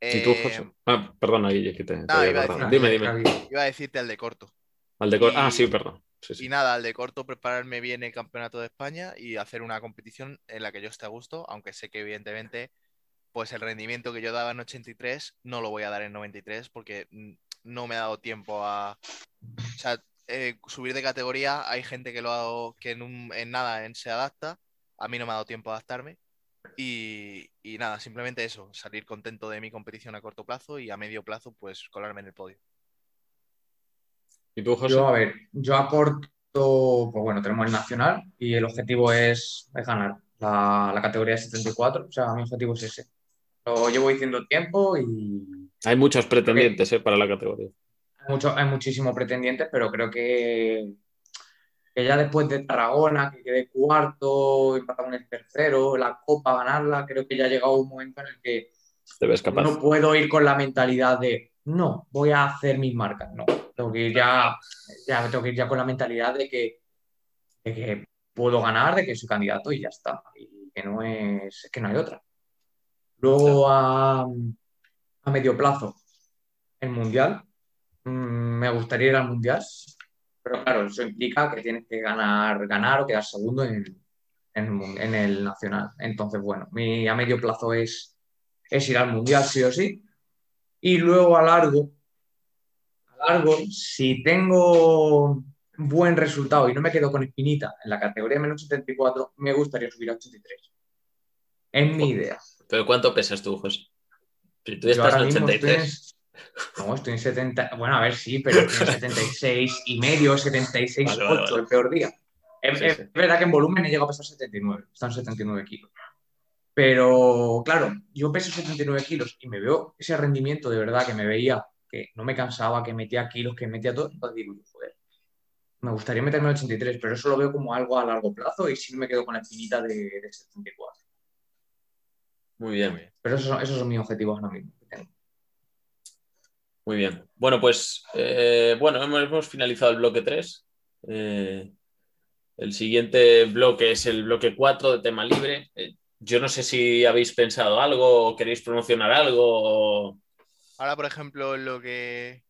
A: ¿Y tú,
C: Eh,
A: José? Ah, perdona, Guille, que te,
C: no, iba a decir-
A: Dime, dime.
C: Iba a decirte al de corto.
A: Al de
C: y-
A: Ah, sí, perdón. Sí, sí.
C: Y nada, al de corto prepararme bien el campeonato de España y hacer una competición en la que yo esté a gusto, aunque sé que evidentemente pues el rendimiento que yo daba en 83 no lo voy a dar en 93 porque mm, no me ha dado tiempo a... O sea, eh, subir de categoría, hay gente que lo ha dado- que en, un- en nada en- se adapta, a mí no me ha dado tiempo a adaptarme y, y nada, simplemente eso, salir contento de mi competición a corto plazo y a medio plazo pues colarme en el podio.
A: ¿Y tú, José?
B: Yo, a ver, yo a corto, pues bueno, tenemos el nacional y el objetivo es, es ganar la, la categoría 74. O sea, mi objetivo es ese. Lo llevo diciendo tiempo y
A: Hay muchos pretendientes eh, para la categoría.
B: hay, mucho, hay muchísimos pretendientes, pero creo que, que ya después de Tarragona, que quedé cuarto, empatar con el tercero, la Copa, ganarla, creo que ya ha llegado un momento en el que
A: Te ves capaz.
B: no puedo ir con la mentalidad de no, voy a hacer mis marcas. No, tengo que ir ya, ya tengo que ir ya con la mentalidad de que, de que puedo ganar, de que soy candidato y ya está. Y que no es, que no hay otra. Luego a, a medio plazo, el mundial. Mm, me gustaría ir al mundial, pero claro, eso implica que tienes que ganar, ganar o quedar segundo en, en en el nacional. Entonces, bueno, mi a medio plazo es es ir al mundial sí o sí. Y luego a largo, a largo, si tengo buen resultado y no me quedo con espinita en la categoría menos 74, me gustaría subir a 83. Es mi idea.
A: ¿Pero cuánto pesas tú, José? Si tú
B: Yo
A: estás en
B: mismo estoy en-
A: 83.
B: No, estoy en 70. Bueno, a ver, sí, pero estoy en 76 y medio, 76,
A: Vale, vale,
B: 8,
A: vale.
B: el peor día. Es,
A: Sí,
B: es
A: sí.
B: verdad que en volumen he llegado a pesar 79, están 79 kilos. Pero claro, yo peso 79 kilos y me veo ese rendimiento de verdad que me veía, que no me cansaba, que metía kilos, que metía todo. Entonces digo, joder, me gustaría meterme en 83, pero eso lo veo como algo a largo plazo y sí me quedo con la espinita de, de 74.
A: Muy bien.
C: Muy bien.
B: Pero esos son, esos son mis objetivos ahora mismo.
A: Muy bien. Bueno, pues eh, bueno, hemos, hemos finalizado el bloque 3. Eh, el siguiente bloque es el bloque 4 de tema libre. Eh, yo no sé si habéis pensado algo o queréis promocionar algo. o-
C: Ahora, por ejemplo, lo que,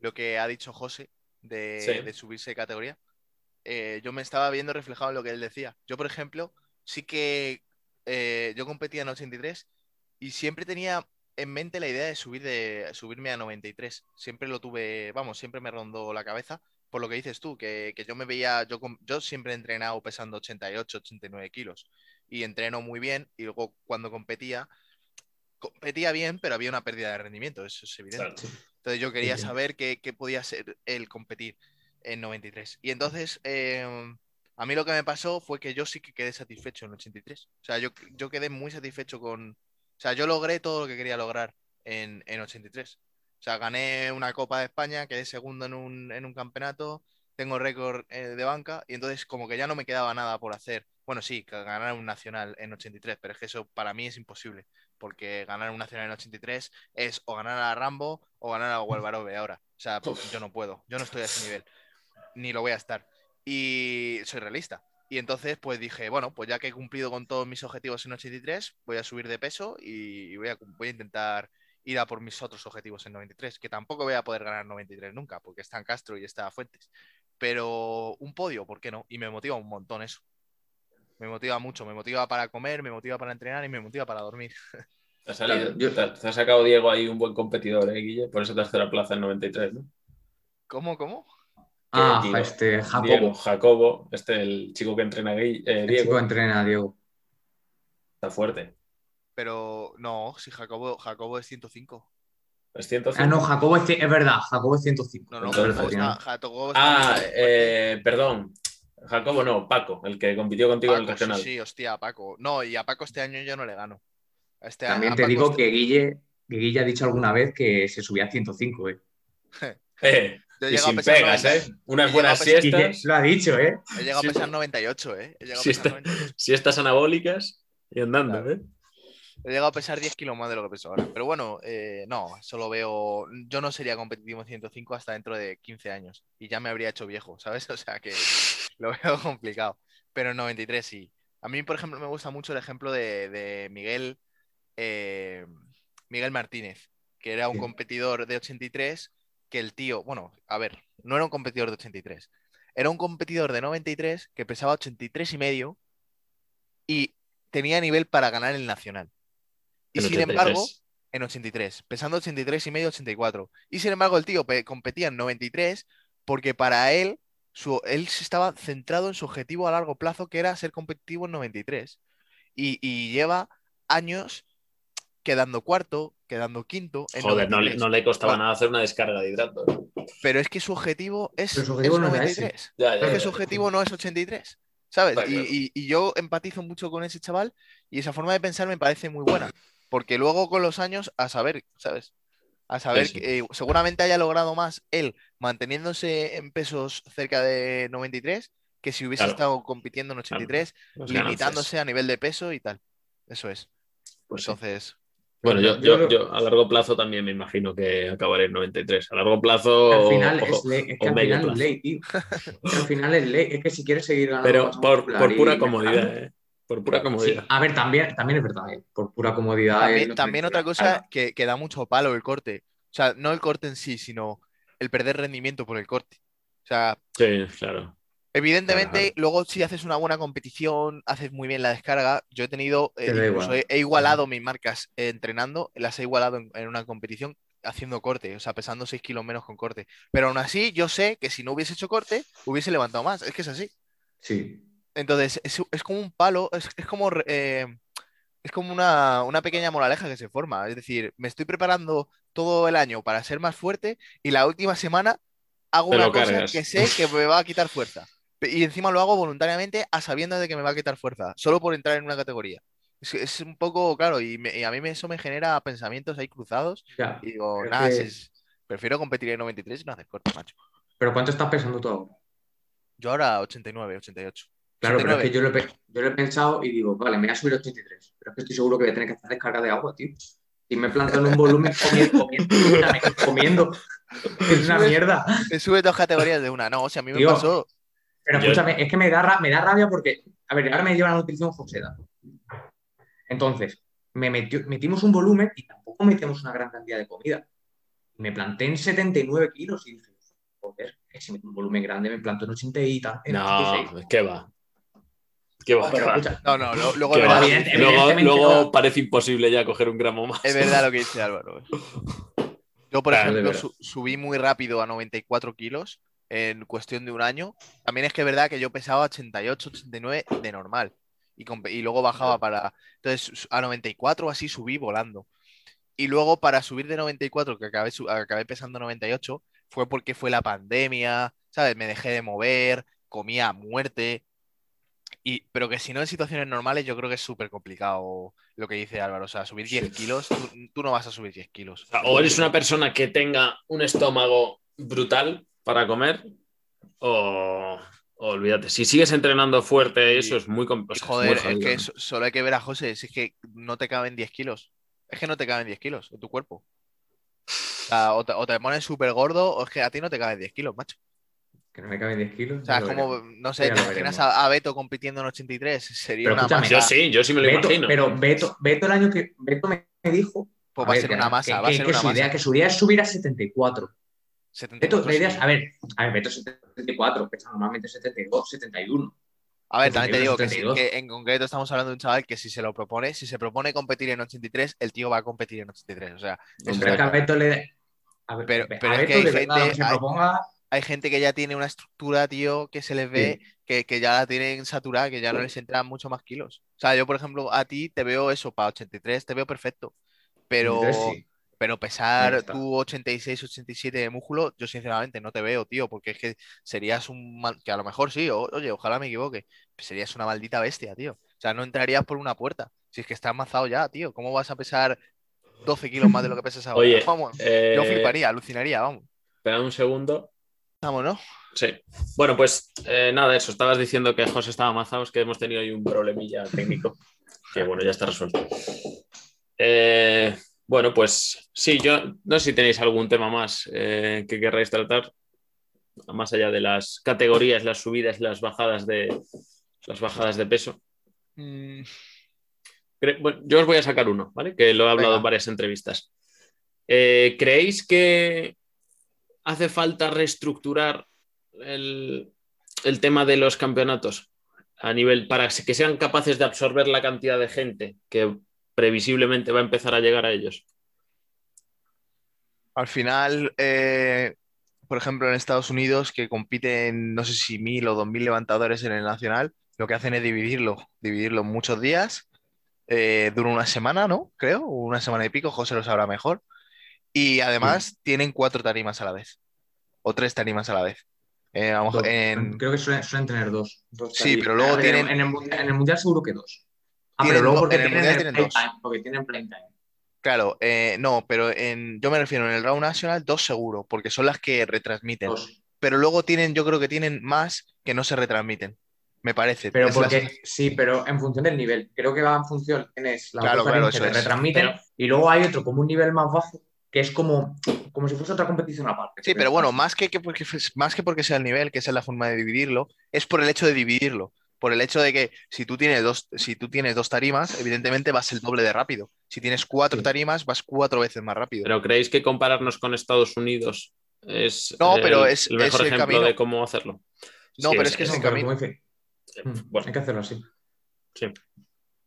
C: lo que ha dicho José de,
A: Sí.
C: de subirse de categoría, eh, yo me estaba viendo reflejado en lo que él decía. Yo, por ejemplo, sí que eh, yo competía en 83 y siempre tenía en mente la idea de subir de subirme a 93. Siempre lo tuve, vamos, siempre me rondó la cabeza. Por lo que dices tú, que, que yo me veía, yo, yo siempre he entrenado pesando 88, 89 kilos y entreno muy bien y luego cuando competía, competía bien, pero había una pérdida de rendimiento, eso es evidente.
A: Claro.
C: Entonces yo quería saber qué, qué podía ser el competir en 93. Y entonces eh, a mí lo que me pasó fue que yo sí que quedé satisfecho en 83. O sea, yo, yo quedé muy satisfecho con... O sea, yo logré todo lo que quería lograr en, en 83. O sea, gané una Copa de España, quedé segundo en un, en un campeonato, tengo récord eh, de banca y entonces como que ya no me quedaba nada por hacer. Bueno, sí, ganar un nacional en 83, pero es que eso para mí es imposible, porque ganar un nacional en 83 es o ganar a Rambo o ganar a Walvarove ahora. O sea, yo no puedo, yo no estoy a ese nivel, ni lo voy a estar. Y soy realista. Y entonces, pues dije, bueno, pues ya que he cumplido con todos mis objetivos en 83, voy a subir de peso y voy a, voy a intentar ir a por mis otros objetivos en 93, que tampoco voy a poder ganar 93 nunca, porque está en Castro y está Fuentes. Pero un podio, ¿por qué no? Y me motiva un montón eso. Me motiva mucho, me motiva para comer, me motiva para entrenar y me motiva para dormir.
A: Te ha, salido-
B: Yo-
A: te ha- te ha sacado Diego ahí un buen competidor, ¿eh, Guille? Por esa tercera plaza en 93, ¿no?
C: ¿Cómo, cómo?
B: Ah,
A: Diego-
B: este, Jacobo.
A: Diego, Jacobo, este el chico que entrena eh,
B: El
A: Diego,
B: chico entrena a Diego.
A: está fuerte.
C: Pero no, si Jacobo, Jacobo es 105.
A: ¿Es 105?
B: Ah, no, Jacobo es, es verdad, Jacobo es 105.
C: No, no,
A: Entonces,
C: Jacobo
B: tiene-
C: está, Jacobo está
A: Ah, eh, perdón. Jacobo no, Paco, el que compitió contigo en el
C: Paco, sí,
A: regional.
C: sí, hostia, Paco. No, y a Paco este año yo no le gano. Este,
B: También te digo
C: este-
B: que Guille, que Guille ha dicho alguna vez que se subía a 105, ¿eh?
A: Eh, y sin pegas,
C: 90.
A: ¿eh? Unas buenas siestas,
B: lo ha dicho, ¿eh?
C: He llegado
A: Sí,
C: a pesar
A: está-
C: 98, ¿eh? He llegado a
A: Sí,
C: pesar
A: está-
C: 98.
A: siestas anabólicas y andando,
C: Claro.
A: ¿eh?
C: He llegado a pesar 10 kilos más de lo que peso ahora. Pero bueno, eh, no, solo veo. Yo no sería competitivo en 105 hasta dentro de 15 años. Y ya me habría hecho viejo, ¿sabes? O sea que lo veo complicado. Pero en 93 sí. A mí, por ejemplo, me gusta mucho el ejemplo de, de Miguel, eh, Miguel Martínez, que era un
B: Sí.
C: competidor de 83, que el tío, bueno, a ver, no era un competidor de 83, era un competidor de 93 que pesaba 83 y medio y tenía nivel para ganar el nacional. Y
A: En
C: sin
A: 83.
C: embargo, en 83, pesando 83 y medio, 84. Y sin embargo, el tío pe- competía en 93 porque para él, su, él se estaba centrado en su objetivo a largo plazo, que era ser competitivo en 93. Y, y lleva años quedando cuarto, quedando quinto. En
A: Joder, no, le-
C: 93.
A: no le costaba
C: Bueno.
A: nada hacer una descarga de hidratos.
C: Pero es que su objetivo es,
B: su objetivo
C: es
B: no era ese.
C: 93.
A: Ya,
C: Pero
A: ya,
C: es que su objetivo no es 83, ¿sabes? Y,
A: claro.
C: y- y yo empatizo mucho con ese chaval y esa forma de pensar me parece muy buena, porque luego con los años, a saber, ¿sabes? A saber,
A: Sí, sí.
C: que, eh, seguramente haya logrado más él manteniéndose en pesos cerca de 93 que si hubiese
A: Claro.
C: estado compitiendo en 83,
A: Las ganancias.
C: limitándose a nivel de peso y tal. Eso es.
A: Pues sí.
C: Entonces,
A: Bueno, yo,
B: Yo
A: yo, a largo plazo también me imagino que acabaré en 93. A largo plazo.
B: Al final
A: o-
B: es ley, es que al es ley, tío. Al final es ley, es que si quieres seguir ganando
A: Pero por, por pura comodidad, ¿eh? Por pura
B: Sí,
A: comodidad.
B: a ver, también, también es verdad, ¿eh? por pura comodidad.
C: También, otra cosa que, que da mucho palo el corte. O sea, no el corte en sí, sino el perder rendimiento por el corte. O sea,
A: Sí, claro.
C: evidentemente,
A: Claro,
C: luego si haces una buena competición, haces muy bien la descarga. Yo he tenido, eh,
B: Te da
C: incluso
B: igual.
C: he, he igualado mis marcas eh, entrenando, las he igualado en, en una competición haciendo corte, o sea, pesando 6 kilos menos con corte. Pero aún así, yo sé que si no hubiese hecho corte, hubiese levantado más. Es que es así.
B: Sí,
C: Entonces, es, es como un palo, es, es como, eh, es como una, una pequeña moraleja que se forma. Es decir, me estoy preparando todo el año para ser más fuerte y la última semana hago
A: Te
C: una cosa
A: cargas.
C: que sé que me va a quitar fuerza. Y encima lo hago voluntariamente a sabiendas de que me va a quitar fuerza, solo por entrar en una categoría. Es, es un poco, claro, y, me- y a mí me- eso me genera pensamientos ahí cruzados.
B: ya.
C: Y digo,
B: Pero
C: nada,
B: que-
C: si prefiero competir en 93 y no hacer corte, macho.
B: Pero ¿cuánto estás pensando tú ahora?
C: Yo ahora 89, 88.
B: Claro, pero es
C: 89.
B: que yo lo, he, pe- yo lo he pensado y digo, vale, me voy a subir a 83, pero es que estoy seguro que voy a tener que hacer descarga de agua, tío. Y me planto en un volumen comiendo, comiendo, comiendo. Es una mierda.
C: Te sube dos categorías de una. No, o sea, a mí me
B: Tío,
C: pasó.
B: Pero
A: Yo-
B: escúchame, es que me da, me da rabia porque, a ver, ahora me lleva la nutrición Joseda. Entonces, me metió- metimos un volumen y tampoco metemos una gran cantidad de comida. Me planté en 79 kilos y dije, joder, que si meto un volumen grande me planto en 80 y tal.
A: No,
B: 86.
A: ¿qué va? ¿Qué va?
B: Pero
A: ¿Qué va?
B: escucha,
C: No, no, lo- luego
A: ¿Qué
C: es
A: va?
C: verdad,
B: evidente-
A: Luego, luego
B: no.
A: parece imposible ya coger un gramo más.
C: es verdad lo que dice Álvaro. eh. Yo, por
A: Claro, de
C: ejemplo, su- subí muy rápido a 94 kilos en cuestión de un año. También es que es verdad que yo pesaba 88, 89 de normal. Y, y luego bajaba para. Entonces, a 94 o así subí volando. Y luego para subir de 94, que acabé, su- acabé pesando 98, fue porque fue la pandemia, ¿sabes? Me dejé de mover, comía a muerte. Y, pero que si no en situaciones normales, yo creo que es súper complicado lo que dice Álvaro. O sea, subir 10
A: Sí.
C: kilos, tú, tú no vas a subir 10 kilos.
A: O eres una persona que tenga un estómago brutal para comer, o, o olvídate. Si sigues entrenando fuerte, eso es muy complicado.
C: joder, es que so- solo hay que ver a José, si es que no te caben 10 kilos. Es que no te caben 10 kilos en tu cuerpo. O, sea, o te, o te pones súper gordo, o es que a ti no te caben 10 kilos, macho.
B: Que no me caben 10 kilos.
C: O sea, es como, no sé, ¿te imaginas a, a Beto compitiendo en 83? Sería
B: Pero
C: una masa.
A: Yo sí, yo sí me lo
B: Beto,
A: imagino.
B: pero Beto, Beto el año que Beto me me dijo
C: Pues
B: a
C: va a
B: ver,
C: ser
B: que-
C: una
B: que-
C: masa, va a
B: que-
C: ser
B: que
C: una
B: su idea,
C: masa.
B: que su idea es subir a 74.
C: 74,
B: Beto, la idea es, a ver, a ver, Beto es 74, pesa normalmente 72, 71.
C: A ver, también te digo que, sí-
B: 72.
C: que en concreto estamos hablando de un chaval que si se lo propone, si se propone competir en 83, el tío va a competir en 83. O sea, eso
A: Hombre,
B: Pero es que a Beto le. A, ver,
C: Pero-
B: a
C: pero es
B: Beto
C: que hay
B: de verdad,
C: gente-
B: que se
C: hay-
B: proponga.
C: Hay gente que ya tiene una estructura, tío, que se les ve que, que ya la tienen saturada, que ya no les entran mucho más kilos. O sea, yo, por ejemplo, a ti te veo eso, para 83, te veo perfecto. Pero,
B: 83 sí.
C: pero pesar tu 86, 87 de músculo, yo sinceramente no te veo, tío, porque es que serías un mal- que a lo mejor sí, o- oye, ojalá me equivoque, serías una maldita bestia, tío. O sea, no entrarías por una puerta. Si es que estás mazado ya, tío. ¿Cómo vas a pesar 12 kilos más de lo que pesas ahora?
A: Oye,
C: Vamos, yo
A: eh,
C: fliparía, alucinaría, vamos.
A: Espera un segundo.
C: Vamos, ¿no?
A: Sí. Bueno, pues eh, nada, eso. Estabas diciendo que José estaba amazado, es que hemos tenido ahí un problemilla técnico. Que bueno, ya está resuelto. Eh, bueno, pues sí, yo no sé si tenéis algún tema más eh, que querráis tratar, más allá de las categorías, las subidas las bajadas de las bajadas de peso.
C: Mm,
A: bueno, yo os voy a sacar uno, ¿vale? Que lo he hablado
C: Venga.
A: en varias entrevistas. ¿Creéis que hace falta reestructurar el, tema de los campeonatos a nivel para que sean capaces de absorber la cantidad de gente que previsiblemente va a empezar a llegar a ellos?
C: Al final, eh, por ejemplo, en Estados Unidos, que compiten, no sé si mil o dos mil levantadores en el nacional, lo que hacen es dividirlo, dividirlo en muchos días. Eh, dura una semana, ¿no? Creo, una semana y pico, José lo sabrá mejor. Y además tienen cuatro tarimas a la vez, o tres tarimas a la vez. Eh,
B: Dos.
C: en-
B: Creo que suelen, suelen tener dos. dos
C: Sí, pero luego
B: En-
C: tienen-
B: En el, mundial, en el Mundial seguro que dos. Ah, pero luego porque
C: en
B: tienen el
C: tienen dos.
B: time, porque tienen play time.
C: Claro, eh, no, pero en, yo me refiero en el round nacional, dos seguro, porque son las que retransmiten.
B: Dos.
C: Pero luego tienen, yo creo que tienen más que no se retransmiten. Me parece.
B: Pero
C: las-
B: porque, sí, pero en función del nivel. Creo que va en función, tienes las
C: Claro, claro,
B: que te retransmiten
A: Pero-
B: y luego hay otro como un nivel más bajo que es como, como si fuese otra competición aparte.
C: Sí, pero bueno, más que, que porque, más que porque sea el nivel, que esa es la forma de dividirlo, es por el hecho de dividirlo. Por el hecho de que si tú tienes dos, si tú tienes dos tarimas, evidentemente vas el doble de rápido. Si tienes cuatro
B: Sí.
C: tarimas, vas cuatro veces más rápido.
A: ¿Pero creéis que compararnos con Estados Unidos es
C: No,
A: el,
C: pero es-
A: el mejor
C: es el
A: ejemplo
C: camino.
A: de cómo hacerlo?
C: No, pero es que es el camino.
B: mm,
A: Bueno,
B: hay que hacerlo así.
A: sí.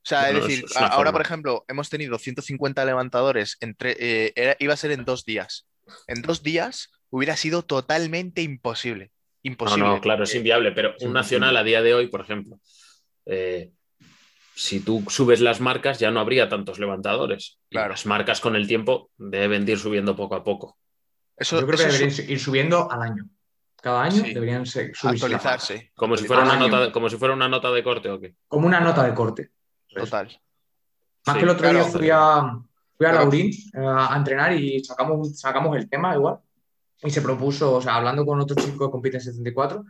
C: O sea, es decir,
A: es-
C: ahora,
A: forma.
C: por ejemplo, hemos tenido 150 levantadores, entre, eh, era- iba a ser en dos días. En dos días hubiera sido totalmente imposible.
A: No,
C: Imposible.
A: no, claro, es inviable, pero un nacional a día de hoy, por ejemplo, eh, si tú subes las marcas ya no habría tantos levantadores. Y
C: Claro.
A: las marcas con el tiempo deben ir subiendo poco a poco.
C: Eso,
B: Yo creo que
C: eso
B: deberían ir subiendo al año. Cada año
C: Sí.
B: deberían ser, subirse
C: actualizarse.
A: Como si fuera una nota de, como si fuera una nota de corte o qué.
B: Como una nota de corte.
C: Total.
B: Más
A: Sí,
B: que el otro
C: claro.
B: día fui a, fui a
C: Claro.
B: Laurín eh, a entrenar y sacamos, sacamos el tema igual. Y se propuso, o sea, hablando con otro chico que compite en 74,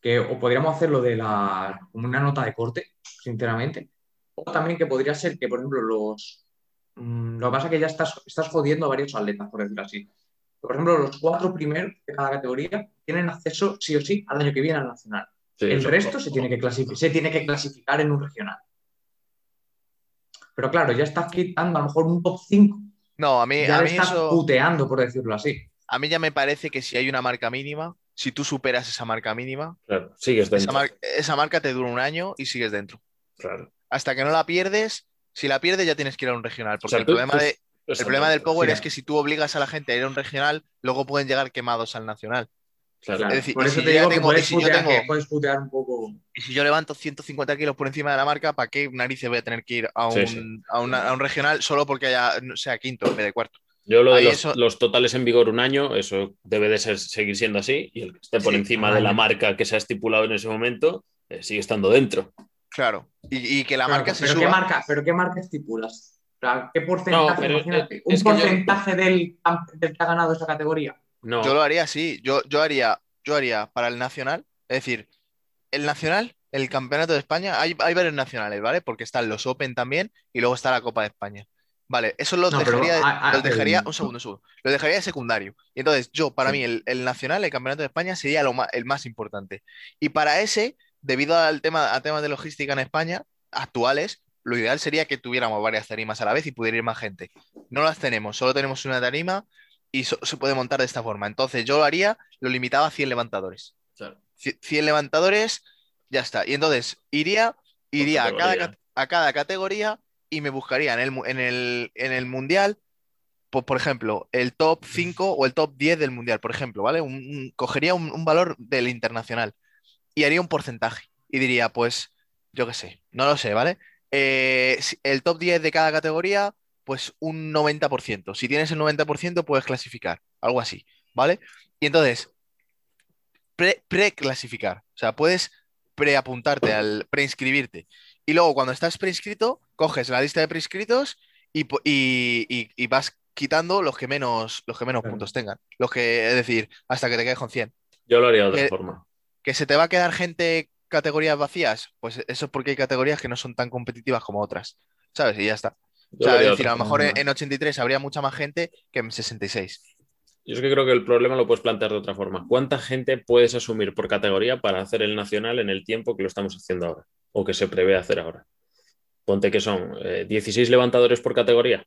B: que o podríamos hacerlo de la, como una nota de corte, sinceramente. O también que podría ser que, por ejemplo, los. mm, lo que pasa es que ya estás, estás jodiendo a varios atletas, por decirlo así. Por ejemplo, los cuatro primeros de cada categoría tienen acceso sí o sí al año que viene al nacional.
A: Sí,
B: El resto se tiene, que clasificar, se tiene que clasificar en un regional. Pero claro, ya estás quitando a lo mejor un top 5.
C: No, a mí,
B: Ya
C: a mí
B: estás
C: eso,
B: puteando, por decirlo así.
C: a mí ya me parece que si hay una marca mínima, si tú superas esa marca mínima,
A: Claro, sigues
C: esa,
A: dentro.
C: mar- esa marca te dura un año y sigues dentro.
A: Claro.
C: Hasta que no la pierdes, si la pierdes ya tienes que ir a un regional. Porque
A: O sea,
C: el
A: tú-
C: problema,
A: tú-
C: de, el
A: Exacto.
C: problema del Power
B: Sí.
C: es que si tú obligas a la gente a ir a un regional, luego pueden llegar quemados al nacional.
A: Claro.
B: Claro,
C: Es decir,
B: por eso
C: si
B: te digo que puedes,
C: si
B: putear,
C: tengo-
B: que puedes putear un poco.
C: Y si yo levanto 150 kilos por encima de la marca, ¿para qué narices voy a tener que ir a un,
A: Sí, sí.
C: A, una- a un regional solo porque haya, sea quinto en vez de cuarto?
A: Yo lo de los,
C: eso-
A: los totales en vigor un año, eso debe de ser, seguir siendo así, y el que esté por
C: Sí,
A: encima de la marca que se ha estipulado en ese momento eh, sigue estando dentro.
C: Claro. Y, y que la
B: Claro,
C: marca se
B: pero,
C: suba.
B: ¿qué marca, ¿Pero qué marca estipulas? O sea, ¿Qué porcentaje?
A: No, pero,
B: imagínate,
A: eh,
B: un
A: es que yo-
B: porcentaje del, del que ha ganado esa categoría.
A: No,
C: Yo lo haría así. Yo, yo haría, yo haría para el nacional, es decir, el nacional, el campeonato de España, hay, hay varios nacionales, ¿vale? Porque están los Open también y luego está la Copa de España. Vale, eso los
B: No, pero
C: dejaría,
B: hay-
C: los dejaría, un segundo, un segundo, lo dejaría de secundario. Y entonces, yo, para
B: Sí.
C: mí, el, el nacional, el campeonato de España, sería lo ma- el más importante. Y para ese, debido al tema, a temas de logística en España actuales, lo ideal sería que tuviéramos varias tarimas a la vez y pudiera ir más gente. No las tenemos, solo tenemos una tarima y so- se puede montar de esta forma. Entonces, yo lo haría, lo limitaba a 100 levantadores.
A: Claro.
C: Ci- 100 levantadores, ya está. Y entonces iría, iría a cada, a cada categoría y me buscaría en el, en el, en el mundial por, por ejemplo, el top 5 o el top 10 del mundial, por ejemplo, ¿vale? Un- un- cogería un, un valor del internacional y haría un porcentaje y diría, pues, yo qué sé, no lo sé, ¿vale? Eh, el top 10 de cada categoría, pues un 90%. Si tienes el 90%, puedes clasificar, algo así, ¿vale? Y entonces, pre- pre-clasificar, o sea, puedes preapuntarte al preinscribirte. Y luego, cuando estás preinscrito, coges la lista de preinscritos y, y- y- y vas quitando los que menos, los que menos
B: Claro.
C: puntos tengan. Los que, es decir, hasta que te quedes con 100.
A: Yo lo haría de otra
C: Que-
A: forma.
C: ¿Que se te va a quedar gente categorías vacías? Pues eso es porque hay categorías que no son tan competitivas como otras. ¿Sabes? Y ya está. O sea, es
A: de
C: decir, a lo mejor en,
B: forma.
C: en 83 habría mucha más gente que en 66.
A: Yo es que creo que el problema lo puedes plantear de otra forma. ¿Cuánta gente puedes asumir por categoría para hacer el nacional en el tiempo que lo estamos haciendo ahora? O que se prevé hacer ahora. Ponte que son eh, 16 levantadores por categoría.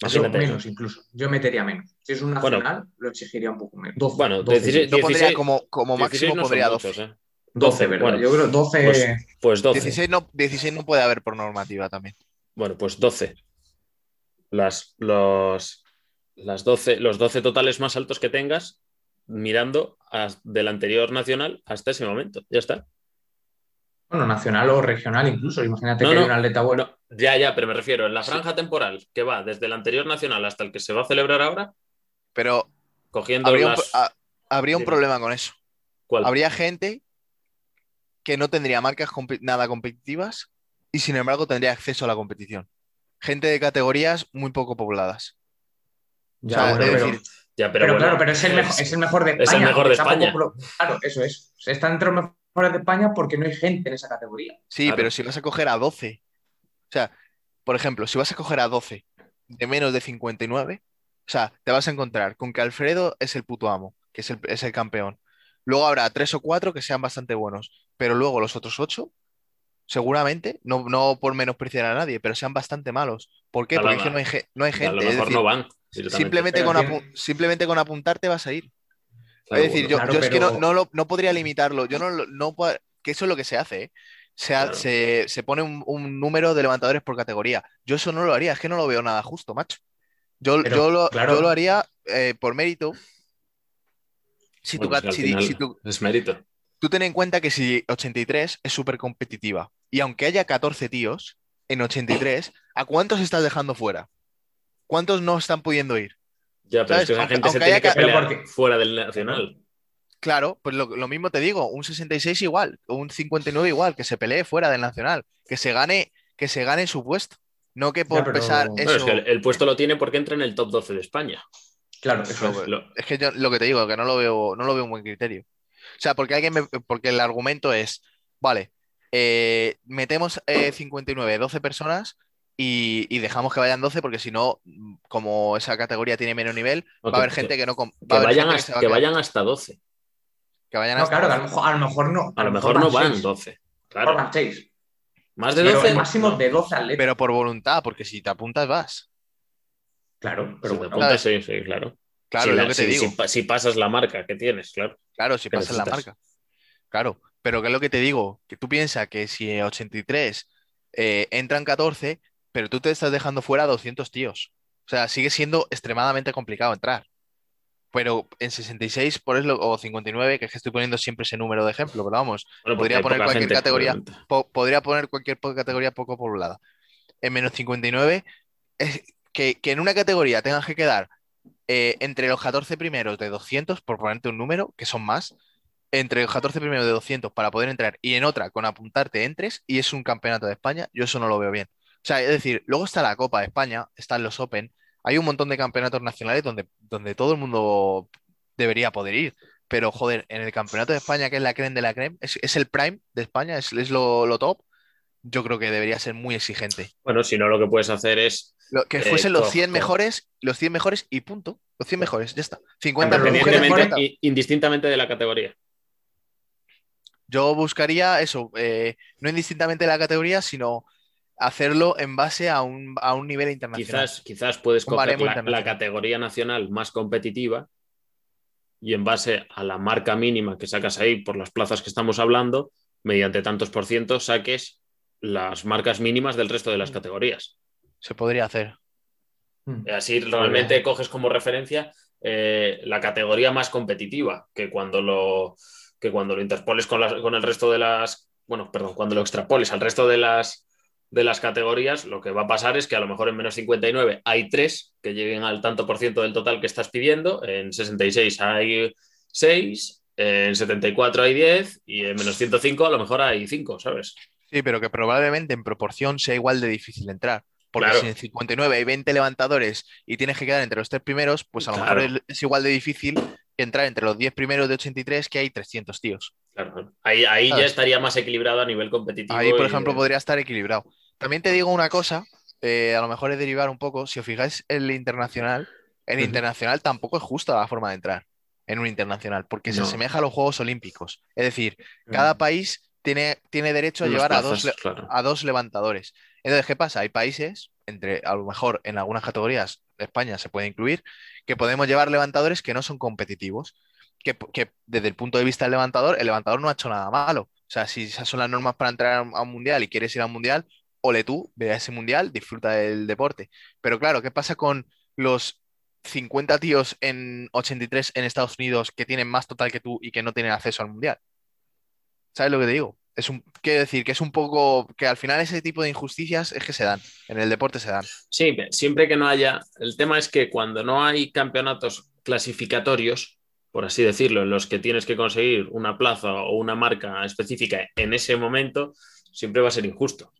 B: Yo
A: Imagínate.
B: menos incluso. Yo metería menos. Si es un
A: Bueno.
B: nacional, lo exigiría un poco menos. 12,
A: Bueno,
B: 12,
A: 16
C: Yo pondría
A: 16
C: como, como
A: 16
C: máximo
A: no son
C: pondría 12.
A: muchos, ¿eh?
B: 12, ¿verdad?
A: bueno,
B: Yo creo 12.
A: pues- Pues 12.
C: 16 no, 16 no puede haber por normativa también.
A: Bueno, pues 12. Las, los, las 12, los 12 totales más altos que tengas mirando a- del anterior nacional hasta ese momento. Ya está.
B: Bueno, nacional o regional incluso. Imagínate
A: No,
B: que
A: no,
B: hay un atleta bueno.
A: No, ya, ya, pero me refiero en la
C: Sí.
A: franja temporal que va desde el anterior nacional hasta el que se va a celebrar ahora,
C: Pero
A: cogiendo
C: habría un,
A: las...
C: pro- a- habría un problema con eso.
A: ¿Cuál?
C: Habría gente que no tendría marcas nada competitivas y sin embargo tendría acceso a la competición. Gente de categorías muy poco pobladas.
B: Ya,
C: O sea,
B: bueno,
C: es
B: pero,
C: decir,
A: Ya,
B: pero,
A: bueno,
B: claro, pero es el, mejor, es el mejor de
A: es el
B: España.
A: mejor de España.
B: poco- Claro, eso es. Está entre los mejores de España porque no hay gente en esa categoría.
C: Sí,
A: Claro.
C: pero si vas a coger a 12, o sea, por ejemplo, si vas a coger a 12 de menos de 59, o sea, te vas a encontrar con que Alfredo es el puto amo, que es el, es el campeón. Luego habrá tres o cuatro que sean bastante buenos, pero luego los otros ocho, seguramente, no, no por menospreciar a nadie, pero sean bastante malos. ¿Por qué?
A: A lo
C: Porque es que no hay, no hay
A: a
C: gente.
A: lo
C: es
A: mejor
C: decir,
A: no van.
C: simplemente, con simplemente con apuntarte vas a ir.
A: Claro,
C: es decir,
A: bueno.
C: yo,
B: Claro,
C: yo es que no, lo- no podría limitarlo. Yo no, lo- no puedo- que eso es lo que se hace, ¿eh? Se, ha-
A: Claro.
C: se, se pone un, un número de levantadores por categoría. Yo eso no lo haría, es que no lo veo nada justo, macho. Yo,
B: Pero,
C: yo, lo,
B: claro.
C: yo lo haría eh, por mérito.
A: Bueno, es final
C: si tu-
A: es mérito.
C: Tú ten en cuenta que si 83 es súper competitiva y aunque haya 14 tíos en 83, ¿a cuántos estás dejando fuera? ¿Cuántos no están pudiendo ir?
A: Ya, pero
C: ¿Sabes?
A: es que esa
C: Aunque-
A: gente se
C: aunque
A: tiene
C: haya
A: que
B: pero
A: pelear
B: porque-
A: fuera del nacional.
C: Claro, pues lo, lo mismo te digo, un 66 igual, un 59 igual, que se pelee fuera del nacional, que se gane, que se gane su puesto, no que por
B: Ya, pero-
C: pesar eso.
A: es que el, el puesto lo tiene porque entra en el top 12 de España.
B: Claro, eso es.
C: Lo-
A: Lo-
C: Es que yo lo que te digo, que no lo veo, no lo veo un buen criterio. O sea, porque alguien me- porque el argumento es, vale, eh, metemos eh, 59, 12 personas y, y dejamos que vayan 12, porque si no, como esa categoría tiene menos nivel,
A: No,
C: va a haber
A: que-
C: gente que no va
A: que vayan,
C: que
A: hasta, que
C: quedar-
A: vayan hasta 12.
C: que vayan
B: No,
C: hasta
B: claro, que a
C: 12.
B: lo mejor, a lo mejor no.
A: A lo mejor no van
B: seis.
A: 12.
B: A lo mejor
A: Claro.
B: van seis.
A: Más de
B: Pero
A: 12.
B: el máximo
A: no.
B: de 12 atletas.
C: Pero por voluntad, porque si te apuntas vas.
B: Claro, pero
A: Si te
B: bueno.
A: apuntas, sí, sí, claro.
C: Claro,
A: Si la-
C: lo que te
A: si-
C: digo.
A: si si pasas la marca que tienes, claro.
C: Claro, si
A: que
C: pasas la marca. Claro, pero ¿qué es lo que te digo? Que tú piensas que si en 83 eh, entran 14, pero tú te estás dejando fuera a 200 tíos. O sea, sigue siendo extremadamente complicado entrar. Pero en 66, por eso, o 59, que es que estoy poniendo siempre ese número de ejemplo, pero vamos,
A: Bueno,
C: Podría poner cualquier
A: gente,
C: categoría. po- podría poner cualquier categoría poco poblada. En menos 59, es que, que en una categoría tengas que quedar eh, entre los 14 primeros de 200, por ponerte un número, que son más, entre los 14 primeros de 200 para poder entrar y en otra con apuntarte entres y es un campeonato de España, yo eso no lo veo bien. O sea, es decir, luego está la Copa de España, están los Open, hay un montón de campeonatos nacionales donde, donde todo el mundo debería poder ir. Pero, joder, en el campeonato de España, que es la creme de la creme, es, es el prime de España, es, es lo, lo top, yo creo que debería ser muy exigente.
A: Bueno, si no, lo que puedes hacer es,
C: Lo- que
A: Eh,
C: fuesen los
A: co-
C: 100
A: co-
C: mejores, los 100 mejores y punto. Los 100 mejores, ya está. 50
B: pero los
C: mujeres,
A: independientemente,
C: 50.
A: i- indistintamente de la categoría.
C: Yo buscaría eso, eh, no indistintamente de la categoría, sino hacerlo en base a un, a un nivel internacional.
A: Quizás, quizás puedes coger la, categoría nacional más competitiva y en base a la marca mínima que sacas ahí por las plazas que estamos hablando, mediante tantos por cientos saques las marcas mínimas del resto de las categorías.
C: Se podría hacer.
B: Mm.
A: Así realmente coges como referencia eh, la categoría más competitiva, que cuando lo, que cuando lo interpoles con, las- con el resto de las, bueno, perdón, cuando lo extrapoles al resto de las, de las categorías, lo que va a pasar es que a lo mejor en menos 59 hay tres que lleguen al tanto por ciento del total que estás pidiendo, en 66 hay 6, en 74 hay 10 y en menos 105 a lo mejor hay 5, ¿sabes?
C: Sí, pero que probablemente en proporción sea igual de difícil entrar. Porque
A: Claro.
C: si en 59 hay 20 levantadores y tienes que quedar entre los tres primeros, pues a lo
A: Claro.
C: mejor es igual de difícil que entrar entre los 10 primeros de 83 que hay 300 tíos.
A: Claro, ahí, ahí ya estaría más equilibrado a nivel competitivo.
C: Ahí, por
A: y-
C: ejemplo, podría estar equilibrado. También te digo una cosa, eh, a lo mejor es derivar un poco, si os fijáis en el internacional, en
A: Ujú.
C: internacional tampoco es justa la forma de entrar en un internacional, porque se asemeja a los Juegos Olímpicos. Es decir, cada país tiene, tiene derecho a llevar a dos,
A: claro.
C: a dos levantadores. Entonces, ¿qué pasa? Hay países, entre, a lo mejor en algunas categorías, España se puede incluir, que podemos llevar levantadores que no son competitivos. Que, que desde el punto de vista del levantador, el levantador no ha hecho nada malo. O sea, si esas son las normas para entrar a un mundial y quieres ir a un mundial, ole tú, ve a ese mundial, disfruta del deporte. Pero claro, ¿qué pasa con los 50 tíos en 83 en Estados Unidos que tienen más total que tú y que no tienen acceso al mundial? ¿Sabes lo que te digo? Es un, quiero decir que es un poco que al final ese tipo de injusticias es que se dan, en el deporte se dan.
A: Sí, siempre que no haya. El tema es que cuando no hay campeonatos clasificatorios, por así decirlo, en los que tienes que conseguir una plaza o una marca específica en ese momento, siempre va a ser injusto.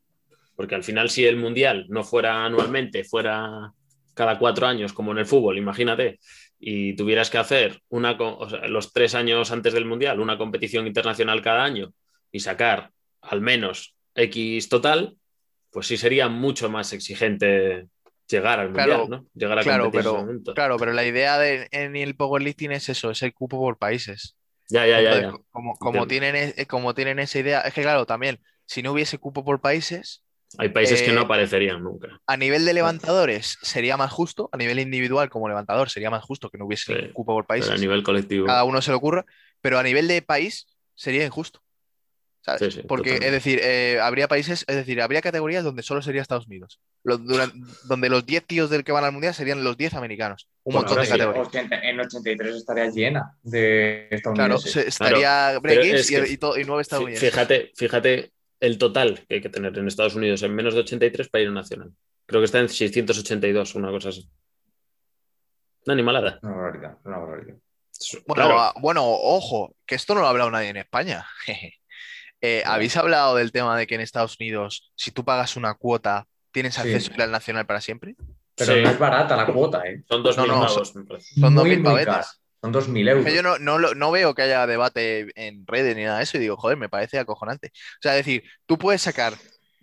A: Porque al final, si el mundial no fuera anualmente, fuera cada cuatro años, como en el fútbol, imagínate, y tuvieras que hacer una, co- o sea, los tres años antes del mundial, una competición internacional cada año y sacar al menos X total, pues sí sería mucho más exigente llegar al
C: Claro,
A: mundial, ¿no? Llegar a
C: Claro,
A: competir en ese
C: pero,
A: momento.
C: claro, pero la idea de, en el powerlifting es eso, es el cupo por países.
A: Ya, ya, ya,
C: Entonces,
A: ya.
C: Como, como tienen, e- como tienen esa idea, es que claro, también, si no hubiese cupo por países,
A: Hay países que
C: eh,
A: no aparecerían nunca.
C: a nivel de levantadores sería más justo, a nivel individual como levantador sería más justo que no hubiese
A: Sí,
C: cupo por
A: Pero
C: países.
A: a nivel colectivo.
C: cada uno se le ocurra, pero a nivel de país sería injusto. ¿sabes?
A: Sí, sí,
C: Porque,
A: totalmente.
C: es decir, eh, habría países, es decir, habría categorías donde solo sería Estados Unidos. Los- duran- donde los 10 tíos del que van al mundial serían los 10 americanos. Un montón de
A: sí,
C: categorías.
B: 80 en 83 estaría llena de
C: Claro,
B: estadounidenses.
C: se- estaría Break
A: pero
C: Games
A: es
C: y,
A: que-
C: y todo- y nueve
A: Fí-
C: estadounidenses.
A: Fíjate, fíjate el total que hay que tener en Estados Unidos en menos de 83 para ir a nacional. Creo que está en 682, una cosa así. Una animalada.
B: Una barbaridad, una barbaridad.
C: Bueno,
A: Claro.
C: ah, bueno, ojo, que esto no lo ha hablado nadie en España. Eh, ¿Habéis hablado del tema de que en Estados Unidos, si tú pagas una cuota, tienes
B: Sí.
C: acceso al nacional para siempre?
B: Pero
A: Sí.
B: no es barata la cuota, ¿eh?
A: Son 2.000
C: No, no,
A: pavos, me parece.
C: Son
B: muy,
C: 2.000
B: muy
C: pavetas.
B: cara. Son 2.000
C: Es
B: euros.
C: yo no, no, no veo que haya debate en redes ni nada de eso y digo, joder, me parece acojonante. O sea, es decir, tú puedes sacar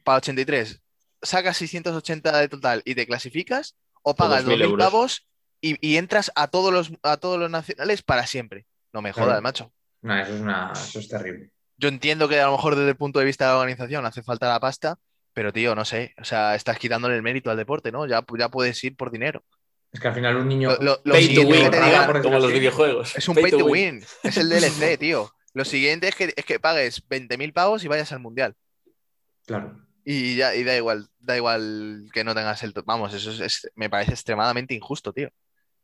C: para 83, sacas 680 de total y te clasificas, o pagas
A: 2.000
C: 2.000
A: euros.
C: pavos y, y entras a todos los, a todos los nacionales para siempre. No me jodas,
B: Claro.
C: macho.
B: No, eso es, una, eso es terrible.
C: Yo entiendo que a lo mejor desde el punto de vista de la organización hace falta la pasta, pero tío, no sé, o sea, estás quitándole el mérito al deporte, ¿no? Ya, ya puedes ir por dinero.
B: Es que al final un niño.
C: Lo-
A: Pay to win,
C: digan-
A: como los videojuegos.
C: Es un pay, to win. Es el DLC, tío. Lo siguiente es que, es que pagues 20.000 pavos y vayas al mundial.
B: Claro.
C: Y ya, y da igual, da igual que no tengas el. Vamos, eso es, es- me parece extremadamente injusto, tío.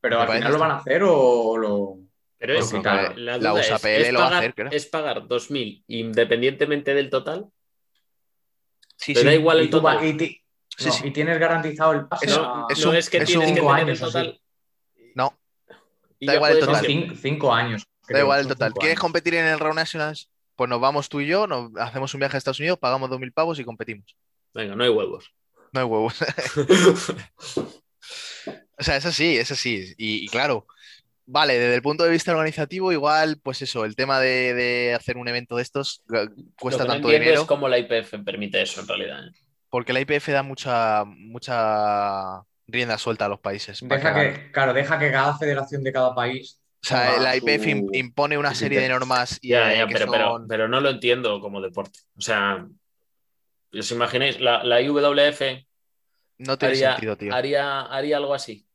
B: Pero
C: Me
B: al final lo van a hacer o lo.
A: Pero es, la,
C: La
A: duda
C: USAPL
A: es, es
C: lo va a
A: pagar,
C: hacer, creo.
A: es pagar 2.000 independientemente del total.
C: Sí,
A: Te da igual el
B: y, tú va-
A: total.
B: y
C: Sí,
B: no,
C: sí.
B: y tienes garantizado el pase.
C: Eso-
B: a-
C: es
A: no
C: un-
A: es que
C: es
A: tienes que
B: cinco
A: tener el
B: años, así.
A: total.
C: No,
A: y
C: Da igual el total.
B: Cinco, cinco años.
C: da igual el total. ¿Quieres
B: años.
C: competir en el Raw Nationals? Pues nos vamos tú y yo, nos hacemos un viaje a Estados Unidos, pagamos 2.000 pavos y competimos.
A: Venga, no hay huevos.
C: No hay huevos. O sea, es así, es así. Y, y claro, vale, desde el punto de vista organizativo, igual, pues eso, el tema de, de hacer un evento de estos cuesta
A: Lo que no
C: tanto
A: entiendo
C: dinero
A: es cómo la IPF permite eso en realidad. ¿eh?
C: Porque la IPF da mucha, mucha rienda suelta a los países.
B: Deja
C: que
B: claro, deja que cada federación de cada país.
C: O sea, la IPF im- impone una serie de normas y,
A: Ya,
C: eh,
A: ya,
C: que
A: pero, pero,
C: son-
A: pero no lo entiendo como deporte. O sea, ¿os imagináis? La, la IWF
C: no tiene
A: haría,
C: sentido, tío.
A: haría, haría algo así.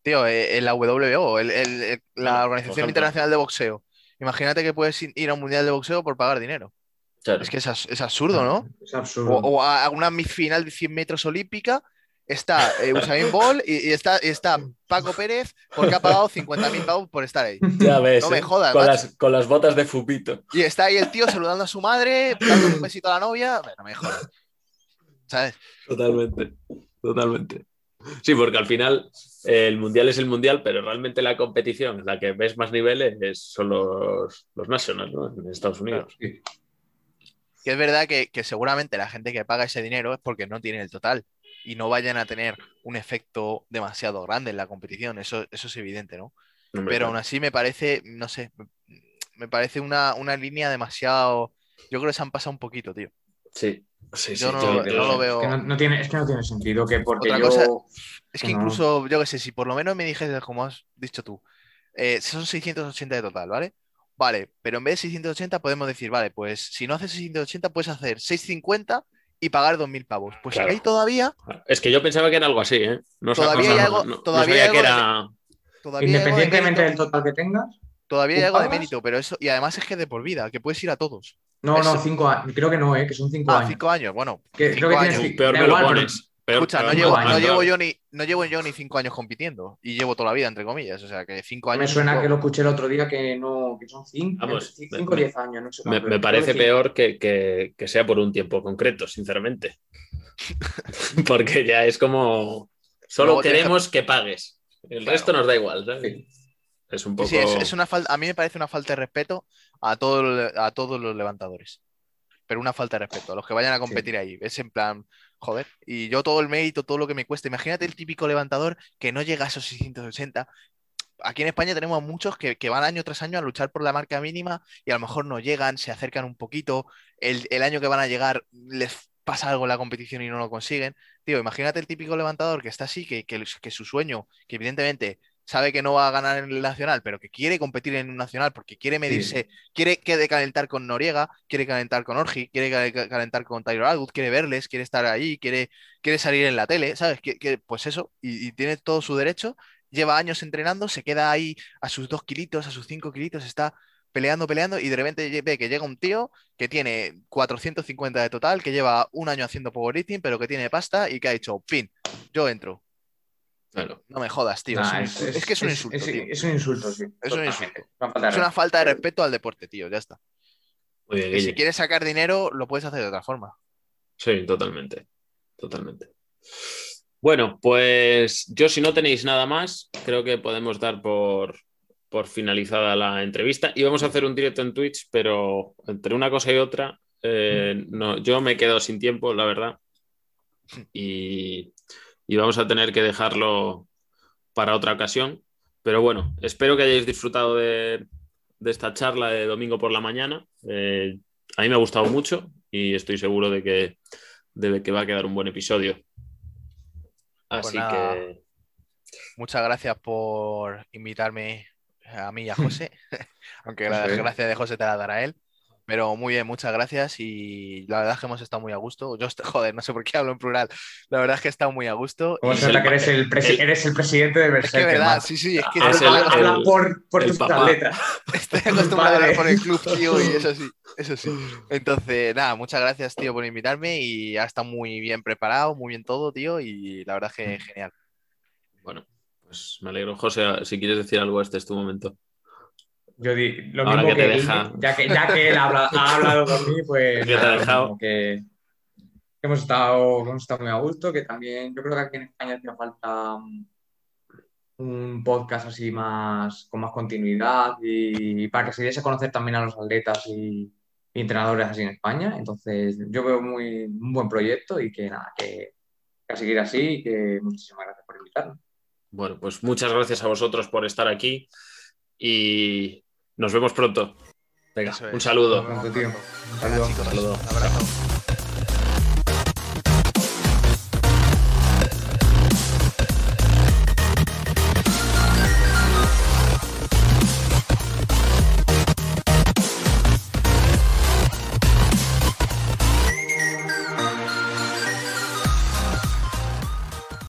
C: Tío, eh, en la WBO, el- el- el- la Organización. Internacional de Boxeo. Imagínate que puedes ir a un mundial de boxeo por pagar dinero.
A: Claro.
C: Es que es, absurdo, ¿no?
B: Es absurdo.
C: O, o a una final de 100 metros olímpica, está eh, Usain Bolt y, y está, y está Paco Pérez porque ha pagado 50.000 pavos por estar ahí.
A: Ya ves.
C: No me
A: ¿eh?
C: jodas,
A: Con las, con las botas de Fupito.
C: Y está ahí el tío saludando a su madre, dando un besito a la novia. No me jodas. ¿Sabes?
A: Totalmente. Totalmente. Sí, porque al final eh, el mundial es el mundial, pero realmente la competición, la que ves más niveles, es- son los, los Nationals, ¿no? En Estados Unidos.
B: Sí.
C: Que es verdad que, que seguramente la gente que paga ese dinero es porque no tiene el total y no vayan a tener un efecto demasiado grande en la competición. Eso, eso es evidente, ¿no? Pero aún así me parece, no sé, me parece una, una línea demasiado. Yo creo que se han pasado un poquito, tío.
A: Sí, sí,
C: Yo
A: sí,
C: no-
A: yo-
C: no
A: yo-
C: lo veo.
B: Es que no, no tiene, es que no tiene sentido que porque
C: Otra
B: yo.
C: cosa- Es que incluso, yo qué sé, si por lo menos me dijese, como has dicho tú, eh, son 680 de total, ¿vale? Vale, pero en vez de 680 podemos decir, vale, pues si no haces 680 puedes hacer 650 y pagar 2.000 pavos. Pues
A: Claro.
C: ahí todavía,
A: Es que yo pensaba que era algo así, ¿eh? No,
C: Todavía hay algo-
A: no-
C: todavía
A: sabía que era.
C: de
B: Independientemente del total que tengas.
C: todavía hay
B: ¿tú
C: algo de mérito, pero eso, y además es que de por vida, que puedes ir a todos.
B: No, no, cinco años. Creo que no, ¿eh? Que son cinco
C: Ah,
B: años.
C: cinco años, bueno.
B: Que-
C: cinco
B: creo que
C: años.
B: tienes-
A: Peor me lo pones. Peor-
C: Escucha, no
A: peor
C: llevo, no, yo ni, no llevo yo ni cinco años compitiendo y llevo toda la vida, entre comillas. O sea, que cinco años.
B: Me suena que lo escuché el otro día que no, que son cinco,
A: Vamos,
B: cinco o diez años, no sé
A: Me, parece peor que, que- que sea por un tiempo concreto, sinceramente. Porque ya es como. Solo
C: Luego
A: queremos que pagues. El
C: Claro.
A: resto nos da igual, ¿sabes?
B: Sí.
A: Es un poco.
C: sí, es, es una falta, a mí me parece una falta de respeto a, todo- a todos los levantadores. Pero una falta de respeto a los que vayan a competir ahí. Es en plan, joder. Y yo todo el mérito, todo lo que me cuesta. Imagínate el típico levantador que no llega a esos 680. Aquí en España tenemos muchos que, que van año tras año a luchar por la marca mínima y a lo mejor no llegan, se acercan un poquito. El, el año que van a llegar les pasa algo en la competición y no lo consiguen. Tío, imagínate el típico levantador que está así, que, que, que su sueño, que evidentemente sabe que no va a ganar en el nacional, pero que quiere competir en un nacional porque quiere medirse, quiere que calentar con Noriega, quiere calentar con Orgi, quiere cal- calentar con Tyler Atwood, quiere verles, quiere estar ahí, quiere, quiere salir en la tele, ¿sabes? Que, que- pues eso, y, y tiene todo su derecho, lleva años entrenando, se queda ahí a sus dos kilitos, a sus cinco kilitos, está peleando, peleando, y de repente ve que llega un tío que tiene 450 de total, que lleva un año haciendo powerlifting, pero que tiene pasta y que ha dicho, pin, yo entro.
A: Claro.
C: No me jodas, tío.
B: Nah,
C: es, que es un insulto,
B: es-
C: tío.
B: es un insulto, sí.
C: Es un
B: totalmente.
C: insulto.
B: Una falta de
C: Es una
B: respeto.
C: falta de respeto al deporte, tío, ya está.
A: Muy bien,
C: Que si quieres sacar dinero, lo puedes hacer de otra forma.
A: Sí, totalmente. Totalmente. Bueno, pues yo, si no tenéis nada más, creo que podemos dar por, por finalizada la entrevista. Y vamos a hacer un directo en Twitch, pero entre una cosa y otra, eh, no, yo me quedo sin tiempo, la verdad. Y, y vamos a tener que dejarlo para otra ocasión. Pero bueno, espero que hayáis disfrutado de, de esta charla de domingo por la mañana. Eh, a mí me ha gustado mucho y estoy seguro de que, de que va a quedar un buen episodio. Así
C: Pues nada.
A: que
C: Muchas gracias por invitarme a mí y a José, aunque la gracia de José te la dará él. Pero muy bien, muchas gracias y la verdad es que hemos estado muy a gusto. Yo, joder, no sé por qué hablo en plural. La verdad es que he estado muy a gusto.
B: ¿Cómo
C: y-
B: se nota que eres el, presi-
A: el-
B: eres el presidente de
C: Es que
B: Berserker?
C: verdad, sí, sí, es que
A: Es el-
B: Habla,
A: el-
B: por, por tus
A: papá.
B: atletas.
C: estoy acostumbrado a hablar por el club, tío, y eso sí, eso sí. Entonces, nada, muchas gracias, tío, por invitarme y ha estado muy bien preparado, muy bien todo, tío, y la verdad es que genial.
A: bueno, pues me alegro. José, si quieres decir algo, este es tu momento.
B: Yo di lo
A: Ahora
B: mismo
A: que te
B: que,
A: deja.
B: Guille, ya que ya que él ha hablado mí, pues
A: Que te ha
B: nada, lo
A: dejado.
B: que, hemos estado, hemos estado muy a gusto, que también yo creo que aquí en España hacía falta um, un podcast así más con más continuidad y, para que se diese a conocer también a los atletas y, y entrenadores así en España. Entonces, yo veo muy un buen proyecto y que nada, que, que a seguir así y que muchísimas gracias por invitarme.
A: Bueno, pues muchas gracias a vosotros por estar aquí y nos vemos pronto. Venga,
C: es.
A: un saludo.
B: Nos vemos tío.
C: Chicos,
A: Saludos.
C: un abrazo.